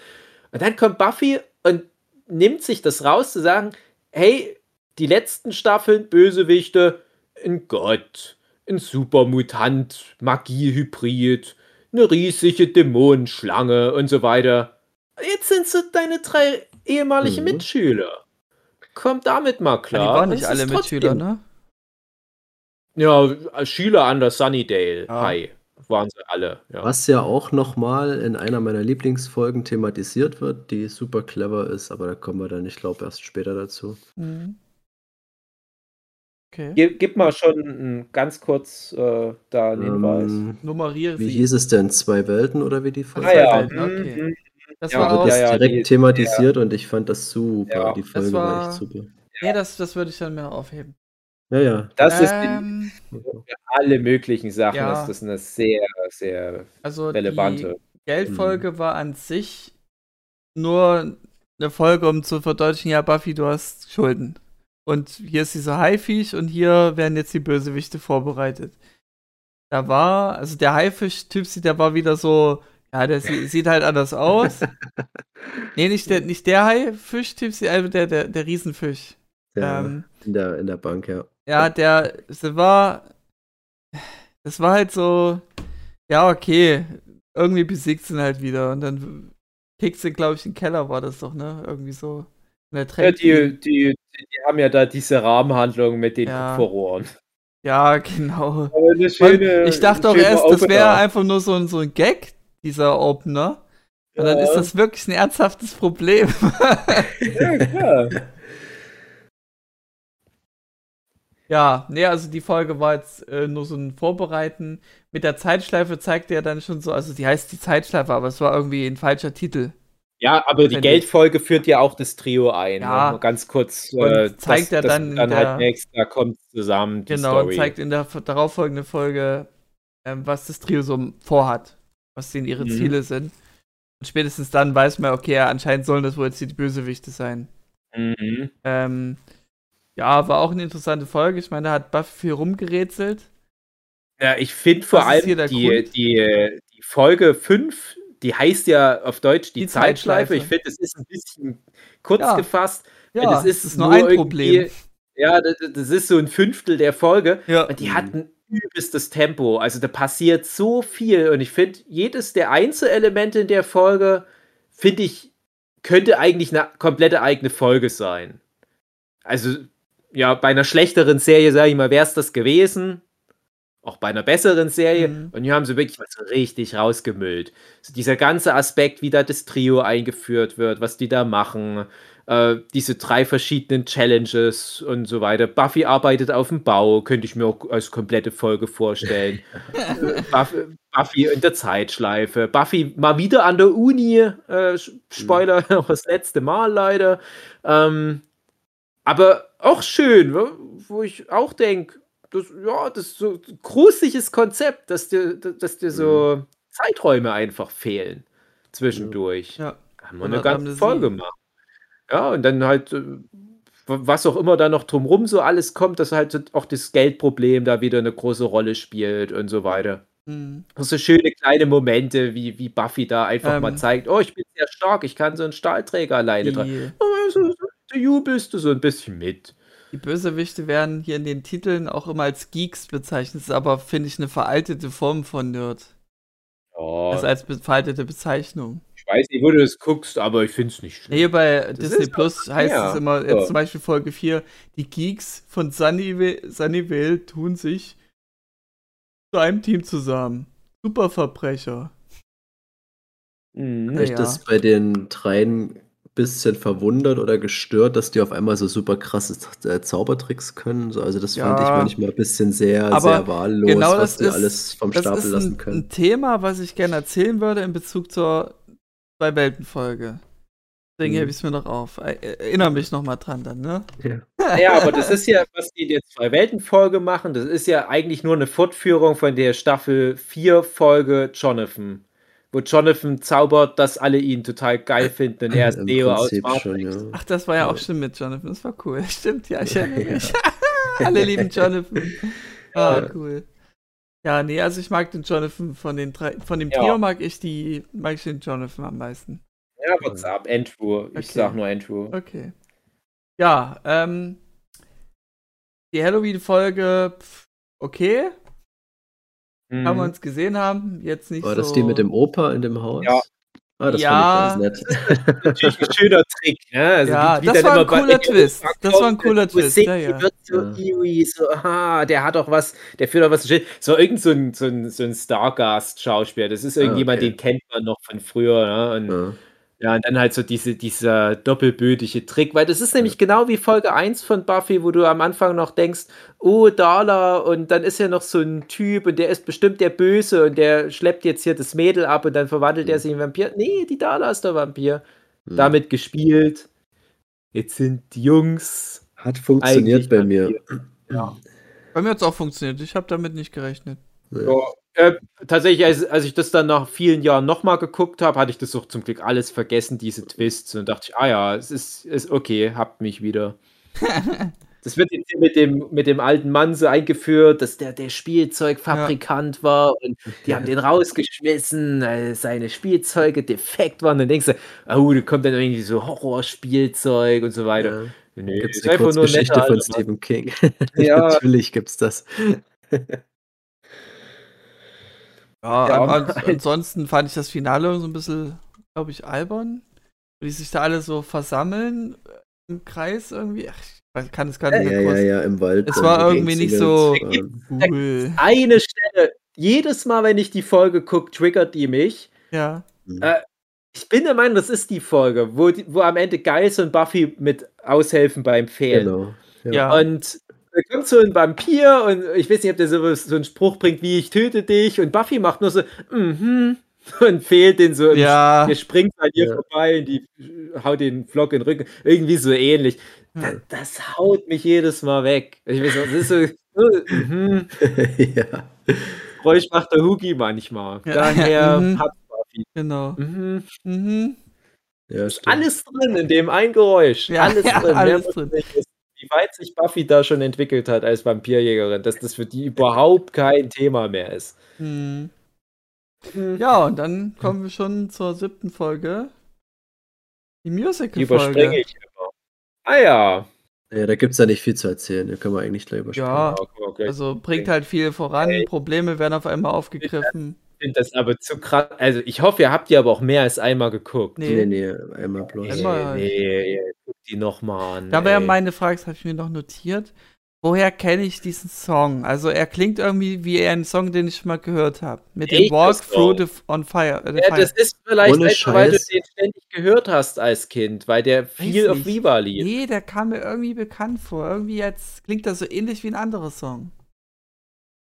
Und dann kommt Buffy und nimmt sich das raus zu sagen, hey, die letzten Staffeln Bösewichte, ein Gott, ein Supermutant, Magie-Hybrid, eine riesige Dämonenschlange und so weiter. Jetzt sind sie deine drei ehemalige mhm. Mitschüler. Kommt damit mal klar. Ja, die waren nicht alle Mitschüler, ne? Ja, Schüler an der Sunnydale ah. High waren sie alle. Ja. Was ja auch nochmal in einer meiner Lieblingsfolgen thematisiert wird, die super clever ist, aber da kommen wir dann, ich glaube, erst später dazu. Mhm. Okay. Gib, gib, mal schon ganz kurz äh, da einen Hinweis. Ähm, Nummeriere Wie hieß es denn? Zwei Welten oder wie die Folge? Ah, ja. Welten, okay. Das ja, war auch, das ja, direkt die, thematisiert und ich fand das super. Die Folge war, war, echt super. Nee, das, das würde ich dann mehr aufheben. Ja, ja. Das ähm, ist für alle möglichen Sachen ja. ist das eine sehr, sehr also relevante. Die Geldfolge mhm. war an sich nur eine Folge, um zu verdeutlichen, ja, Buffy, du hast Schulden. Und hier ist dieser Haifisch und hier werden jetzt die Bösewichte vorbereitet. Da war, also der Haifisch-Typ, der war wieder so, ja, der sieht halt anders aus. nee, nicht der, nicht der Haifisch-Typ, der, der, der Riesenfisch. Ja, ähm, in, der, in der Bank, ja. Ja, der, das war, das war halt so, ja, okay, irgendwie besiegt sie ihn halt wieder und dann kickt sie, glaube ich, in den Keller, war das doch, ne? Irgendwie so. ja, die, die, die, die, haben ja da diese Rahmenhandlung mit den ja. Kupferrohren. Ja, genau. Schöne, ich dachte auch erst, das wäre einfach nur so ein, so ein Gag, dieser Opener. Und ja. dann ist das wirklich ein ernsthaftes Problem. ja, klar. Ja, nee, also die Folge war jetzt äh, nur so ein Vorbereiten. Mit der Zeitschleife zeigt er dann schon so, also die heißt die Zeitschleife, aber es war irgendwie ein falscher Titel. Ja, aber die Geldfolge führt ja auch das Trio ein. Ja. Ne? Ganz kurz. Äh, zeigt er dann. dann halt nächstes, da kommt zusammen. genau, Story. zeigt in der darauffolgenden Folge, ähm, was das Trio so vorhat, was denn ihre mhm. Ziele sind. Und spätestens dann weiß man, okay, anscheinend sollen das wohl jetzt die Bösewichte sein. Mhm. Ähm, ja, war auch eine interessante Folge. Ich meine, da hat Buffy viel rumgerätselt. Ja, ich finde vor allem die, die, die Folge 5 die heißt ja auf Deutsch die, die Zeitschleife. Zeitschleife. Ich finde, es ist ein bisschen kurz ja. gefasst. Ja, das ist, ist nur ein Problem. Ja, das, das, ist so ein Fünftel der Folge. Ja. Und die hat ein übelstes Tempo. Also da passiert so viel. Und ich finde, jedes der Einzelelemente in der Folge, finde ich, könnte eigentlich eine komplette eigene Folge sein. Also, ja, bei einer schlechteren Serie, sage ich mal, wäre es das gewesen auch bei einer besseren Serie. Mhm. Und hier haben sie wirklich was richtig rausgemüllt. So dieser ganze Aspekt, wie da das Trio eingeführt wird, was die da machen, äh, diese drei verschiedenen Challenges und so weiter. Buffy arbeitet auf dem Bau, könnte ich mir auch als komplette Folge vorstellen. Buffy, Buffy, in der Zeitschleife. Buffy mal wieder an der Uni. Äh, Spoiler, mhm. das letzte Mal leider. Ähm, aber auch schön, wo ich auch denke, das, ja, das ist so ein gruseliges Konzept, dass dir, dass dir so mhm. Zeiträume einfach fehlen zwischendurch. Ja. Haben wir eine ganze Folge gemacht. Ja, und dann halt, äh, was auch immer da noch drumrum so alles kommt, dass halt auch das Geldproblem da wieder eine große Rolle spielt und so weiter. Mhm. So schöne kleine Momente, wie, wie Buffy da einfach ähm, mal zeigt, oh, ich bin sehr stark, ich kann so einen Stahlträger alleine tragen. Oh, so, so, du jubelst du so ein bisschen mit. Die Bösewichte werden hier in den Titeln auch immer als Geeks bezeichnet, das ist aber, finde ich, eine veraltete Form von Nerd. Oh. Das ist als veraltete Bezeichnung. Ich weiß nicht, wo du das guckst, aber ich finde es nicht schlimm. Nee, bei das Disney Plus heißt es immer, jetzt zum Beispiel Folge 4, die Geeks von Sunnyvale, Sunnyvale tun sich zu einem Team zusammen. Superverbrecher. Mhm. Echt, das bei den dreien bisschen verwundert oder gestört, dass die auf einmal so super krasse äh, Zaubertricks können. So, also das ja, fand ich manchmal ein bisschen sehr, sehr wahllos, genau was die ist, alles vom Stapel lassen können. Das ist ein Thema, was ich gerne erzählen würde in Bezug zur zwei Welten Folge. Deswegen mhm. hebe ich es mir noch auf. Erinnere mich noch mal dran dann, ne? Ja. ja, aber das ist ja, was die in der Zwei-Welten-Folge machen, das ist ja eigentlich nur eine Fortführung von der Staffel 4 Folge Jonathan wo Jonathan zaubert, dass alle ihn total geil finden und er ist Neo aus Matrix. Ja. Ach, das war ja auch schon mit Jonathan, das war cool. Stimmt, ja, ich erinnere mich. alle lieben Jonathan. Ah, cool. Ja, nee, also ich mag den Jonathan von den drei, von dem Trio mag ich die, mag ich den Jonathan am meisten. Ja, what's up, Andrew. Ich okay. sag nur Andrew. Okay. Ja, ähm, die Halloween-Folge, okay, mhm. haben wir uns gesehen haben. Jetzt nicht War so. das die mit dem Opa in dem Haus? Ja. Ah, das ja, fand ich ganz nett. Das ist natürlich ein schöner Trick. Ne? Also ja, wie, wie das war ein cooler Twist. Das war ein cooler Twist. Ja, ja. wird so ja. Iwi, so, aha, der hat doch was, der führt doch was. So irgend so ein, so ein, so ein Stargast-Schauspieler. Das ist irgendjemand, ah, okay. den kennt man noch von früher. Ne? Und, ja. Ja, und dann halt so diese, dieser doppelbödige Trick, weil das ist nämlich genau wie Folge 1 von Buffy, wo du am Anfang noch denkst, oh, Dala, und dann ist ja noch so ein Typ und der ist bestimmt der Böse und der schleppt jetzt hier das Mädel ab und dann verwandelt mhm. er sich in Vampir. Nee, die Dala ist der Vampir. Mhm. Damit gespielt. Jetzt sind die Jungs. Hat funktioniert bei mir. Ja. Bei mir hat es auch funktioniert. Ich habe damit nicht gerechnet. Ja. Äh, tatsächlich, als, als ich das dann nach vielen Jahren nochmal geguckt habe, hatte ich das auch zum Glück alles vergessen, diese Twists. Und dachte ich, ah ja, es ist, ist okay, habt mich wieder. das wird jetzt mit dem, mit dem alten Mann so eingeführt, dass der der Spielzeugfabrikant ja. war und die haben den rausgeschmissen, weil seine Spielzeuge defekt waren. dann denkst du, oh, da kommt dann irgendwie so Horrorspielzeug und so weiter. Ja. Nee, gibt es eine Kurzgeschichte von Stephen King. ja. Natürlich gibt's das. Ja, ja aber ansonsten fand ich das Finale so ein bisschen, glaube ich, albern. Wie sich da alle so versammeln äh, im Kreis irgendwie. Ach, ich kann es gar nicht ja, mehr ja, ja, ja, im Wald. Es war irgendwie nicht so cool. Eine Stelle, jedes Mal, wenn ich die Folge gucke, triggert die mich. Ja. Mhm. Äh, ich bin der Meinung, das ist die Folge, wo, die, wo am Ende Geist und Buffy mit aushelfen beim Fehlen. Genau. Ja. ja. Und da kommt so ein Vampir und ich weiß nicht, ob der so, so einen Spruch bringt wie ich töte dich und Buffy macht nur so, mhm, und fehlt den so. Ja. Der springt an ihr ja. vorbei und die haut den Flock in den Rücken. Irgendwie so ähnlich. Das, das haut mich jedes Mal weg. Ich weiß, das ist so. mhm. ja. Geräusch macht der Hugi manchmal. Ja. Daher mhm. hat Buffy. Genau. Mhm. Mhm. Ja, alles drin in dem ein Geräusch. Ja, alles drin. Alles drin wie weit sich Buffy da schon entwickelt hat als Vampirjägerin, dass das für die überhaupt kein Thema mehr ist. Hm. Ja, und dann kommen wir schon zur siebten Folge. Die Musical-Folge. Die überspringe ich immer. Ah ja. Ja, da gibt es ja nicht viel zu erzählen, da können wir eigentlich gleich überspringen. Ja, also bringt halt viel voran, hey. Probleme werden auf einmal aufgegriffen. Ich finde das aber zu krass. Also ich hoffe, ihr habt die aber auch mehr als einmal geguckt. Nee, nee, nee einmal bloß. Einmal. Nee, nee, guck die nochmal an. Da wäre meine Frage, das habe ich mir noch notiert. woher kenne ich diesen Song? Also er klingt irgendwie wie ein Song, den ich mal gehört habe. Mit dem Walk Through the, on Fire. Äh, ja, fire. das ist vielleicht einfach, weil du den ständig gehört hast als Kind, weil der viel auf Viva lief. Nee, der kam mir irgendwie bekannt vor. Irgendwie jetzt klingt das so ähnlich wie ein anderer Song.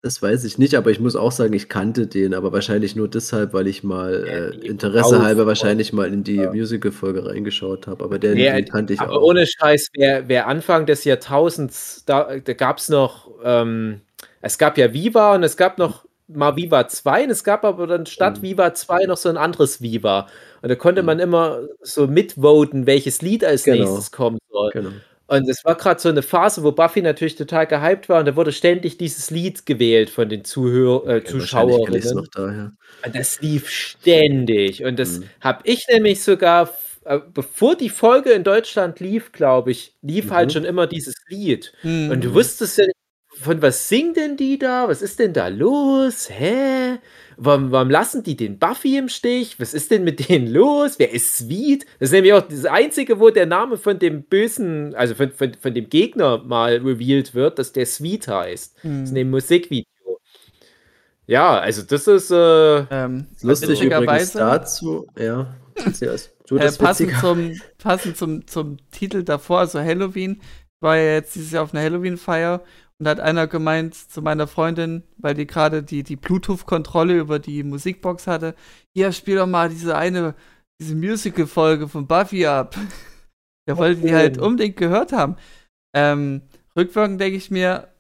Das weiß ich nicht, aber ich muss auch sagen, ich kannte den, aber wahrscheinlich nur deshalb, weil ich mal äh, Interesse halber wahrscheinlich mal in die ja. Musical-Folge reingeschaut habe. Aber der, nee, den kannte ich aber auch. ohne Scheiß, wer, wer Anfang des Jahrtausends, da, da gab es noch, ähm, es gab ja Viva und es gab noch mal Viva 2 und es gab aber dann statt mhm. Viva 2 noch so ein anderes Viva. Und da konnte mhm. man immer so mitvoten, welches Lied als genau. nächstes kommen soll. Genau. Und es war gerade so eine Phase, wo Buffy natürlich total gehypt war und da wurde ständig dieses Lied gewählt von den Zuhör äh, okay, Zuschauerinnen. Noch da, ja. Und das lief ständig. Und das mhm. habe ich nämlich sogar, äh, bevor die Folge in Deutschland lief, glaube ich, lief halt mhm. halt schon immer dieses Lied. Mhm. Und du wusstest ja nicht, von was singen denn die da? Was ist denn da los? Hä? Warum, warum, lassen die den Buffy im Stich? Was ist denn mit denen los? Wer ist Sweet? Das ist nämlich auch das Einzige, wo der Name von dem bösen, also von, von, von dem Gegner mal revealed wird, dass der Sweet heißt. Mhm. Das ist in dem Musikvideo. Ja, also das ist äh, ähm, lustig übrigens dazu, ja. Du, äh, passend zum, passend zum, zum Titel davor, also Halloween, war ja jetzt dieses Jahr auf einer Halloween-Feier und da hat einer gemeint zu meiner Freundin, weil die gerade die, die Bluetooth-Kontrolle über die Musikbox hatte, hier spiel doch mal diese eine, diese Musical-Folge von Buffy ab. Der wollte die halt unbedingt gehört haben. Ähm, rückwirkend denke ich mir,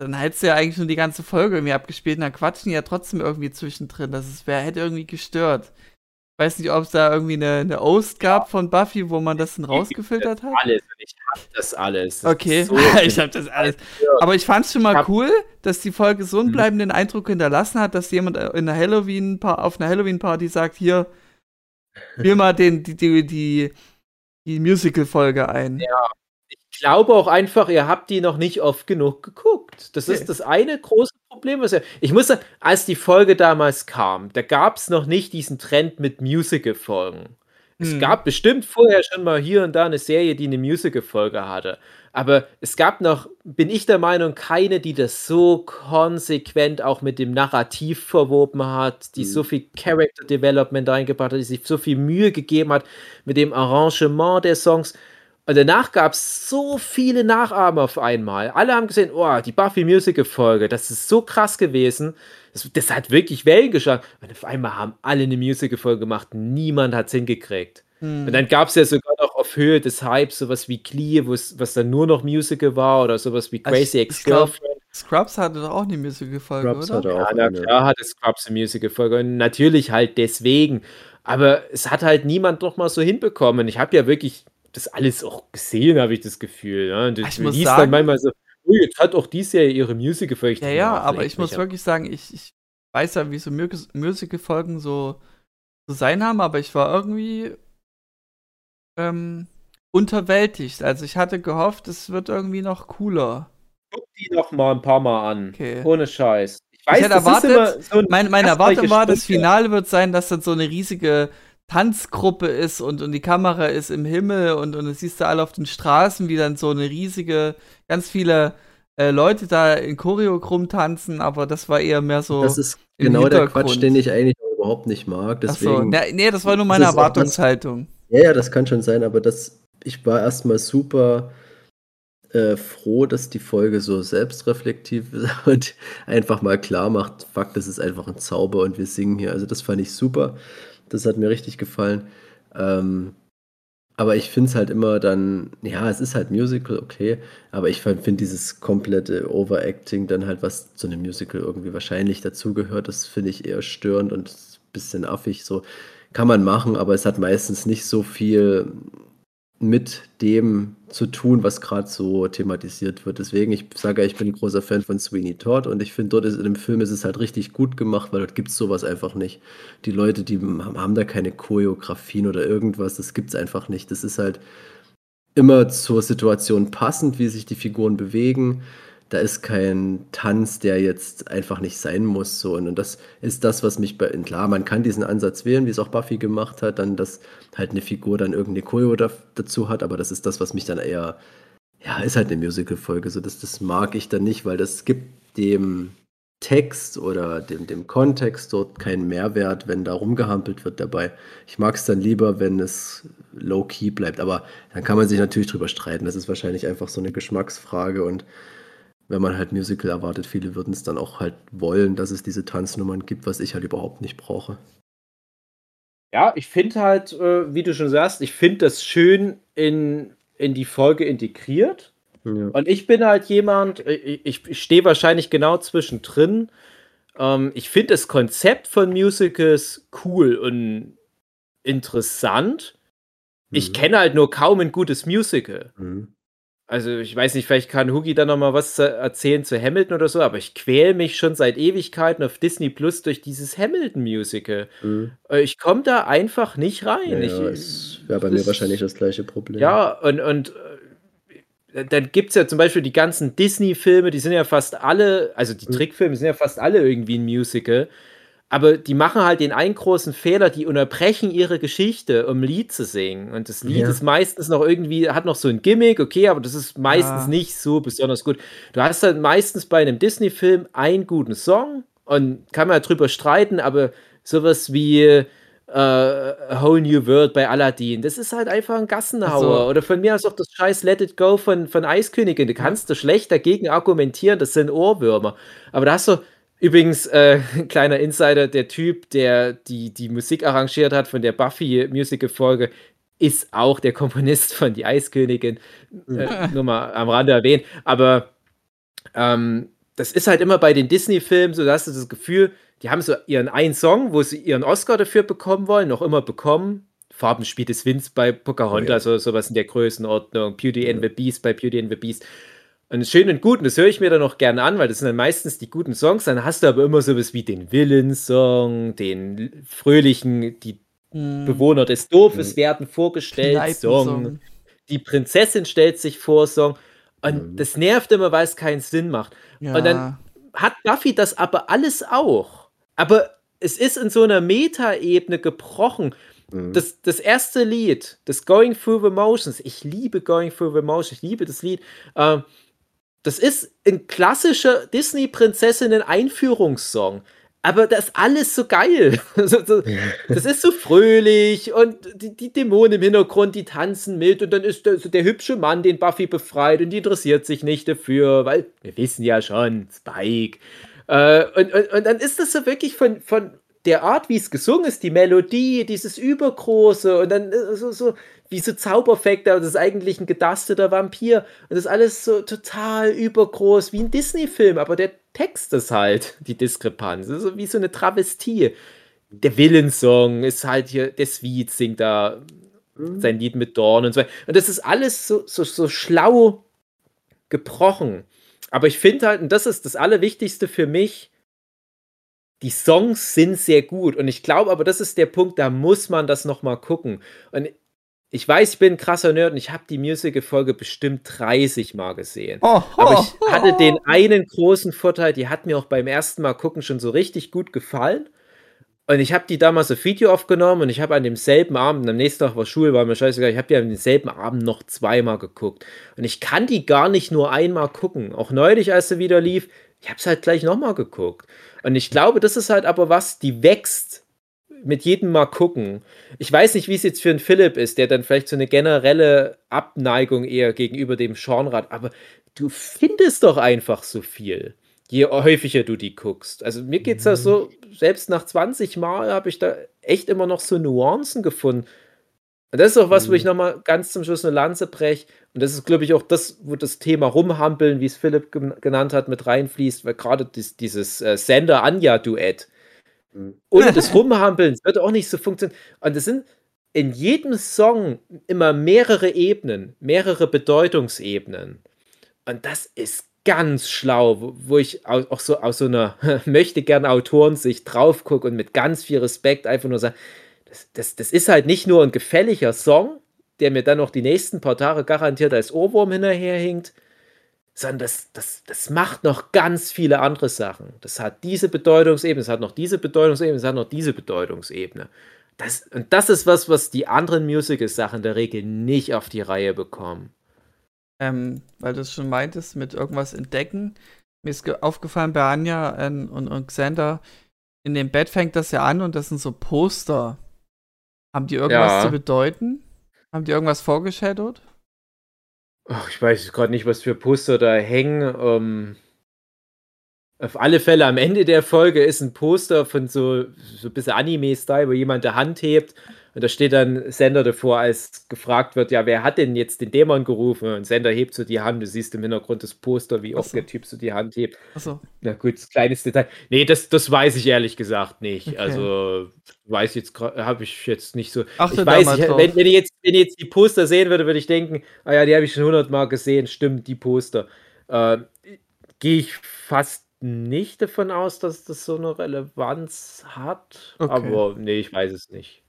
dann hättest du ja eigentlich nur die ganze Folge irgendwie abgespielt und dann quatschen die ja trotzdem irgendwie zwischendrin. Das ist, wer hätte irgendwie gestört weiß nicht, ob es da irgendwie eine, eine Oast gab von Buffy, wo man das dann rausgefiltert hat. Alles, ich hab das alles. Das okay, so ich hab das alles. Aber ich fand es schon mal cool, dass die Folge so einen bleibenden Eindruck hinterlassen hat, dass jemand in einer Halloween auf einer Halloween-Party sagt, hier, spiel mal den, die, die, die, die Musical-Folge ein. Ja, ich glaube auch einfach, ihr habt die noch nicht oft genug geguckt. Das okay. ist das eine große Problem. Was er, ich muss sagen, als die Folge damals kam, da gab es noch nicht diesen Trend mit Musical-Folgen. Es hm. gab bestimmt vorher schon mal hier und da eine Serie, die eine Musical-Folge hatte. Aber es gab noch, bin ich der Meinung, keine, die das so konsequent auch mit dem Narrativ verwoben hat, die mhm. so viel Character Development eingebracht hat, die sich so viel Mühe gegeben hat mit dem Arrangement der Songs. Und danach gab es so viele Nachahmer auf einmal. Alle haben gesehen, oh, die Buffy Musical Folge, das ist so krass gewesen. Das, das hat wirklich Wellen geschlagen. Und auf einmal haben alle eine Musical Folge gemacht. Niemand hat es hingekriegt. Hm. Und dann gab es ja sogar noch auf Höhe des Hypes sowas wie Glee, was dann nur noch Musical war oder sowas wie also Crazy Ex-Girlfriend. Scrubs hatte doch auch eine Musical-Folge, oder? ja, na klar hatte Scrubs eine Musical-Folge. Und natürlich halt deswegen. Aber es hat halt niemand noch mal so hinbekommen. Ich habe ja wirklich das alles auch gesehen, habe ich das Gefühl. Ja? Und ich muss sagen, dann manchmal so, oh, jetzt hat auch dies Jahr ihre Musical-Folge. Ja, ja, aber ich muss wirklich sagen, ich, ich weiß ja, wie so Musical-Folgen so, so sein haben, aber ich war irgendwie ähm, unterwältigt. Also ich hatte gehofft, es wird irgendwie noch cooler. Guck die noch mal ein paar Mal an. Okay. Ohne Scheiß. Ich weiß, ich hätte erwartet, so meine, meine Erwartung war, das Finale wird sein, dass dann so eine riesige Tanzgruppe ist und, und die Kamera ist im Himmel und, und das siehst du alle auf den Straßen, wie dann so eine riesige, ganz viele äh, Leute da in Choreogrum tanzen, aber das war eher mehr so. Das ist genau der Quatsch, den ich eigentlich überhaupt nicht mag. Deswegen, Ach so, nee, nee, das war nur meine Erwartungshaltung. Das, ja, ja, das kann schon sein, aber das, ich war erstmal super äh, froh, dass die Folge so selbstreflektiv ist und einfach mal klar macht, fuck, das ist einfach ein Zauber und wir singen hier. Also das fand ich super. Das hat mir richtig gefallen. Ähm, aber ich finde es halt immer dann, ja, es ist halt Musical, okay, aber ich finde dieses komplette Overacting dann halt, was zu einem Musical irgendwie wahrscheinlich dazugehört, das finde ich eher störend und ein bisschen affig. So kann man machen, aber es hat meistens nicht so viel mit dem zu tun, was gerade so thematisiert wird. Deswegen, ich sage ja, ich bin ein großer Fan von Sweeney Todd und ich finde, dort ist, in dem Film ist es halt richtig gut gemacht, weil dort gibt es sowas einfach nicht. Die Leute, die haben da keine Choreografien oder irgendwas, das gibt es einfach nicht. Das ist halt immer zur Situation passend, wie sich die Figuren bewegen da ist kein Tanz, der jetzt einfach nicht sein muss. So. Und, das ist das, was mich bei. Klar, man kann diesen Ansatz wählen, wie es auch Buffy gemacht hat, dann, dass halt eine Figur dann irgendeine Choreo da, dazu hat, aber das ist das, was mich dann eher Ja, ist halt eine Musical-Folge, so das, das mag ich dann nicht, weil das gibt dem Text oder dem, dem Kontext dort keinen Mehrwert, wenn da rumgehampelt wird dabei. Ich mag es dann lieber, wenn es low-key bleibt, aber dann kann man sich natürlich drüber streiten. Das ist wahrscheinlich einfach so eine Geschmacksfrage und wenn man halt Musical erwartet, viele würden es dann auch halt wollen, dass es diese Tanznummern gibt, was ich halt überhaupt nicht brauche. Ja, ich finde halt, äh, wie du schon sagst, ich finde das schön in, in die Folge integriert. Ja. Und ich bin halt jemand, äh, ich, ich stehe wahrscheinlich genau zwischendrin. Ähm, ich finde das Konzept von Musicals cool und interessant. Mhm. Ich kenne halt nur kaum ein gutes Musical. Mhm. Also ich weiß nicht, vielleicht kann Hugi da noch mal was erzählen zu Hamilton oder so, aber ich quäle mich schon seit Ewigkeiten auf Disney Plus durch dieses Hamilton-Musical. Mhm. Äh, ich komme da einfach nicht rein. Ja, ich, das wäre bei mir wahrscheinlich das gleiche Problem. Ja, und, und äh, dann gibt es ja zum Beispiel die ganzen Disney-Filme, die sind ja fast alle, also die mhm. Trickfilme sind ja fast alle irgendwie ein Musical aber die machen halt den einen großen Fehler, die unterbrechen ihre Geschichte, um ein Lied zu singen. Und das Lied ja. ist meistens noch irgendwie, hat noch so ein Gimmick, okay, aber das ist meistens ja. nicht so besonders gut. Du hast halt meistens bei einem Disney-Film einen guten Song und kann man ja drüber streiten, aber sowas wie äh, A Whole New World bei Aladdin, das ist halt einfach ein Gassenhauer. So. Oder von mir aus auch das scheiß Let It Go von, von Eiskönigin. Du kannst du schlecht dagegen argumentieren, das sind Ohrwürmer. Aber da hast du Übrigens, äh, kleiner Insider, der Typ, der die, die Musik arrangiert hat von der Buffy-Musical-Folge, ist auch der Komponist von Die Eiskönigin. Äh, nur mal am Rande erwähnt. Aber ähm, das ist halt immer bei den Disney-Filmen so, da hast du das Gefühl, die haben so ihren einen Song, wo sie ihren Oscar dafür bekommen wollen, noch immer bekommen. Farbenspiel des Winds bei Pocahontas oh, ja. oder sowas in der Größenordnung. Beauty and the Beast bei Beauty and the Beast. Und schön und gut, und das höre ich mir dann auch gerne an, weil das sind dann meistens die guten Songs. Dann hast du aber immer sowas wie den Willensong, den fröhlichen, die mm. Bewohner des Dorfes mm. werden vorgestellt, Song. Die Prinzessin stellt sich vor, Song. Und mm. das nervt immer, weil es keinen Sinn macht. Ja. Und dann hat Buffy das aber alles auch. Aber es ist in so einer Meta-Ebene gebrochen. Mhm. Das, das erste Lied, das Going Through the Motions, ich liebe Going Through the Motions, ich liebe das Lied. Ähm, das ist ein klassischer Disney-Prinzessinnen-Einführungssong. Aber das ist alles so geil. das ist so fröhlich und die, die, Dämonen im Hintergrund, die tanzen mit und dann ist der, so der hübsche Mann, den Buffy befreit und die interessiert sich nicht dafür, weil wir wissen ja schon, Spike. Äh, und, und, und dann ist das so wirklich von, von der Art, wie es gesungen ist, die Melodie, dieses Übergroße und dann äh, so, so wie so Zaubereffekte, das ist eigentlich ein gedasteter Vampir. Und das ist alles so total übergroß, wie ein Disney-Film, aber der Text ist halt die Diskrepanz. Das ist wie so eine Travestie. Der Willensong ist halt hier, der Sweet singt da mhm. sein Lied mit Dorn und so. Und das ist alles so, so, so schlau gebrochen. Aber ich finde halt, und das ist das Allerwichtigste für mich, die Songs sind sehr gut und ich glaube aber, das ist der Punkt, da muss man das nochmal gucken. Und ich weiß, ich bin ein krasser Nerd und ich habe die Musical-Folge bestimmt 30 Mal gesehen. Oh, Aber ich oh, hatte den einen großen Vorteil, die hat mir auch beim ersten Mal gucken schon so richtig gut gefallen. Und ich habe die damals auf Video aufgenommen und ich habe an demselben Abend, am nächsten Tag war Schule, war mir scheißegal, ich habe die an demselben Abend noch zweimal geguckt. Und ich kann die gar nicht nur einmal gucken. Auch neulich, als sie wieder lief, ich habe es halt gleich nochmal geguckt. Und ich glaube, das ist halt aber was, die wächst mit jedem Mal gucken. Ich weiß nicht, wie es jetzt für einen Philipp ist, der dann vielleicht so eine generelle Abneigung eher gegenüber dem Genre hat, aber du findest doch einfach so viel, je häufiger du die guckst. Also mir geht es da so, selbst nach 20 Mal habe ich da echt immer noch so Nuancen gefunden. Und das ist auch was, wo ich mhm. nochmal ganz zum Schluss eine Lanze breche. Und das ist, glaube ich, auch das, wo das Thema Rumhampeln, wie es Philipp genannt hat, mit reinfließt, weil gerade dies, dieses äh, Sender-Anja-Duett, Ohne das Rumhampeln wird auch nicht so funktionieren. Und es sind in jedem Song immer mehrere Ebenen, mehrere Bedeutungsebenen. Und das ist ganz schlau, wo, ich auch so aus so einer möchte gern Autorensicht drauf gucke und mit ganz viel Respekt einfach nur sage, das, das, das ist halt nicht nur ein gefälliger Song, der mir dann noch die nächsten paar Tage garantiert als Ohrwurm hinterherhinkt, sondern das, das, das macht noch ganz viele andere Sachen. Das hat diese Bedeutungsebene, es hat noch diese Bedeutungsebene, es hat noch diese Bedeutungsebene. Das, und das ist was, was die anderen Musical-Sachen in der Regel nicht auf die Reihe bekommen. ähm, weil du es schon meintest, mit irgendwas entdecken. Mir ist aufgefallen bei Anja ähm, und, und Xander, in dem Bett fängt das ja an und das sind so Poster. Haben die irgendwas ja. zu bedeuten? Haben die irgendwas vorgeschadowt? Ach, ich weiß gerade nicht, was für Poster da hängen. Ähm, auf alle Fälle am Ende der Folge ist ein Poster von so, so ein bisschen Anime-Style, wo jemand die Hand hebt und da steht dann Sender davor, als gefragt wird, ja, wer hat denn jetzt den Dämon gerufen? Und Sender hebt so die Hand, du siehst im Hintergrund das Poster, wie oft so. der Typ so die Hand hebt. Achso. Na gut, kleines Detail. Nee, das, das weiß ich ehrlich gesagt nicht. Okay. Also, weiß jetzt habe ich jetzt nicht so. Achte ich weiß, ich, wenn, wenn, ich jetzt, wenn ich jetzt die Poster sehen würde, würde ich denken, ah ja, die habe ich schon hundertmal gesehen, stimmt, die Poster. Äh, Gehe ich fast nicht davon aus, dass das so eine Relevanz hat. Okay. Aber nee, ich weiß es nicht.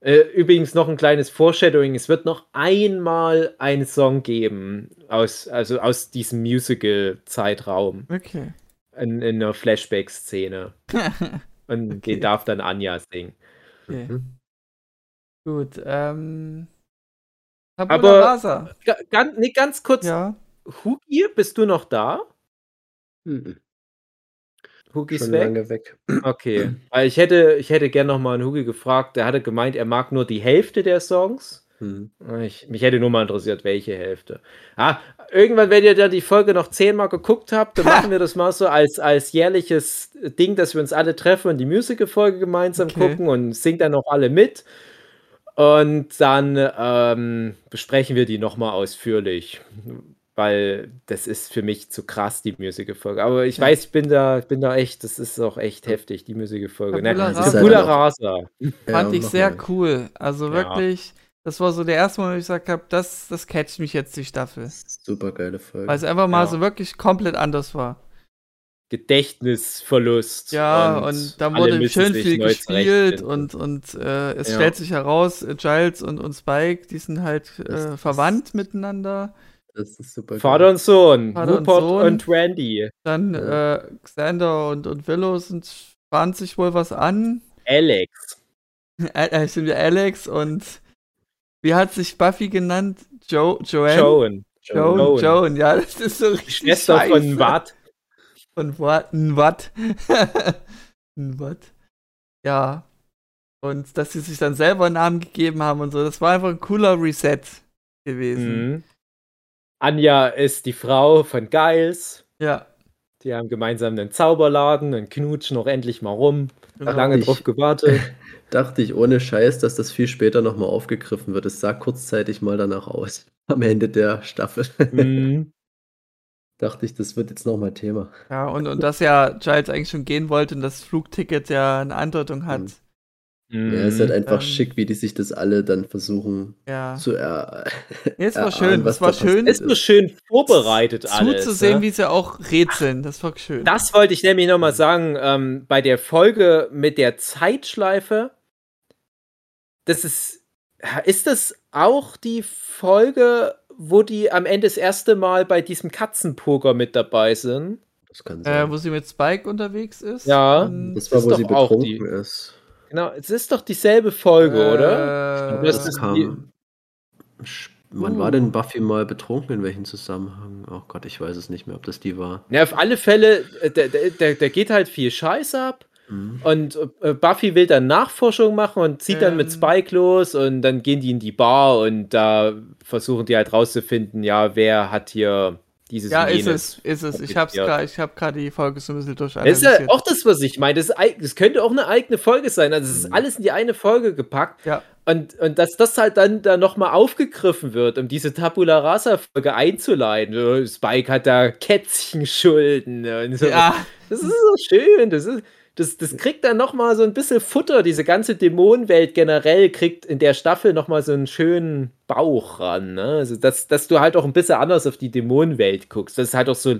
Äh, übrigens noch ein kleines Foreshadowing. Es wird noch einmal einen Song geben aus, also aus diesem Musical-Zeitraum. Okay. In, in einer Flashback-Szene. Und okay. den darf dann Anja singen. Okay. Mhm. Gut, ähm. Aber Rasa. Ganz, nee, ganz kurz. Ja. Hugi, bist du noch da? Mhm. Hugi ist weg? lange weg. Okay. Ich hätte, ich hätte gerne noch mal einen Hugi gefragt. Der hatte gemeint, er mag nur die Hälfte der Songs. Hm. Ich, mich hätte nur mal interessiert, welche Hälfte. Ah, irgendwann, wenn ihr da die Folge noch zehnmal geguckt habt, dann machen wir das mal so als, als jährliches Ding, dass wir uns alle treffen und die Musical-Folge gemeinsam okay. gucken und singt dann noch alle mit. Und dann ähm, besprechen wir die noch mal ausführlich weil das ist für mich zu krass, die Musical-Folge. Aber ich weiß, ich bin da, bin da echt, das ist auch echt heftig, die Musical-Folge. Ne? Tabula Rasa. Fand ich sehr cool. Also wirklich, ja. Das war so der erste Mal, wo ich gesagt habe, das, das catcht mich jetzt die Staffel. Super geile Folge. Weil es einfach mal ja. so wirklich komplett anders war. Gedächtnisverlust. Ja, und, und da wurde schön viel gespielt und, und äh, es ja. stellt sich heraus, Giles und, und Spike, die sind halt äh, verwandt miteinander. Das ist super. Vater und Sohn, Vater Rupert und, Sohn. und Randy. Dann äh, Xander und, und Willow sind, bahnen sich wohl was an. Alex. Äh, sind wir Alex und wie hat sich Buffy genannt? Jo Joanne? Joan. Joan. Joan. Joan, ja, das ist so richtig. Schwester scheiße. von Watt. Von Watt. Ein Watt. ein Watt. Ja. Und dass sie sich dann selber einen Namen gegeben haben und so, das war einfach ein cooler Reset gewesen. Mhm. Anja ist die Frau von Giles. Ja. Die haben gemeinsam einen Zauberladen und knutschen noch endlich mal rum. Genau. Lange drauf gewartet. Dachte ich ohne Scheiß, dass das viel später nochmal aufgegriffen wird. Es sah kurzzeitig mal danach aus. Am Ende der Staffel. Mhm. Dachte ich, das wird jetzt nochmal Thema. Ja, und, und dass ja Giles eigentlich schon gehen wollte und das Flugticket ja eine Andeutung hat. Mhm. Ja, es ist halt mhm. einfach ähm, schick, wie die sich das alle dann versuchen ja. zu er. Ja, es war schön, es war schön. Es war schön vorbereitet alles. Zuzusehen, ne? wie sie auch rätseln, das war schön. Das wollte ich nämlich nochmal sagen, ähm, bei der Folge mit der Zeitschleife, das ist, ist das auch die Folge, wo die am Ende das erste Mal bei diesem Katzenpoker mit dabei sind? Das kann sein. Äh, wo sie mit Spike unterwegs ist? Ja. Das war, wo sie betrunken ist. Genau, es ist doch dieselbe Folge, äh, oder? Das, das kam. Wann uh. war denn Buffy mal betrunken? In welchem Zusammenhang? Oh Gott, ich weiß es nicht mehr, ob das die war. Ja, auf alle Fälle, der, der, der geht halt viel Scheiß ab. Mhm. Und äh, Buffy will dann Nachforschung machen und zieht ähm. dann mit ähm. Spike los und dann gehen die in die Bar und da versuchen die halt rauszufinden, ja, wer hat hier dieses ja, ist es, ist es. Ich habe ich hab gerade die Folge so ein bisschen durchanalysiert. Das ist ja auch das, was ich meine. Das, das, könnte auch eine eigene Folge sein. Also es ist mhm. alles in die eine Folge gepackt. Ja. Und, und dass das halt dann da nochmal aufgegriffen wird, um diese Tabula Rasa-Folge einzuleiten. Spike hat da Kätzchenschulden. Und so. Ja. Das ist so schön. Das ist, das, das kriegt dann noch mal so ein bisschen Futter. Diese ganze Dämonenwelt generell kriegt in der Staffel noch mal so einen schönen Bauch ran. Ne? Also, dass, dass du halt auch ein bisschen anders auf die Dämonenwelt guckst. Dass es halt auch so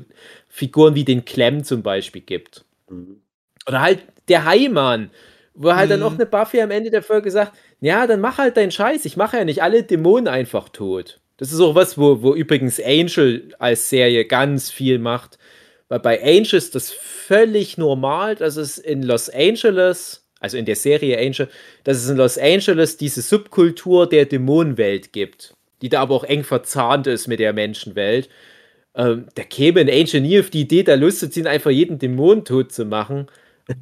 Figuren wie den Clem zum Beispiel gibt. Mhm. Oder halt der Heimann, wo halt mhm. dann auch eine Buffy am Ende der Folge sagt, ja, dann mach halt deinen Scheiß. Ich mache ja nicht alle Dämonen einfach tot. Das ist auch was, wo, wo übrigens Angel als Serie ganz viel macht weil bei Angel ist das völlig normal, dass es in Los Angeles, also in der Serie Angel, dass es in Los Angeles diese Subkultur der Dämonenwelt gibt. die da aber auch eng verzahnt ist mit der Menschenwelt. Ähm, da käme ein Angel nie auf die Idee, da Lust zu ziehen, einfach jeden Dämon tot zu machen.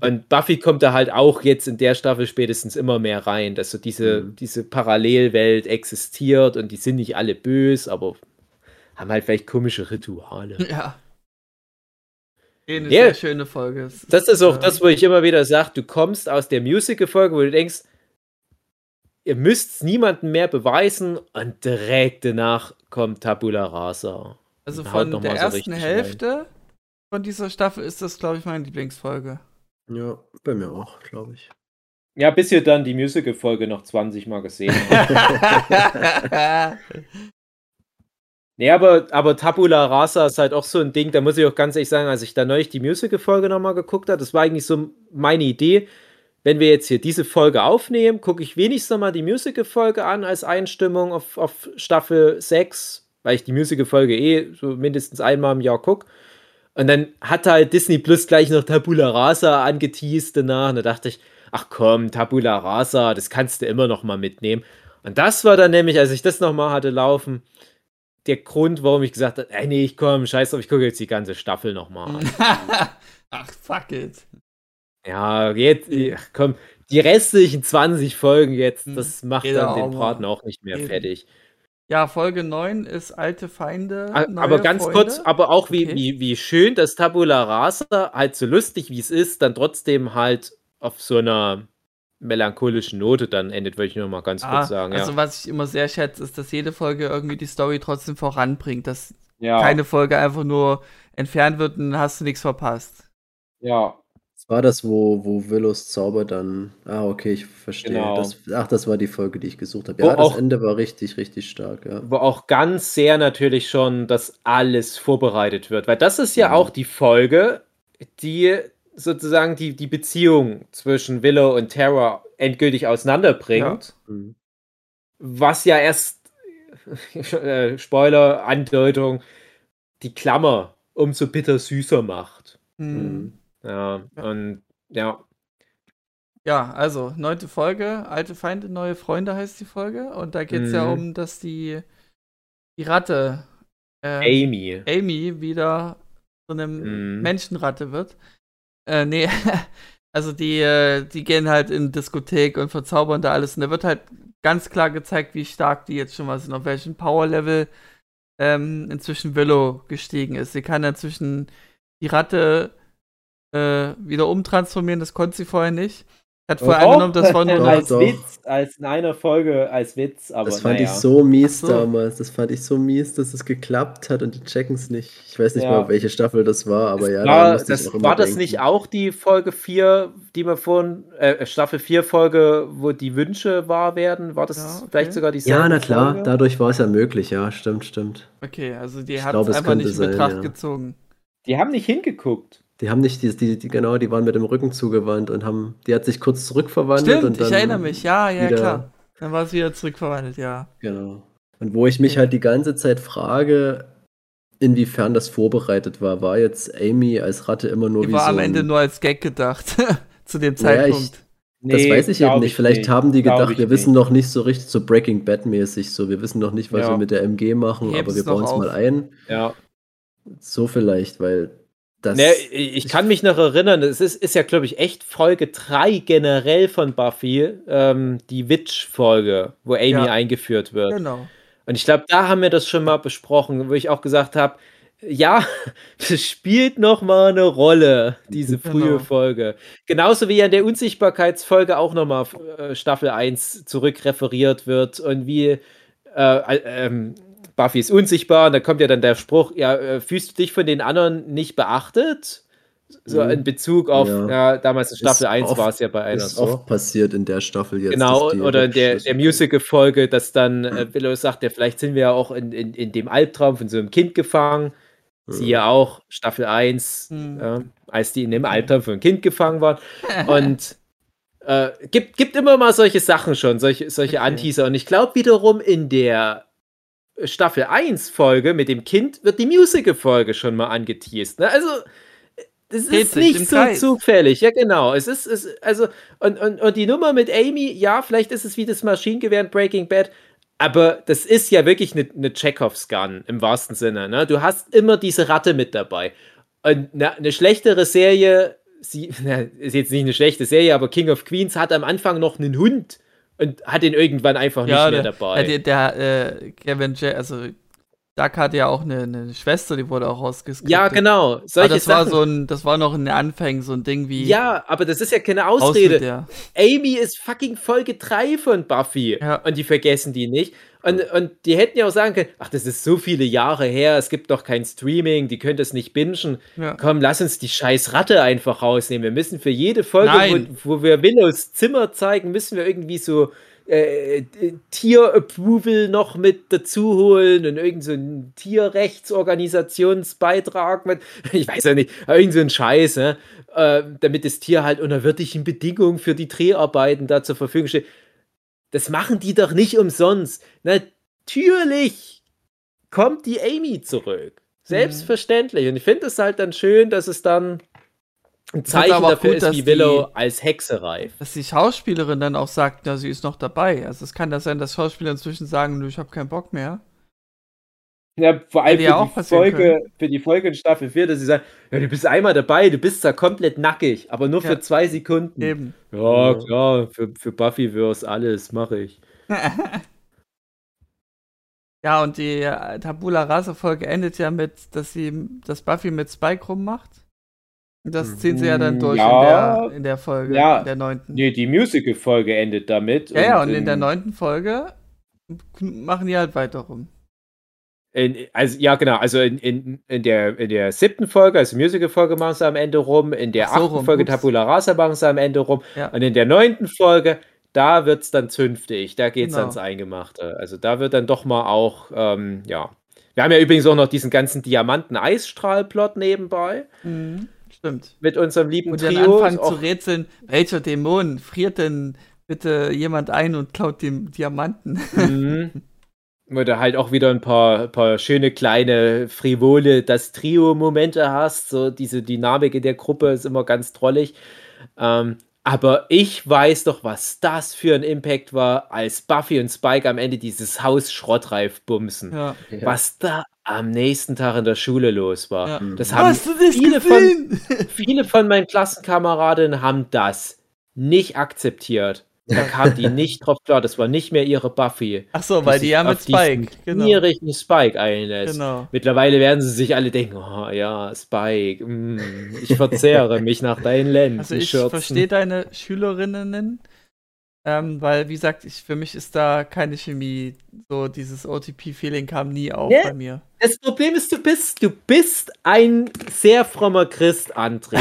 Und Buffy kommt da halt auch jetzt in der Staffel spätestens immer mehr rein, dass so diese, mhm. diese Parallelwelt existiert und die sind nicht alle böse, aber haben halt vielleicht komische Rituale. Ja. Eine ja, sehr schöne Folge. Das ist auch das, wo ich immer wieder sage, du kommst aus der Musical-Folge, wo du denkst, ihr müsst es niemandem mehr beweisen und direkt danach kommt Tabula Rasa. Also von der so ersten Hälfte rein. von dieser Staffel ist das, glaube ich, meine Lieblingsfolge. Ja, bei mir auch, glaube ich. Ja, bis ihr dann die Musical-Folge noch 20 Mal gesehen habt. nee, aber, aber Tabula Rasa ist halt auch so ein Ding, da muss ich auch ganz ehrlich sagen, als ich da neulich die Musical-Folge nochmal geguckt habe, das war eigentlich so meine Idee. Wenn wir jetzt hier diese Folge aufnehmen, gucke ich wenigstens nochmal die Musical-Folge an als Einstimmung auf, auf Staffel 6, weil ich die Musical-Folge eh so mindestens einmal im Jahr gucke. Und dann hat halt Disney Plus gleich noch Tabula Rasa angeteased danach. Und da dachte ich, ach komm, Tabula Rasa, das kannst du immer noch mal mitnehmen. Und das war dann nämlich, als ich das noch mal hatte laufen, der Grund, warum ich gesagt habe, ey, nee, ich komm, scheiß drauf, ich gucke jetzt die ganze Staffel noch mal an. ach, fuck it. Ja, jetzt, ach, komm, die restlichen 20 Folgen jetzt, hm, das macht Jeder dann den Braten auch nicht mehr Eben. fertig. Ja, Folge 9 ist alte Feinde. aber ganz Freunde. kurz, aber auch wie, okay. wie, wie schön, dass Tabula Rasa halt so lustig wie es ist, dann trotzdem halt auf so einer melancholischen Note dann endet, würde ich nur mal ganz ah, kurz sagen. Also, ja. was ich immer sehr schätze, ist, dass jede Folge irgendwie die Story trotzdem voranbringt, dass ja. keine Folge einfach nur entfernt wird und dann hast du nichts verpasst. Ja, war das, wo, wo Willows Zauber dann. Ah, okay, ich verstehe. Genau. Das, ach, das war die Folge, die ich gesucht habe. Ja, wo das auch, Ende war richtig, richtig stark, ja. Wo auch ganz sehr natürlich schon das alles vorbereitet wird. Weil das ist ja, ja. Mhm. auch die Folge, die sozusagen die, die Beziehung zwischen Willow und Terra endgültig auseinanderbringt. Ja. Mhm. Was ja erst, äh, Spoiler, Andeutung, die Klammer umso bitter süßer macht. Mhm. Ja, ja. und ja. Ja, also neunte Folge, alte Feinde, neue Freunde heißt die Folge. Und da geht es mhm. ja um, dass die, die Ratte äh, Amy. Amy wieder so eine mhm. Menschenratte wird. Äh, nee, also die, äh, die gehen halt in Diskothek und verzaubern da alles. Und da wird halt ganz klar gezeigt, wie stark die jetzt schon mal sind, auf welchem Power-Level ähm, inzwischen Willow gestiegen ist. Sie kann inzwischen die Ratte äh, wieder umtransformieren, das konnte sie vorher nicht. Hat vorher oh, angenommen, das war nur als Witz, als in einer Folge als Witz, aber Das fand naja. ich so mies so. damals. Das fand ich so mies, dass es geklappt hat und die checken es nicht. Ich weiß nicht ja. mal, welche Staffel das war, aber es ja, war, da das, War das denken. nicht auch die Folge 4, die wir vorhin, äh, Staffel 4 Folge, wo die Wünsche wahr werden? War das ja, okay. vielleicht sogar die Ja, na klar, Folge? dadurch war es ja möglich, ja, stimmt, stimmt. Okay, also die hat es einfach nicht in Betracht ja. gezogen. Die haben nicht hingeguckt. Die haben nicht, die, die, die, genau, die waren mit dem Rücken zugewandt und haben, die hat sich kurz zurückverwandelt. Stimmt, und dann ich erinnere mich, ja, ja, wieder, klar. Dann war sie wieder zurückverwandelt, ja. Genau. Und wo ich mich halt die ganze Zeit frage, inwiefern das vorbereitet war. War jetzt Amy als Ratte immer nur die wie war so am Ende nur als Gag gedacht, zu dem Zeitpunkt. Ja, ich, das nee, weiß ich eben nicht. Vielleicht nicht. haben die gedacht, wir wissen noch nicht so richtig, so Breaking Bad-mäßig, so wir wissen noch nicht, was ja. wir mit der MG machen, aber wir bauen es mal ein. Ja. So vielleicht, weil das, ne, ich kann mich noch erinnern, es ist, ist ja, glaube ich, echt Folge 3 generell von Buffy, ähm, die Witch-Folge, wo Amy ja. eingeführt wird. Genau. Und ich glaube, da haben wir das schon mal besprochen, wo ich auch gesagt habe, ja, das spielt noch mal eine Rolle, diese frühe genau. Folge. Genauso wie an der Unsichtbarkeitsfolge auch noch mal äh, Staffel 1 zurückreferiert wird und wie äh, ähm, Buffy ist unsichtbar und da kommt ja dann der Spruch, ja, äh, fühlst du dich von den anderen nicht beachtet? So mhm. in Bezug auf, ja, ja damals in Staffel ist 1 war es ja bei einer ist so. oft passiert in der Staffel jetzt. Genau, oder in der, der Musical-Folge, dass dann äh, Willow sagt, ja, vielleicht sind wir ja auch in, in, in dem Albtraum von so einem Kind gefangen. Sie ja auch, Staffel 1, mhm. äh, als die in dem Albtraum von einem Kind gefangen waren. Und äh, gibt, gibt immer mal solche Sachen schon, solche, solche okay. Anteaser. Und ich glaube wiederum in der Staffel 1 Folge mit dem Kind wird die Musical-Folge schon mal angeteased. Ne? Also, das ist nicht so Kreis. zufällig. Ja, genau. Es ist, es, also, und, und, und die Nummer mit Amy, ja, vielleicht ist es wie das Maschinengewehr in Breaking Bad, Aber das ist ja wirklich eine, eine Chekhovs Gun im wahrsten Sinne. Ne? Du hast immer diese Ratte mit dabei. Und eine, eine schlechtere Serie, sie, na, ist jetzt nicht eine schlechte Serie, aber King of Queens hat am Anfang noch einen Hund und hat ihn irgendwann einfach ja, nicht mehr dabei. Der, der äh, Kevin J, also Duck hatte ja auch eine, eine, Schwester, die wurde auch rausgeskriptet. Ja, genau. Solche aber das Sachen. war so ein, das war noch in den Anfängen so ein Ding wie. Ja, aber das ist ja keine Ausrede. Amy ist fucking Folge 3 von Buffy. Ja. Und die vergessen die nicht. Und, und die hätten ja auch sagen können, ach, das ist so viele Jahre her, es gibt doch kein Streaming, die können das nicht bingen. Ja. Komm, lass uns die scheiß Ratte einfach rausnehmen. Wir müssen für jede Folge, wo, wo, wir Willows Zimmer zeigen, müssen wir irgendwie so äh, Tier-Approval noch mit dazu holen und irgend so ein Tierrechtsorganisationsbeitrag mit, ich weiß ja nicht, irgend so ein Scheiß, ne? äh, damit das Tier halt unter wirklichen Bedingungen für die Dreharbeiten da zur Verfügung steht. Das machen die doch nicht umsonst. Natürlich kommt die Amy zurück. Mhm. Selbstverständlich. Und ich finde es halt dann schön, dass es dann ein Zeichen dafür gut, ist, wie Willow die, als Hexe reift. Dass die Schauspielerin dann auch sagt, ja, sie ist noch dabei. Also es kann ja sein, dass Schauspieler inzwischen sagen, ich habe keinen Bock mehr. Ja, vor allem für die, Folge, für die Folge in Staffel 4, dass sie sagen, ja, du bist einmal dabei, du bist da komplett nackig, aber nur ja. für zwei Sekunden. Eben. Ja, klar, für, für Buffyverse alles mache ich. ja, und die äh, Tabula Rasa-Folge endet ja mit, dass sie das Buffy mit Spike rummacht. Das ziehen sie ja dann durch ja, in, der, in der Folge, ja, in der neunten. Nee, die Musical-Folge endet damit. Ja, und ja, und in, in der neunten Folge machen die halt weiter rum. In, also, ja, genau. Also in, in, in, der, in der siebten Folge, also Musical-Folge, machen sie am Ende rum. In der so, achten rum, Folge, ups. Tabula Rasa, machen sie am Ende rum. Ja. Und in der neunten Folge, da wird es dann zünftig. Da geht es genau. ans Eingemachte. Also da wird dann doch mal auch, ähm, ja. Wir haben ja übrigens auch noch diesen ganzen Diamanten-Eisstrahl-Plot nebenbei. Mhm. Stimmt. Mit unserem lieben und Trio. Und anfangen zu rätseln, welcher Dämon friert denn bitte jemand ein und klaut den Diamanten? Mhm. Oder halt auch wieder ein paar, paar schöne kleine frivole das Trio-Momente hast. So diese Dynamik in der Gruppe ist immer ganz drollig. Ähm, aber ich weiß doch, was das für ein Impact war, als Buffy und Spike am Ende dieses Haus Schrottreif bumsen. Ja. Was da am nächsten Tag in der Schule los war. Ja. Das haben Hast viele von, viele von meinen Klassenkameraden haben das nicht akzeptiert. Da kam die nicht drauf klar, das war nicht mehr ihre Buffy. Ach so, weil die ja mit Spike, genau. gierigen Spike einlässt. Genau. Mittlerweile werden sie sich alle denken, oh ja, Spike, mm, ich verzehre mich nach deinen Lenzen. Also ich verstehe deine Schülerinnen ähm, weil, wie gesagt, ich, für mich ist da keine Chemie. So dieses OTP-Feeling kam nie auf ja, bei mir. Das Problem ist, du bist, du bist ein sehr frommer Christ, André.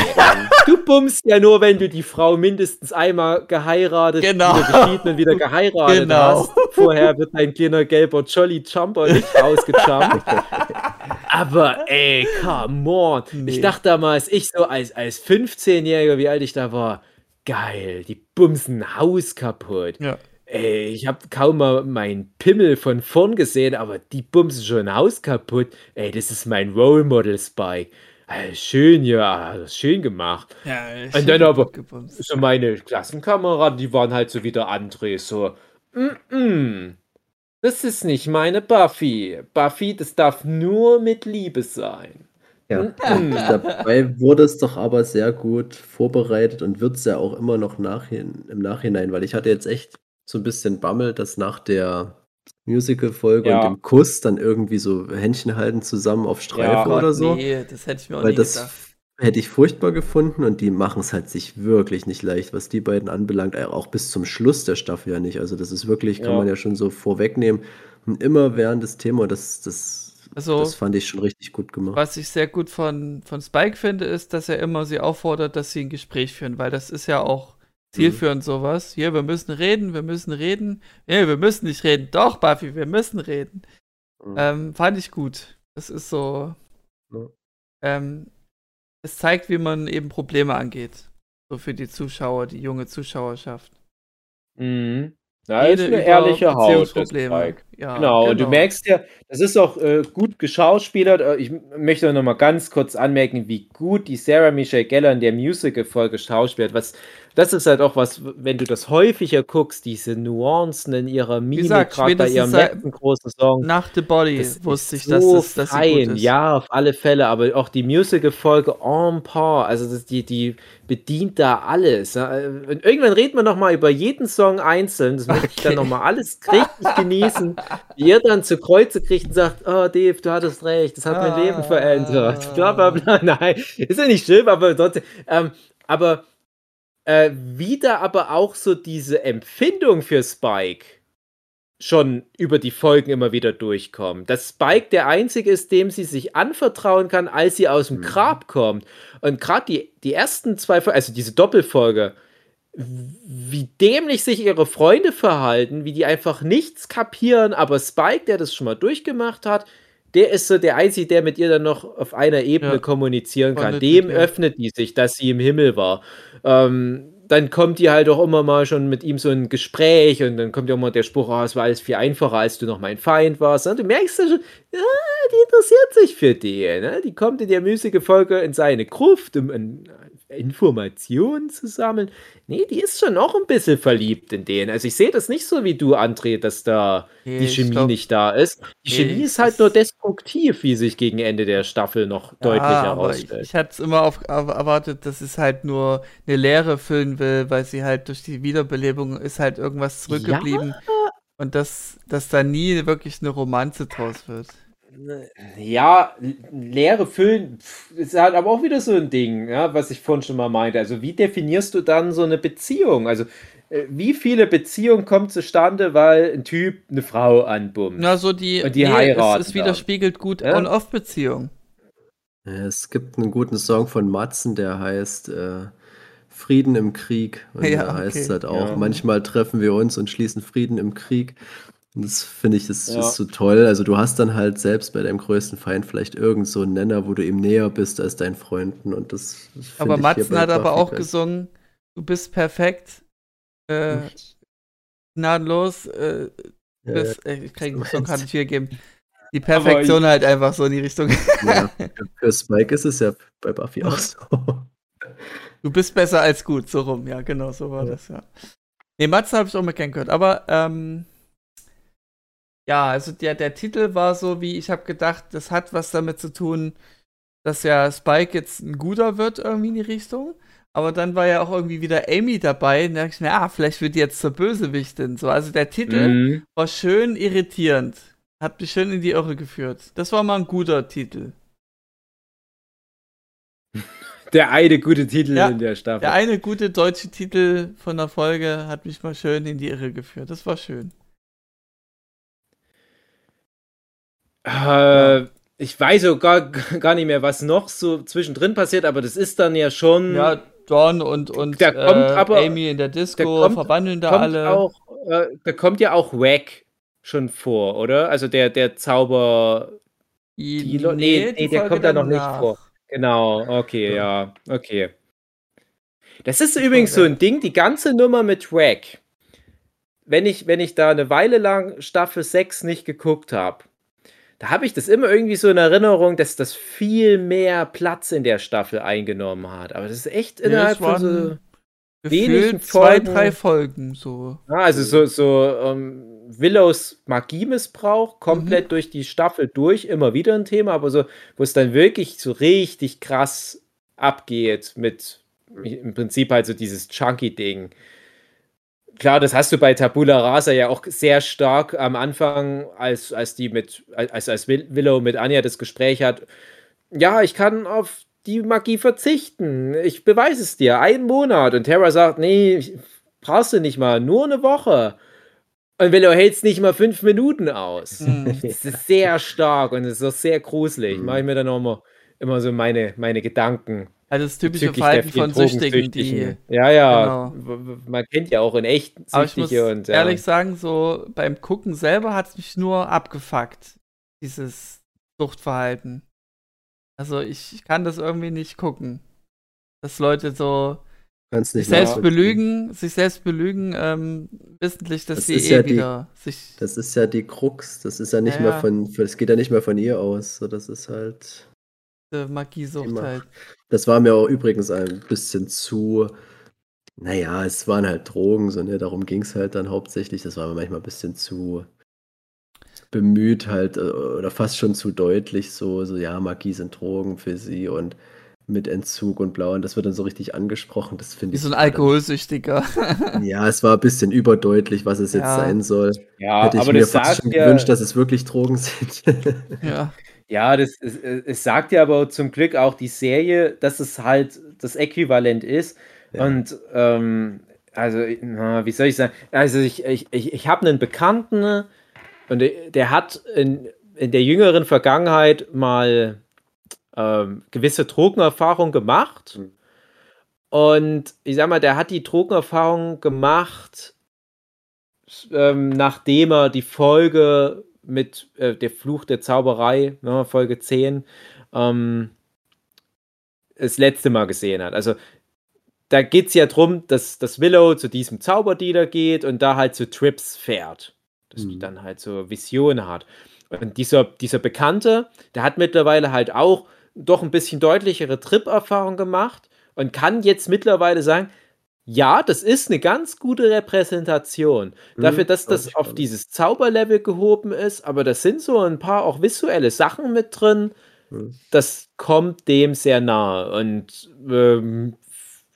du bummst ja nur, wenn du die Frau mindestens einmal geheiratet, genau. wieder geschieden und wieder geheiratet genau. hast. Vorher wird dein kleiner gelber Jolly Jumper nicht rausgejumpt. Aber ey, come on. Nee. Ich dachte damals, ich so als, als 15-Jähriger, wie alt ich da war, geil, die bumsen Haus kaputt. Ja. Ey, ich habe kaum mal meinen Pimmel von vorn gesehen, aber die bumsen schon Haus kaputt. Ey, das ist mein Role Model Spike. Ey, schön, ja, schön gemacht. Ja, Und dann aber so meine Klassenkameraden, die waren halt so wieder André, so, mm, -mm, das ist nicht meine Buffy. Buffy, das darf nur mit Liebe sein. Ja, dabei wurde es doch aber sehr gut vorbereitet und wird es ja auch immer noch nachhin, im Nachhinein, weil ich hatte jetzt echt so ein bisschen Bammel, dass nach der Musical-Folge ja. und dem Kuss dann irgendwie so Händchen halten zusammen auf Streifen ja, oder so. Nee, das hätte ich mir auch weil das gedacht. Hätte ich furchtbar gefunden und die machen es halt sich wirklich nicht leicht, was die beiden anbelangt, äh, auch bis zum Schluss der Staffel ja nicht. Also das ist wirklich, kann man ja schon so vorwegnehmen, immer während des Thema, das, das also, das fand ich schon richtig gut gemacht. Was ich sehr gut von, von Spike finde, ist, dass er immer sie auffordert, dass sie ein Gespräch führen, weil das ist ja auch zielführend mhm. sowas. Hier, wir müssen reden, wir müssen reden. Nee, wir müssen nicht reden. Doch, Buffy, wir müssen reden. Mhm. Ähm, fand ich gut. Das ist so. Mhm. Ähm, es zeigt, wie man eben Probleme angeht. So für die Zuschauer, die junge Zuschauerschaft. Mhm. Ja, ist eine ehrliche Haut, das Ja, genau. genau, du merkst ja, das ist auch äh, gut geschauspielert. Äh, ich möchte noch mal ganz kurz anmerken, wie gut die Sarah Michelle Geller in der Musical-Folge schauspielt. Was, das ist halt auch was, wenn du das häufiger guckst, diese Nuancen in ihrer Mimik, gerade bei ihrem letzten großen Song. Nach The Body das wusste ich, so dass es dass fein. Ja, auf alle Fälle, aber auch die Musical-Folge en par, also das, die, die bedient da alles. Und irgendwann reden wir nochmal über jeden Song einzeln, das möchte okay. ich dann nochmal alles richtig genießen, wie ihr dann zu Kreuze kriegt und sagt, oh Dave, du hattest recht, das hat ah. mein Leben verändert, bla bla bla, nein, ist ja nicht schlimm, aber trotzdem, ähm, aber äh, wieder aber auch so diese Empfindung für Spike schon über die Folgen immer wieder durchkommt. Dass Spike der Einzige ist, dem sie sich anvertrauen kann, als sie aus dem mhm. Grab kommt. Und gerade die, die ersten zwei Folgen, also diese Doppelfolge, wie dämlich sich ihre Freunde verhalten, wie die einfach nichts kapieren, aber Spike, der das schon mal durchgemacht hat, der ist so der Einzige, der mit ihr dann noch auf einer Ebene ja. kommunizieren kann. Dem ja. öffnet die sich, dass sie im Himmel war. Ähm, dann kommt die halt auch immer mal schon mit ihm so ein Gespräch und dann kommt ja immer der Spruch, oh, es war alles viel einfacher, als du noch mein Feind warst. Und du merkst ja schon, ja, die interessiert sich für den. Ne? Die kommt in der Folge in seine Gruft, um ein Informationen zu sammeln. Nee, die ist schon noch ein bisschen verliebt in den. Also ich sehe das nicht so wie du, André, dass da nee, die Chemie glaub, nicht da ist. Die nee, Chemie ist halt nur destruktiv, wie sich gegen Ende der Staffel noch ja, deutlich herausstellt. Ich, ich hatte es immer auf, erwartet, dass es halt nur eine Leere füllen will, weil sie halt durch die Wiederbelebung ist halt irgendwas zurückgeblieben. Ja. Und dass, dass da nie wirklich eine Romanze draus wird. Ja, leere Füllen ist halt aber auch wieder so ein Ding, ja, was ich vorhin schon mal meinte. Also, wie definierst du dann so eine Beziehung? Also, äh, wie viele Beziehungen kommen zustande, weil ein Typ eine Frau anbummt? Na, so die, und die nee, heiraten. Es, es widerspiegelt gut ja? On-Off-Beziehung. Es gibt einen guten Song von Matzen, der heißt äh, Frieden im Krieg. Und ja, da heißt okay. es halt auch, ja. manchmal treffen wir uns und schließen Frieden im Krieg. Und das finde ich, das ja. ist so toll. Also du hast dann halt selbst bei deinem größten Feind vielleicht irgend so einen Nenner, wo du ihm näher bist als deinen Freunden. Und das, das Aber Matzen hat aber auch gesungen, du bist perfekt. Äh, gnadenlos. Äh, bist, äh, ich kriege den Song kann nicht geben. Die Perfektion halt einfach so in die Richtung. Ja, für Spike ist es ja bei Buffy auch so. Du bist besser als gut, so rum, ja, genau, so war ja. das, ja. Nee, Matzen habe ich auch mal gern gehört, aber ähm, ja, also der, der Titel war so, wie ich habe gedacht, das hat was damit zu tun, dass ja Spike jetzt ein guter wird irgendwie in die Richtung. Aber dann war ja auch irgendwie wieder Amy dabei. Und da dachte ich mir, ah, vielleicht wird die jetzt zur Bösewichtin. So, also der Titel mhm. war schön irritierend. Hat mich schön in die Irre geführt. Das war mal ein guter Titel. Der eine gute Titel ja, in der Staffel. Der eine gute deutsche Titel von der Folge hat mich mal schön in die Irre geführt. Das war schön. Äh, ich weiß so gar, nicht mehr, was noch so zwischendrin passiert, aber das ist dann ja schon. Ja, Don und, und da kommt äh, aber, Amy in der Disco da kommt, verwandeln da alle. Auch, äh, da kommt ja auch Wack schon vor, oder? Also der, der Zauber. Die, nee, nee, nee der kommt da noch nach. nicht vor. Genau, okay, ja, okay. Das ist übrigens so ein Ding, die ganze Nummer mit Wack. Wenn ich, wenn ich da eine Weile lang Staffel 6 nicht geguckt habe, da habe ich das immer irgendwie so in Erinnerung, dass das viel mehr Platz in der Staffel eingenommen hat. Aber das ist echt innerhalb ja, von so wenigen zwei, drei Folgen so. Ja, also so, so um, ähm, Willows Magiemissbrauch komplett mhm. durch die Staffel durch, immer wieder ein Thema, aber so, wo es dann wirklich so richtig krass abgeht mit im Prinzip halt so dieses Chunky-Ding klar, das hast du bei Tabula Rasa ja auch sehr stark am Anfang, als, als die mit, als, als Willow mit Anja das Gespräch hat. Ja, ich kann auf die Magie verzichten. Ich beweise es dir. Einen Monat. Und Terra sagt, nee, brauchst du nicht mal, nur eine Woche. Und Willow hält es nicht mal fünf Minuten aus. Mhm. Das ist sehr stark und es ist auch sehr gruselig. Mhm. Mache ich mir dann auch immer, immer so meine, meine Gedanken. Also das typische Verhalten von Süchtigen, die. Ja, ja. Genau. Man kennt ja auch in echt Süchtige Aber ich muss und. Ja. Ehrlich sagen, so beim Gucken selber hat es mich nur abgefuckt, dieses Suchtverhalten. Also ich, ich kann das irgendwie nicht gucken. Dass Leute so sich selbst belügen, sich selbst belügen, ähm, wissentlich, dass das sie eh ja wieder die, sich. Das ist ja die Krux. Das ist ja nicht ja, mehr von, das geht ja nicht mehr von ihr aus. So, das ist halt. Magiesucht halt. Das war mir auch übrigens ein bisschen zu Naja, es waren halt Drogen, so, ne? Darum ging es halt dann hauptsächlich. Das war mir manchmal ein bisschen zu bemüht, halt, äh, oder fast schon zu deutlich, so, so, ja, Magie sind Drogen für sie und mit Entzug und blau. Und das wird dann so richtig angesprochen. Das finde ich. Wie so ein Alkoholsüchtiger. ja, es war ein bisschen überdeutlich, was es jetzt ja. sein soll. Ja, Hätte ich aber mir fast schon ja, gewünscht, dass es wirklich Drogen sind. ja. Ja, das, es, es sagt ja aber zum Glück auch die Serie, dass es halt das Äquivalent ist. Ja. Und ähm, also, na, wie soll ich sagen? Also, ich, ich, ich, ich habe einen Bekannten und der, der hat in, in der jüngeren Vergangenheit mal ähm, gewisse Drogenerfahrung gemacht. Mhm. Und ich sag mal, der hat die Drogenerfahrung gemacht, ähm, nachdem er die Folge mit äh, Der Fluch der Zauberei, ne, Folge 10, ähm, das letzte Mal gesehen hat. Also da geht es ja darum, dass, dass Willow zu diesem Zauberdealer geht und da halt zu Trips fährt. Dass mhm. die dann halt so Visionen hat. Und dieser, dieser Bekannte, der hat mittlerweile halt auch doch ein bisschen deutlichere Trip-Erfahrung gemacht und kann jetzt mittlerweile sagen, ja, das ist eine ganz gute Repräsentation. Mhm, Dafür, dass das auf dieses Zauberlevel gehoben ist, aber da sind so ein paar auch visuelle Sachen mit drin. Mhm. Das kommt dem sehr nahe und ähm,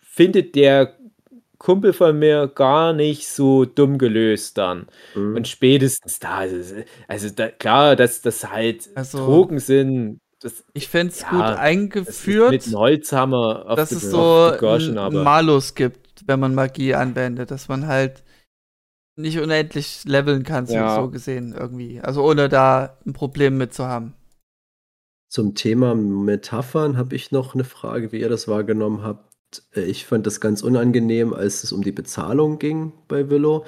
findet der Kumpel von mir gar nicht so dumm gelöst dann. Mhm. Und spätestens da, also, also da, klar, dass das halt also, Drogen sind, das, ich fände es ja, gut eingeführt. Mit einem Holzhammer dass es so einen Malus gibt, wenn man Magie anwendet, dass man halt nicht unendlich leveln kann, ja. so gesehen irgendwie. Also ohne da ein Problem mit zu haben. Zum Thema Metaphern habe ich noch eine Frage, wie ihr das wahrgenommen habt. Äh, ich fand das ganz unangenehm, als es um die Bezahlung ging bei Willow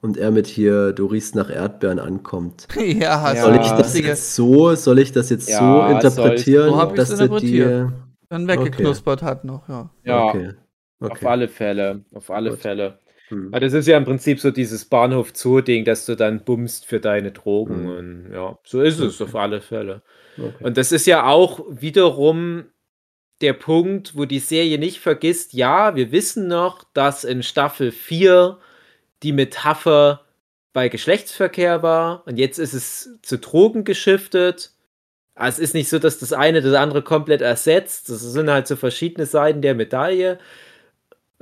und er mit hier, du riechst nach Erdbeeren ankommt. ja, soll ich das jetzt so, soll ich das jetzt ja, so interpretieren, so dass er die dann weggeknuspert okay. hat noch, ja. Ja, okay. Okay. auf alle Fälle, auf alle Gut. Fälle. Hm. das ist ja im Prinzip so dieses Bahnhof Zoo-Ding, dass du dann bummst für deine Drogen. Hm. Und ja, so ist es auf alle Fälle. Und das ist ja auch wiederum der Punkt, wo die Serie nicht vergisst, ja, wir wissen noch, dass in Staffel 4 die Metapher bei Geschlechtsverkehr war und jetzt ist es zu Drogen geschiftet. es ist nicht so, dass das eine das andere komplett ersetzt. Das sind halt so verschiedene Seiten der Medaille.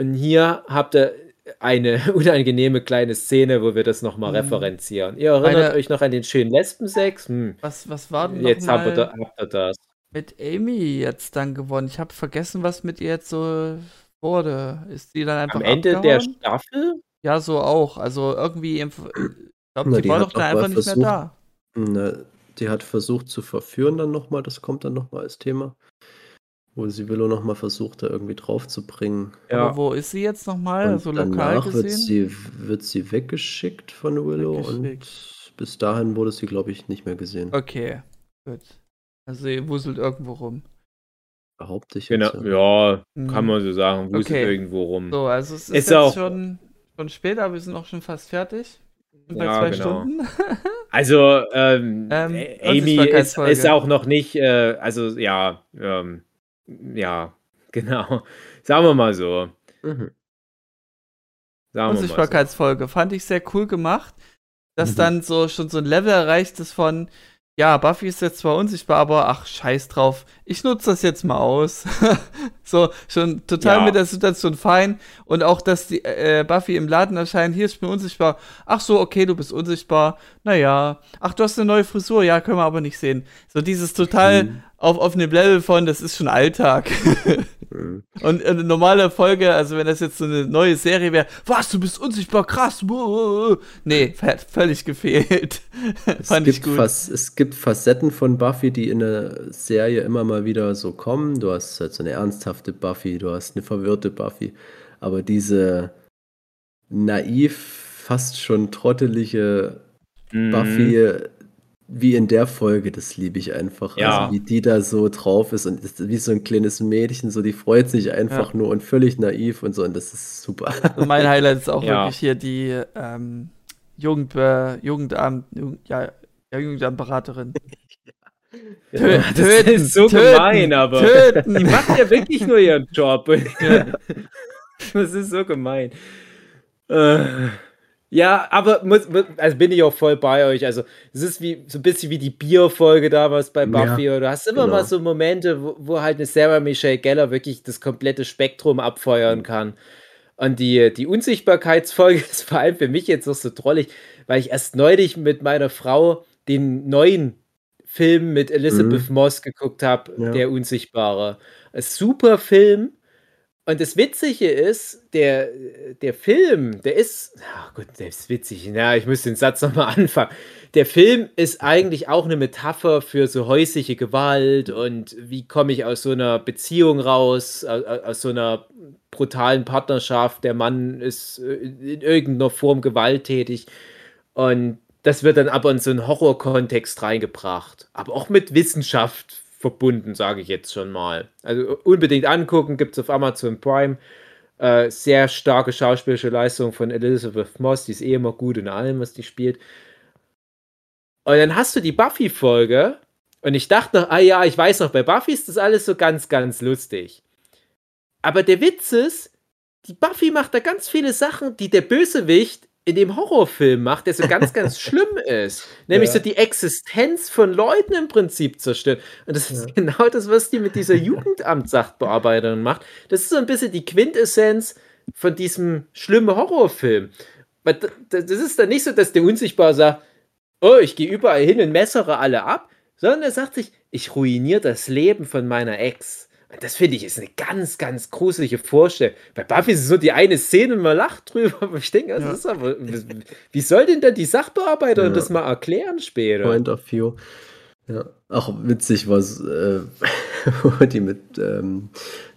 Und hier habt ihr eine unangenehme kleine Szene, wo wir das nochmal hm. referenzieren. Ihr erinnert eine, euch noch an den schönen Lesbensex? Hm. Was, was war denn Jetzt habt ihr, habt ihr das. Mit Amy jetzt dann gewonnen. Ich habe vergessen, was mit ihr jetzt so wurde. Ist sie dann einfach Am Ende abgehauen? der Staffel? Ja, so auch. Also irgendwie, im, ich glaube, die, war doch da einfach nicht versucht, mehr da. Na, die hat versucht zu verführen dann nochmal, das kommt dann nochmal als Thema. Wo sie Willow nochmal versucht, da irgendwie drauf zu bringen. Ja. Aber wo ist sie jetzt nochmal? So lokal danach gesehen? Wird sie, wird sie weggeschickt von Willow und bis dahin wurde sie, glaube ich, nicht mehr gesehen. Okay, gut. Also sie wuselt irgendwo rum. Behaupte ich genau, jetzt. Ja, ja mhm. kann man so sagen, wuselt okay. irgendwo rum. So, also es ist, ist jetzt auch, schon schon spät, aber wir sind auch schon fast fertig. Bei ja, zwei genau. Stunden. also, ähm, ähm, Amy ist, ist, auch noch nicht, äh, also ja, ähm, ja, genau. Sagen wir mal so. Mhm. Unsichtbarkeitsfolge. So. Fand ich sehr cool gemacht, dass mhm. dann so schon so ein Level erreicht ist von, ja, Buffy ist jetzt zwar unsichtbar, aber ach, scheiß drauf. Ich nutze das jetzt mal aus. so, schon total ja. mit der Situation fein. Und auch, dass die äh, Buffy im Laden erscheint, hier, ich bin unsichtbar. Ach so, okay, du bist unsichtbar. Naja. Ach, du hast eine neue Frisur. Ja, können wir aber nicht sehen. So dieses total mhm. Auf, auf einem Level von, das ist schon Alltag. Und eine normale Folge, also wenn das jetzt so eine neue Serie wäre, was, du bist unsichtbar, krass. Nee, völlig gefehlt. Fand ich gut. es gibt Facetten von Buffy, die in der Serie immer mal wieder so kommen. Du hast halt so eine ernsthafte Buffy, du hast eine verwirrte Buffy. Aber diese naiv, fast schon trottelige mhm. Buffy, wie in der Folge, das liebe ich einfach. Ja. Also wie die da so drauf ist und ist wie so ein kleines Mädchen, so die freut sich einfach ja. nur und völlig naiv und so und das ist super. Und mein Highlight ist auch ja. wirklich hier die ähm, Jugend, äh, Jugendamt, Jugend, ja, Jugendamtberaterin. Ja, das töten, ist so töten, gemein, aber töten. die macht ja wirklich nur ihren Job. Ja. Das ist so gemein. Äh. Ja, aber muss, also bin ich auch voll bei euch. Also, es ist wie so ein bisschen wie die Bierfolge damals bei Buffy. Ja, du hast immer genau. mal so Momente, wo, wo, halt eine Sarah Michelle Geller wirklich das komplette Spektrum abfeuern kann. Und die, die Unsichtbarkeitsfolge ist vor allem für mich jetzt auch so trollig, weil ich erst neulich mit meiner Frau den neuen Film mit Elizabeth mhm. Moss geguckt habe, ja. Der Unsichtbare. Ein super Film und das Witzige ist, der, der Film, der ist, ach gut, der ist witzig, ja, ich muss den Satz nochmal anfangen. Der Film ist eigentlich auch eine Metapher für so häusliche Gewalt und wie komme ich aus so einer Beziehung raus, aus so einer brutalen Partnerschaft. Der Mann ist äh, in irgendeiner Form gewalttätig und das wird dann aber in so einen Horrorkontext reingebracht, aber auch mit Wissenschaft verbunden, sage ich jetzt schon mal. Also unbedingt angucken, gibt es auf Amazon Prime. Äh, sehr starke schauspielische Leistung von Elizabeth Moss, die ist eh immer gut in allem, was die spielt. Und dann hast du die Buffy-Folge und ich dachte noch, ah ja, ich weiß noch, bei Buffy ist das alles so ganz, ganz lustig. Aber der Witz ist, die Buffy macht da ganz viele Sachen, die der Bösewicht in dem Horrorfilm macht, der so ganz, ganz schlimm ist. Nämlich ja. so die Existenz von Leuten im Prinzip zerstört. Und das ist ja. genau das, was die mit dieser Jugendamt-Sachbearbeiterin macht. Das ist so ein bisschen die Quintessenz von diesem schlimmen Horrorfilm. Das ist dann nicht so, dass der Unsichtbare sagt, oh, ich gehe überall hin und messere alle ab, sondern er sagt sich, ich ruiniere das Leben von meiner Ex. Das finde ich ist eine ganz, ganz gruselige Vorstellung. Bei Buffy ist es so die eine Szene und man lacht drüber, aber ich denke, das ja. ist aber, wie soll denn dann die Sachbearbeiterin ja. das mal erklären später? Point of View. Ja, auch witzig, was äh, wo die mit ähm,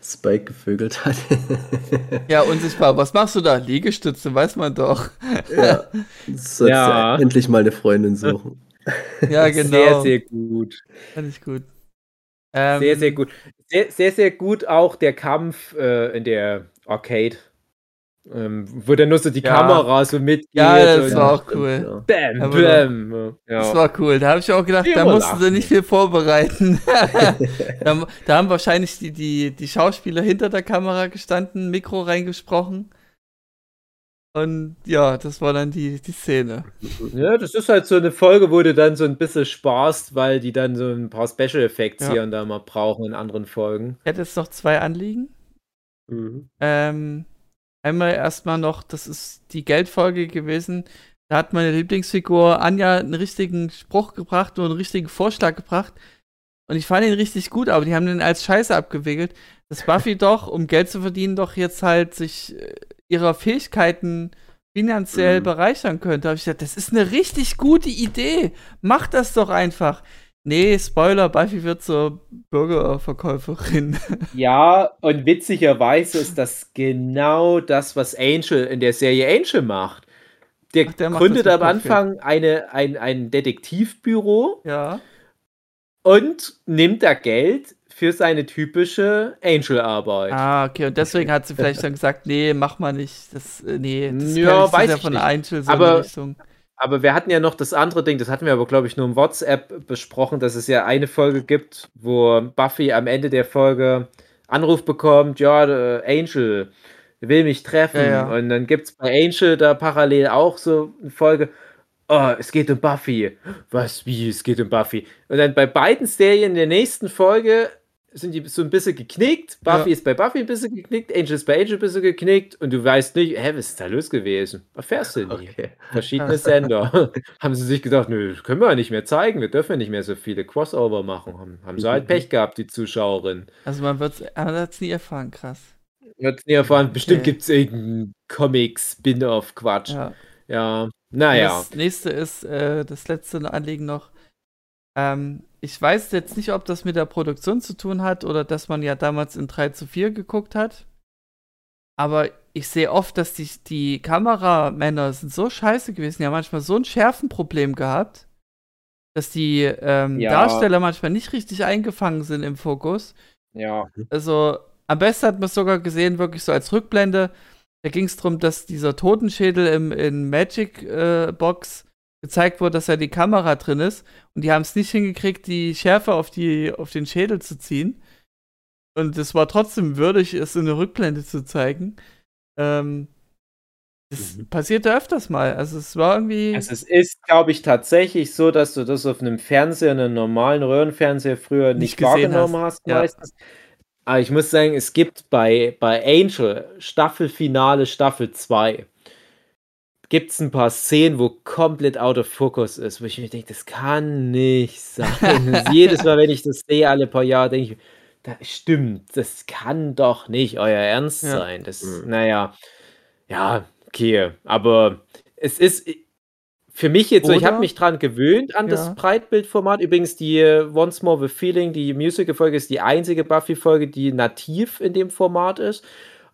Spike gevögelt hat. ja, unsichtbar. Was machst du da? Liegestütze, weiß man doch. ja, sollst ja. endlich mal eine Freundin suchen. Ja, genau. Sehr, sehr gut. Fand ich gut. Ähm, sehr, sehr gut. Sehr, sehr, sehr gut auch der Kampf äh, in der Arcade. Ähm, wo dann nur so die ja. Kamera so mitgeht. Ja, das war auch cool. Bam, bam. Ja. Das war cool. Da habe ich auch gedacht, da mussten sie nicht viel vorbereiten. da, da, haben wahrscheinlich die, die, die Schauspieler hinter der Kamera gestanden, Mikro reingesprochen. Und ja, das war dann die, die Szene. Ja, das ist halt so eine Folge, wo du dann so ein bisschen sparst, weil die dann so ein paar Special Effects ja. hier und da mal brauchen in anderen Folgen. Ich hätte jetzt noch zwei Anliegen. Mhm. Ähm, einmal erstmal noch, das ist die Geldfolge gewesen. Da hat meine Lieblingsfigur Anja einen richtigen Spruch gebracht und einen richtigen Vorschlag gebracht. Und ich fand ihn richtig gut, aber die haben den als Scheiße abgewickelt. Dass Buffy doch, um Geld zu verdienen, doch jetzt halt sich äh, ihrer Fähigkeiten finanziell mhm. bereichern könnte. habe ich gesagt, das ist eine richtig gute Idee. Mach das doch einfach. Nee, Spoiler, Buffy wird zur Bürgerverkäuferin. Ja, und witzigerweise ist das genau das, was Angel in der Serie Angel macht. Der, Ach, der gründet am Anfang eine, ein, ein Detektivbüro. Ja. Und nimmt da Geld für seine typische Angel-Arbeit. Ah, okay. Und deswegen hat sie vielleicht dann gesagt, nee, mach mal nicht. Das, äh, nee, das ja, weiß ja von nicht. Angel so aber, Richtung. Aber wir hatten ja noch das andere Ding, das hatten wir aber, glaube ich, nur im WhatsApp besprochen, dass es ja eine Folge gibt, wo Buffy am Ende der Folge Anruf bekommt, ja, Angel will mich treffen. Ja, ja. Und dann gibt es bei Angel da parallel auch so eine Folge, oh, es geht um Buffy. Was, wie, es geht um Buffy? Und dann bei beiden Serien in der nächsten Folge sind die so ein bisschen geknickt. Buffy ja. ist bei Buffy ein bisschen geknickt, Angel ist bei Angel ein bisschen geknickt und du weißt nicht, hä, was ist da los gewesen? Was fährst du denn okay. Verschiedene Sender. haben sie sich gedacht, nö, können wir nicht mehr zeigen, wir dürfen nicht mehr so viele Crossover machen. Haben, haben sie halt Pech gehabt, die Zuschauerin. Also man wird es nie erfahren, krass. Wird es nie erfahren, bestimmt okay. gibt es irgendeinen Comic-Spin-Off-Quatsch. Ja. ja, naja. Das nächste ist, äh, das letzte Anliegen noch. Ähm, ich weiß jetzt nicht, ob das mit der Produktion zu tun hat oder dass man ja damals in 3 zu 4 geguckt hat. Aber ich sehe oft, dass die, die Kameramänner sind so scheiße gewesen, die haben manchmal so ein Schärfenproblem gehabt, dass die ähm, ja. Darsteller manchmal nicht richtig eingefangen sind im Fokus. Ja. Also am besten hat man es sogar gesehen, wirklich so als Rückblende. Da ging es darum, dass dieser Totenschädel im, in Magic äh, Box gezeigt wurde, dass ja die Kamera drin ist und die haben es nicht hingekriegt, die Schärfe auf, die, auf den Schädel zu ziehen. Und es war trotzdem würdig, es in der Rückblende zu zeigen. Ähm, das mhm. passierte öfters mal. Also es war irgendwie. Also es ist, glaube ich, tatsächlich so, dass du das auf einem Fernseher, einem normalen Röhrenfernseher früher nicht, nicht wahrgenommen hast, hast meistens. Ja. Aber ich muss sagen, es gibt bei, bei Angel Staffelfinale Staffel 2 gibt es ein paar Szenen, wo komplett out of focus ist, wo ich mir denke, das kann nicht sein. jedes Mal, wenn ich das sehe, alle paar Jahre, denke ich, das stimmt, das kann doch nicht euer Ernst ja. sein. Das, mhm. naja, ja, okay, aber es ist für mich jetzt so, ich habe mich dran gewöhnt an das Breitbildformat. Übrigens, die äh, Once More the Feeling, die Musical-Folge, ist die einzige Buffy-Folge, die nativ in dem Format ist.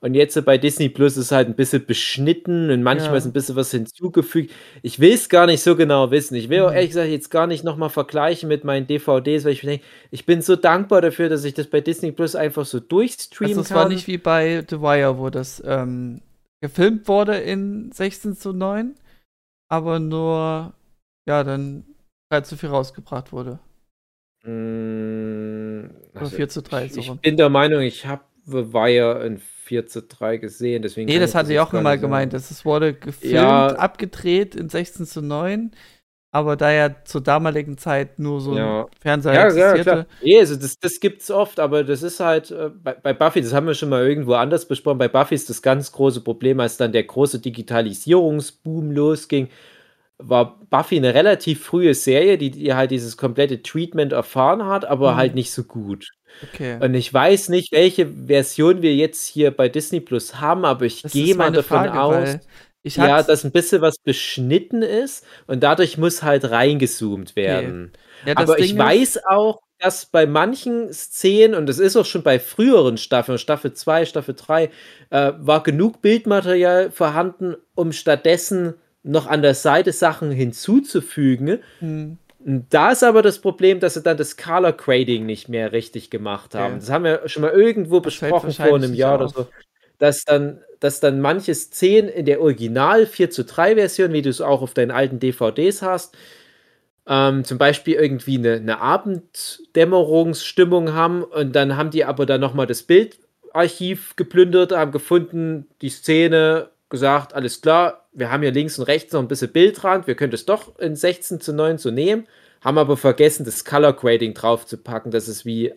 Und jetzt bei Disney Plus ist halt ein bisschen beschnitten und manchmal ja. ist ein bisschen was hinzugefügt. Ich will es gar nicht so genau wissen. Ich will auch mhm. ehrlich gesagt jetzt gar nicht nochmal vergleichen mit meinen DVDs, weil ich denke, ich bin so dankbar dafür, dass ich das bei Disney Plus einfach so durchstreamen also, kann. Es war nicht wie bei The Wire, wo das ähm, gefilmt wurde in 16 zu 9, aber nur, ja, dann 3 zu 4 rausgebracht wurde. Mm, also 4 zu 3. Ich, so ich bin der Meinung, ich habe The Wire in 4 zu 3 gesehen. Deswegen nee, das hatte ich auch mal gemeint. Es wurde gefilmt, ja. abgedreht in 16 zu 9 aber da ja zur damaligen Zeit nur so ja. ein Fernseher ja, existierte. Ja. Nee, also das, das gibt's oft, aber das ist halt äh, bei, bei, Buffy, das haben wir schon mal irgendwo anders besprochen, bei Buffy ist das ganz große Problem, als dann der große Digitalisierungsboom losging, war Buffy eine relativ frühe Serie, die, die halt dieses komplette Treatment erfahren hat, aber mhm. halt nicht so gut. Okay. Und ich weiß nicht, welche Version wir jetzt hier bei Disney Plus haben, aber ich gehe mal davon Frage, aus, ja, dass ein bisschen was beschnitten ist und dadurch muss halt reingezoomt werden. Okay. Ja, Aber Ding ich weiß auch, dass bei manchen Szenen, und das ist auch schon bei früheren Staffeln, Staffel 2, Staffel 3, äh, war genug Bildmaterial vorhanden, um stattdessen noch an der Seite Sachen hinzuzufügen. Hm. Da ist aber das Problem, dass sie dann das Color Grading nicht mehr richtig gemacht haben. Okay. Das haben wir schon mal irgendwo das besprochen vor einem Jahr oder so dass dann, dass dann manche Szenen in der Original 4 zu 3 Version, wie du es auch auf deinen alten DVDs hast, ähm, zum Beispiel irgendwie eine, eine Abenddämmerungsstimmung haben und dann haben die aber dann nochmal das Bildarchiv geplündert, haben gefunden, die Szene, gesagt, alles klar, wir haben hier links und rechts noch ein bisschen Bildrand, wir können das doch in 16 zu 9 so nehmen, haben aber vergessen, das Color Grading drauf zu packen, dass es wie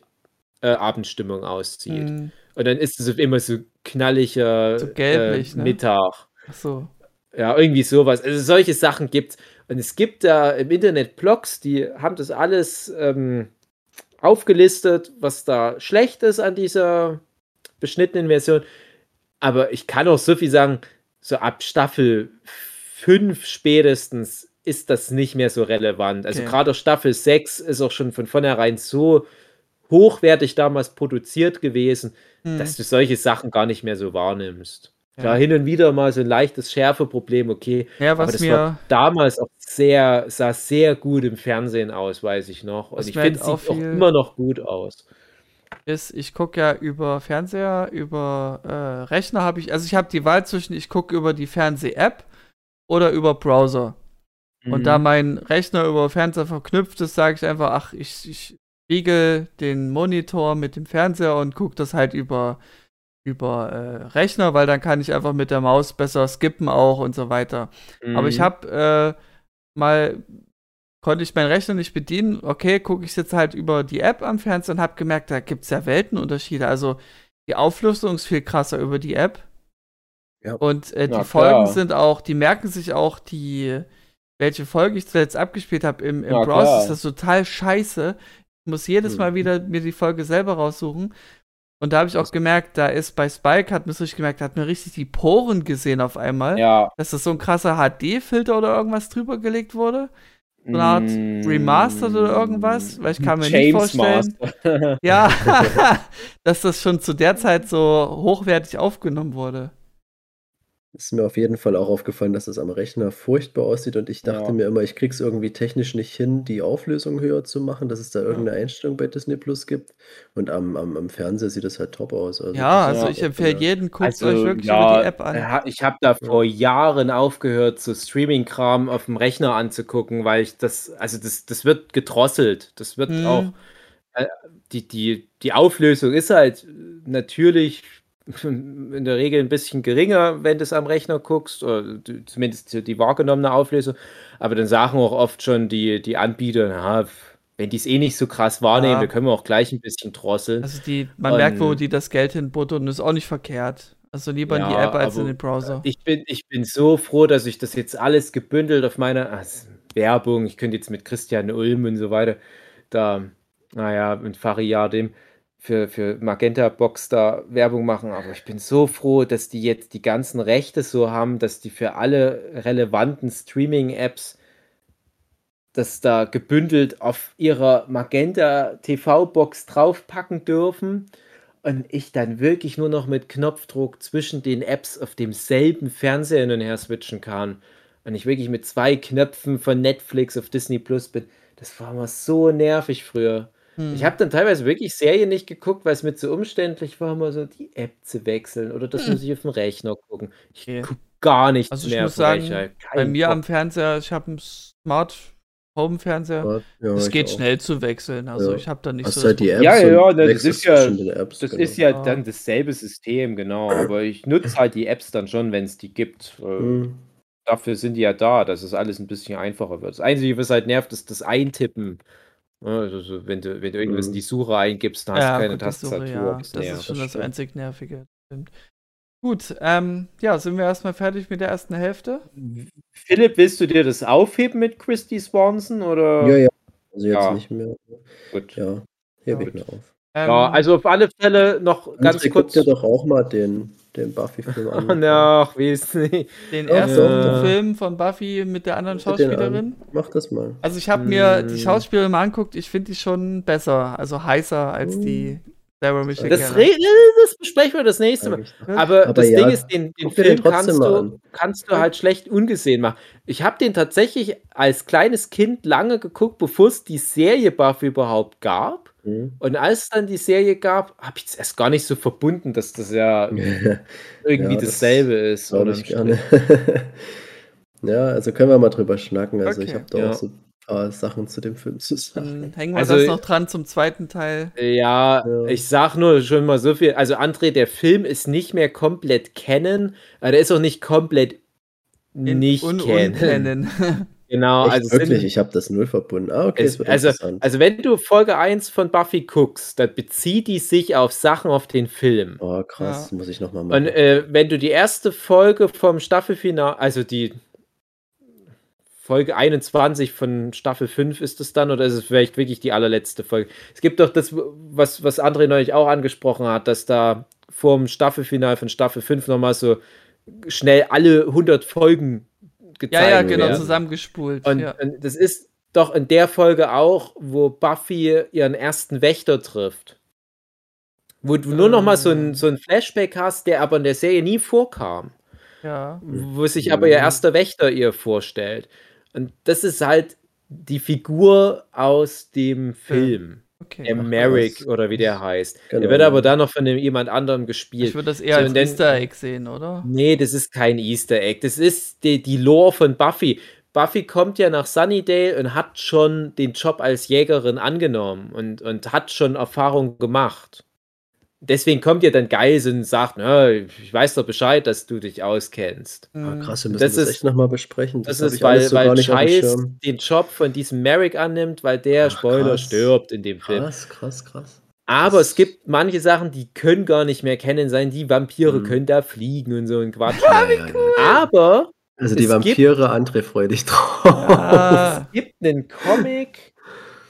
äh, Abendstimmung aussieht. Mhm. Und dann ist es immer so knalliger so gelblich, äh, ne? Mittag. Ach so. Ja, irgendwie sowas. Also solche Sachen gibt Und es gibt da im Internet Blogs, die haben das alles ähm, aufgelistet, was da schlecht ist an dieser beschnittenen Version. Aber ich kann auch so viel sagen, so ab Staffel 5 spätestens ist das nicht mehr so relevant. Also okay. gerade Staffel 6 ist auch schon von vornherein so hochwertig damals produziert gewesen, hm. dass du solche Sachen gar nicht mehr so wahrnimmst. Ja. Klar, hin und wieder mal so ein leichtes Schärfeproblem, okay. Ja, was aber das mir war damals auch sehr, sah sehr gut im Fernsehen aus, weiß ich noch. Und ich finde, es sieht auch immer noch gut aus. Ist, ich gucke ja über Fernseher, über äh, Rechner habe ich, also ich habe die Wahl zwischen, ich gucke über die Fernseh-App oder über Browser. Mhm. Und da mhm. mein Rechner über Fernseher verknüpft ist, sage ich einfach, ach, ich, ich spiegel den Monitor mit dem Fernseher und gucke das halt über, über äh, Rechner, weil dann kann ich einfach mit der Maus besser skippen auch und so weiter. Mhm. Aber ich mhm. habe äh, mal konnte ich meinen Rechner nicht bedienen. Okay, gucke ich jetzt halt über die App am Fernseher und habe gemerkt, da gibt es ja Weltenunterschiede. Also die Auflösung ist viel krasser über die App. Ja. Und äh, die ja, Folgen sind auch, die merken sich auch die, welche Folge ich zuletzt abgespielt habe im, im ja, Browser, klar. ist das total scheiße. Ich muss jedes Mal mhm. wieder mir die Folge selber raussuchen. Und da habe ich auch gemerkt, da ist bei Spike, hat mir richtig gemerkt, da hat mir richtig die Poren gesehen auf einmal. Ja. Dass das so ein krasser HD-Filter oder irgendwas drüber gelegt wurde. So eine Art mm. Remastered oder irgendwas, weil ich kann mir James nicht vorstellen. ja, dass das schon zu der Zeit so hochwertig aufgenommen wurde ist mir auf jeden Fall auch aufgefallen, dass es am Rechner furchtbar aussieht und ich dachte ja. mir immer, ich krieg's irgendwie technisch nicht hin, die Auflösung höher zu machen, dass es da irgendeine Einstellung bei Disney Plus gibt. Und am, am, am Fernseher sieht es halt top aus. Also ja, also ich empfehle jeden, guckt also, euch wirklich ja, über die App an. Ich habe da vor Jahren aufgehört, so Streaming-Kram auf dem Rechner anzugucken, weil ich das, also das, das wird gedrosselt. Das wird hm. auch, äh, die, die, die Auflösung ist halt natürlich in der Regel ein bisschen geringer, wenn du es am Rechner guckst, oder zumindest die wahrgenommene Auflösung. Aber dann sagen auch oft schon die, die Anbieter, na, wenn die es eh nicht so krass wahrnehmen, ja. dann können wir auch gleich ein bisschen drosseln. Also die, man und, merkt, wo die das Geld hinbuttern, ist auch nicht verkehrt. Also lieber ja, in die App als in den Browser. Ich bin, ich bin so froh, dass ich das jetzt alles gebündelt auf meiner also Werbung, ich könnte jetzt mit Christian Ulm und so weiter, da, naja, mit Fariadim für, für Magenta Box da Werbung machen, aber ich bin so froh, dass die jetzt die ganzen Rechte so haben, dass die für alle relevanten Streaming-Apps das da gebündelt auf ihrer Magenta TV-Box draufpacken dürfen und ich dann wirklich nur noch mit Knopfdruck zwischen den Apps auf demselben Fernseher hin und her switchen kann. Und ich wirklich mit zwei Knöpfen von Netflix auf Disney Plus bin. Das war mal so nervig früher. Hm. Ich habe dann teilweise wirklich Serien nicht geguckt, weil es mir zu umständlich war, mal so die App zu wechseln oder das hm. muss ich auf dem Rechner gucken. Ich okay. gucke gar nichts also ich mehr. Muss sagen, bei mir Bock. am Fernseher, ich habe einen Smart Home-Fernseher. Ja, es geht auch. schnell zu wechseln. Also ja. ich habe da nicht Hast so. Halt die Apps ja, ja, das ist ja, Apps, das genau. ist ja dann dasselbe System, genau. Aber ich nutze halt die Apps dann schon, wenn es die gibt. Mhm. Dafür sind die ja da, dass es alles ein bisschen einfacher wird. Das Einzige, was halt nervt, ist das Eintippen. Also, wenn, du, wenn du irgendwas mhm. in die Suche eingibst, dann hast ja, du keine Tastatur. Suche, ja. Das, ist schon das, das einzig Nervige. Stimmt. Gut, ähm, ja, sind wir erstmal fertig mit der ersten Hälfte? Philipp, willst du dir das aufheben mit Christy Swanson oder? Ja, ja. Also jetzt ja. nicht mehr. Gut. Ja, hebe ich mir auf. Ähm, ja, also auf alle Fälle noch André, ganz kurz. Guck dir doch auch mal den, den Buffy-Film an. Ach, wie ist nicht. Den ersten ja. Film von Buffy mit der anderen Schauspielerin. Mach das mal. Also ich habe mir die hm. Schauspielerin mal anguckt, ich finde die schon besser, also heißer als die hm. Sarah Michelle das, das besprechen wir das nächste Mal. Aber, Aber das ja, Ding ist, den, den Film den kannst, du, kannst du halt schlecht ungesehen machen. Ich habe den tatsächlich als kleines Kind lange geguckt, bevor es die Serie Buffy überhaupt gab. Mhm. Und als es dann die Serie gab, habe ich es erst gar nicht so verbunden, dass das ja irgendwie ja, dasselbe das ist. Oder ich gerne. ja, also können wir mal drüber schnacken. Also okay. ich habe da ja. auch so paar Sachen zu dem Film zu sagen. Dann hängen wir also, das noch dran zum zweiten Teil. Ja, ja, ich sag nur schon mal so viel. Also, André, der Film ist nicht mehr komplett kennen, aber der ist auch nicht komplett In, nicht un kennen. Genau, Echt, also wirklich, sind, ich habe das null verbunden. Ah, okay, es, also, also wenn du Folge 1 von Buffy guckst, dann bezieht die sich auf Sachen auf den Film. Oh, krass, ja. muss ich nochmal machen. Und äh, wenn du die erste Folge vom Staffelfinale, also die Folge 21 von Staffel 5 ist es dann oder ist es vielleicht wirklich die allerletzte Folge? Es gibt doch das, was, was André neulich auch angesprochen hat, dass da vor dem Staffelfinal von Staffel 5 nochmal so schnell alle 100 Folgen gezeigt. Ja, ja, genau, werden. zusammengespult. Und, ja. und das ist doch in der Folge auch, wo Buffy ihren ersten Wächter trifft. Wo du nur noch mal so ein, so ein Flashback hast, der aber in der Serie nie vorkam. Ja. Wo sich aber ihr erster Wächter ihr vorstellt. Und das ist halt die Figur aus dem Film. Okay. Der Merrick oder wie der heißt. Genau. Der wird aber dann noch von dem, jemand anderem gespielt. Ich würde das eher so, als Easter Egg sehen, oder? Nee, das ist kein Easter Egg. Das ist die, die Lore von Buffy. Buffy kommt ja nach Sunnydale und hat schon den Job als Jägerin angenommen und, und hat schon Erfahrung gemacht deswegen kommt ihr dann Geisel und sagt, na, ich weiß doch Bescheid, dass du dich auskennst. Ah, krass, wir müssen das, das echt nochmal besprechen. Das, das ist, weil, so weil Scheiß den Job von diesem Merrick annimmt, weil der, Ach, Spoiler, krass. stirbt in dem Film. Krass, krass, krass. Aber es gibt manche Sachen, die können gar nicht mehr kennen sein. Die Vampire mhm. können da fliegen und so ein Quatsch. Ja, cool. Aber also die Vampire, André, freu dich drauf. Ja. Es gibt einen Comic,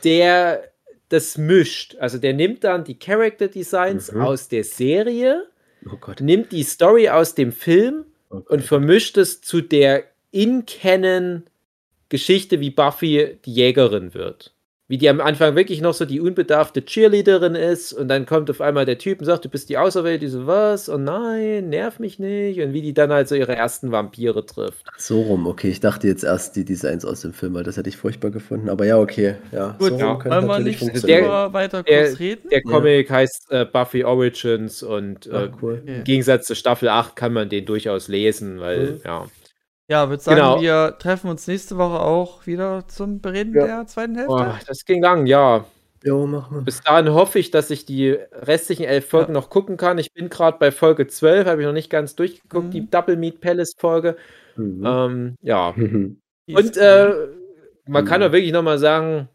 der das mischt. Also der nimmt dann die Character Designs mhm. aus der Serie, oh nimmt die Story aus dem Film oh und vermischt es zu der in-Canon Geschichte, wie Buffy die Jägerin wird wie die am Anfang wirklich noch so die unbedarfte Cheerleaderin ist und dann kommt auf einmal der Typ und sagt, du bist die Auserwählte, die so, was? Oh nein, nerv mich nicht. Und wie die dann halt so ihre ersten Vampire trifft. So rum, okay. Ich dachte jetzt erst die Designs aus dem Film, weil das hätte ich furchtbar gefunden. Aber ja, okay. Ja, Gut, so ja. wollen wir nicht der, weiter kurz reden? Der Comic ja. heißt äh, Buffy Origins und äh, Ach, cool. im Gegensatz zu Staffel 8 kann man den durchaus lesen, weil, mhm. ja. Ja, würde sagen, genau. wir treffen uns nächste Woche auch wieder zum Bereden ja. der zweiten Hälfte. Oh, das ging lang, ja. Jo, mach mal. Bis dahin hoffe ich, dass ich die restlichen elf Folgen ja. noch gucken kann. Ich bin gerade bei Folge 12, habe ich noch nicht ganz durchgeguckt, mhm. die Double Meat Palace Folge. Mhm. Ähm, ja. Und äh, man kann mhm. auch wirklich nochmal sagen,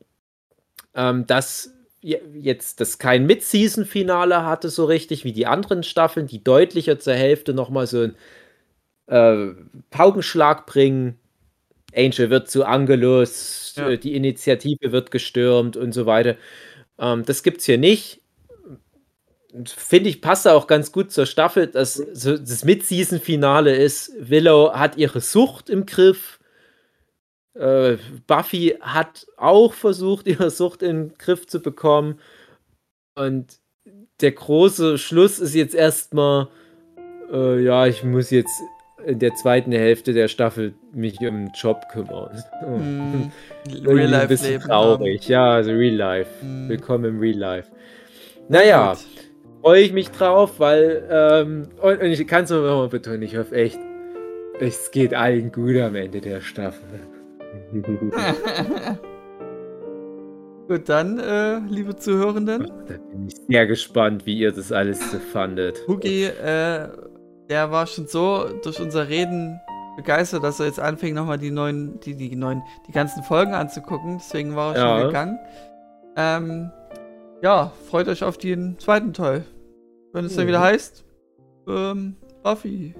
ähm, dass jetzt das kein Mid-Season-Finale hatte so richtig wie die anderen Staffeln, die deutlicher zur Hälfte nochmal so einen äh, Paukenschlag bringen. Angel wird zu Angelus, ja. Äh, die Initiative wird gestürmt und so weiter. Ähm, das es hier nicht. Finde ich, passt auch ganz gut zur Staffel, dass so das Mid-Season-Finale ist. Willow hat ihre Sucht im Griff. Äh, Buffy hat auch versucht, ihre Sucht in den Griff zu bekommen. Und der große Schluss ist jetzt erstmal, äh, ja, ich muss jetzt in der zweiten Hälfte der Staffel mich um den Job kümmern. Mm, Real Life ein bisschen Leben traurig. Haben. Ja, also Real Life. Mm. Willkommen im Real Life. Naja, freue ich mich drauf, weil ähm, und, und ich kann es nochmal betonen, ich hoffe echt, es geht allen gut am Ende der Staffel. Gut, dann, äh, liebe Zuhörenden. Da bin ich sehr gespannt, wie ihr das alles so fandet. Hugi, äh, der war schon so durch unser Reden begeistert, dass er jetzt anfängt, nochmal die neuen, die, die neuen, die ganzen Folgen anzugucken. Deswegen war er ja. schon gegangen. Ähm, ja, freut euch auf den zweiten Teil. Wenn es mhm. dann wieder heißt, ähm, Buffy.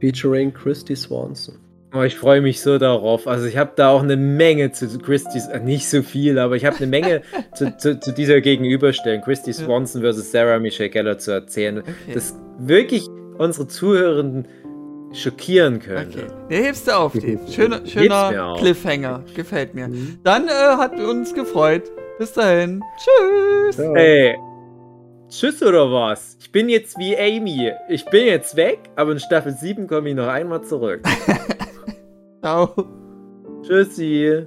Featuring Christy Swanson. Oh, ich freue mich so darauf. Also ich habe da auch eine Menge zu Christy, äh, nicht so viel, aber ich habe eine Menge zu, zu, zu, dieser Gegenüberstellung, Christy Swanson versus Sarah Michelle Geller zu erzählen. Okay. Das wirklich unsere Zuhörenden schockieren könnte. Okay. Der hebst du auf, Dave. Schöner, schöner Cliffhanger. Gefällt mir. Mhm. Dann äh, hat uns gefreut. Bis dahin. Tschüss. Hey. Tschüss oder was? Ich bin jetzt wie Amy. Ich bin jetzt weg, aber in Staffel 7 komme ich noch einmal zurück. Ciao. Tschüssi.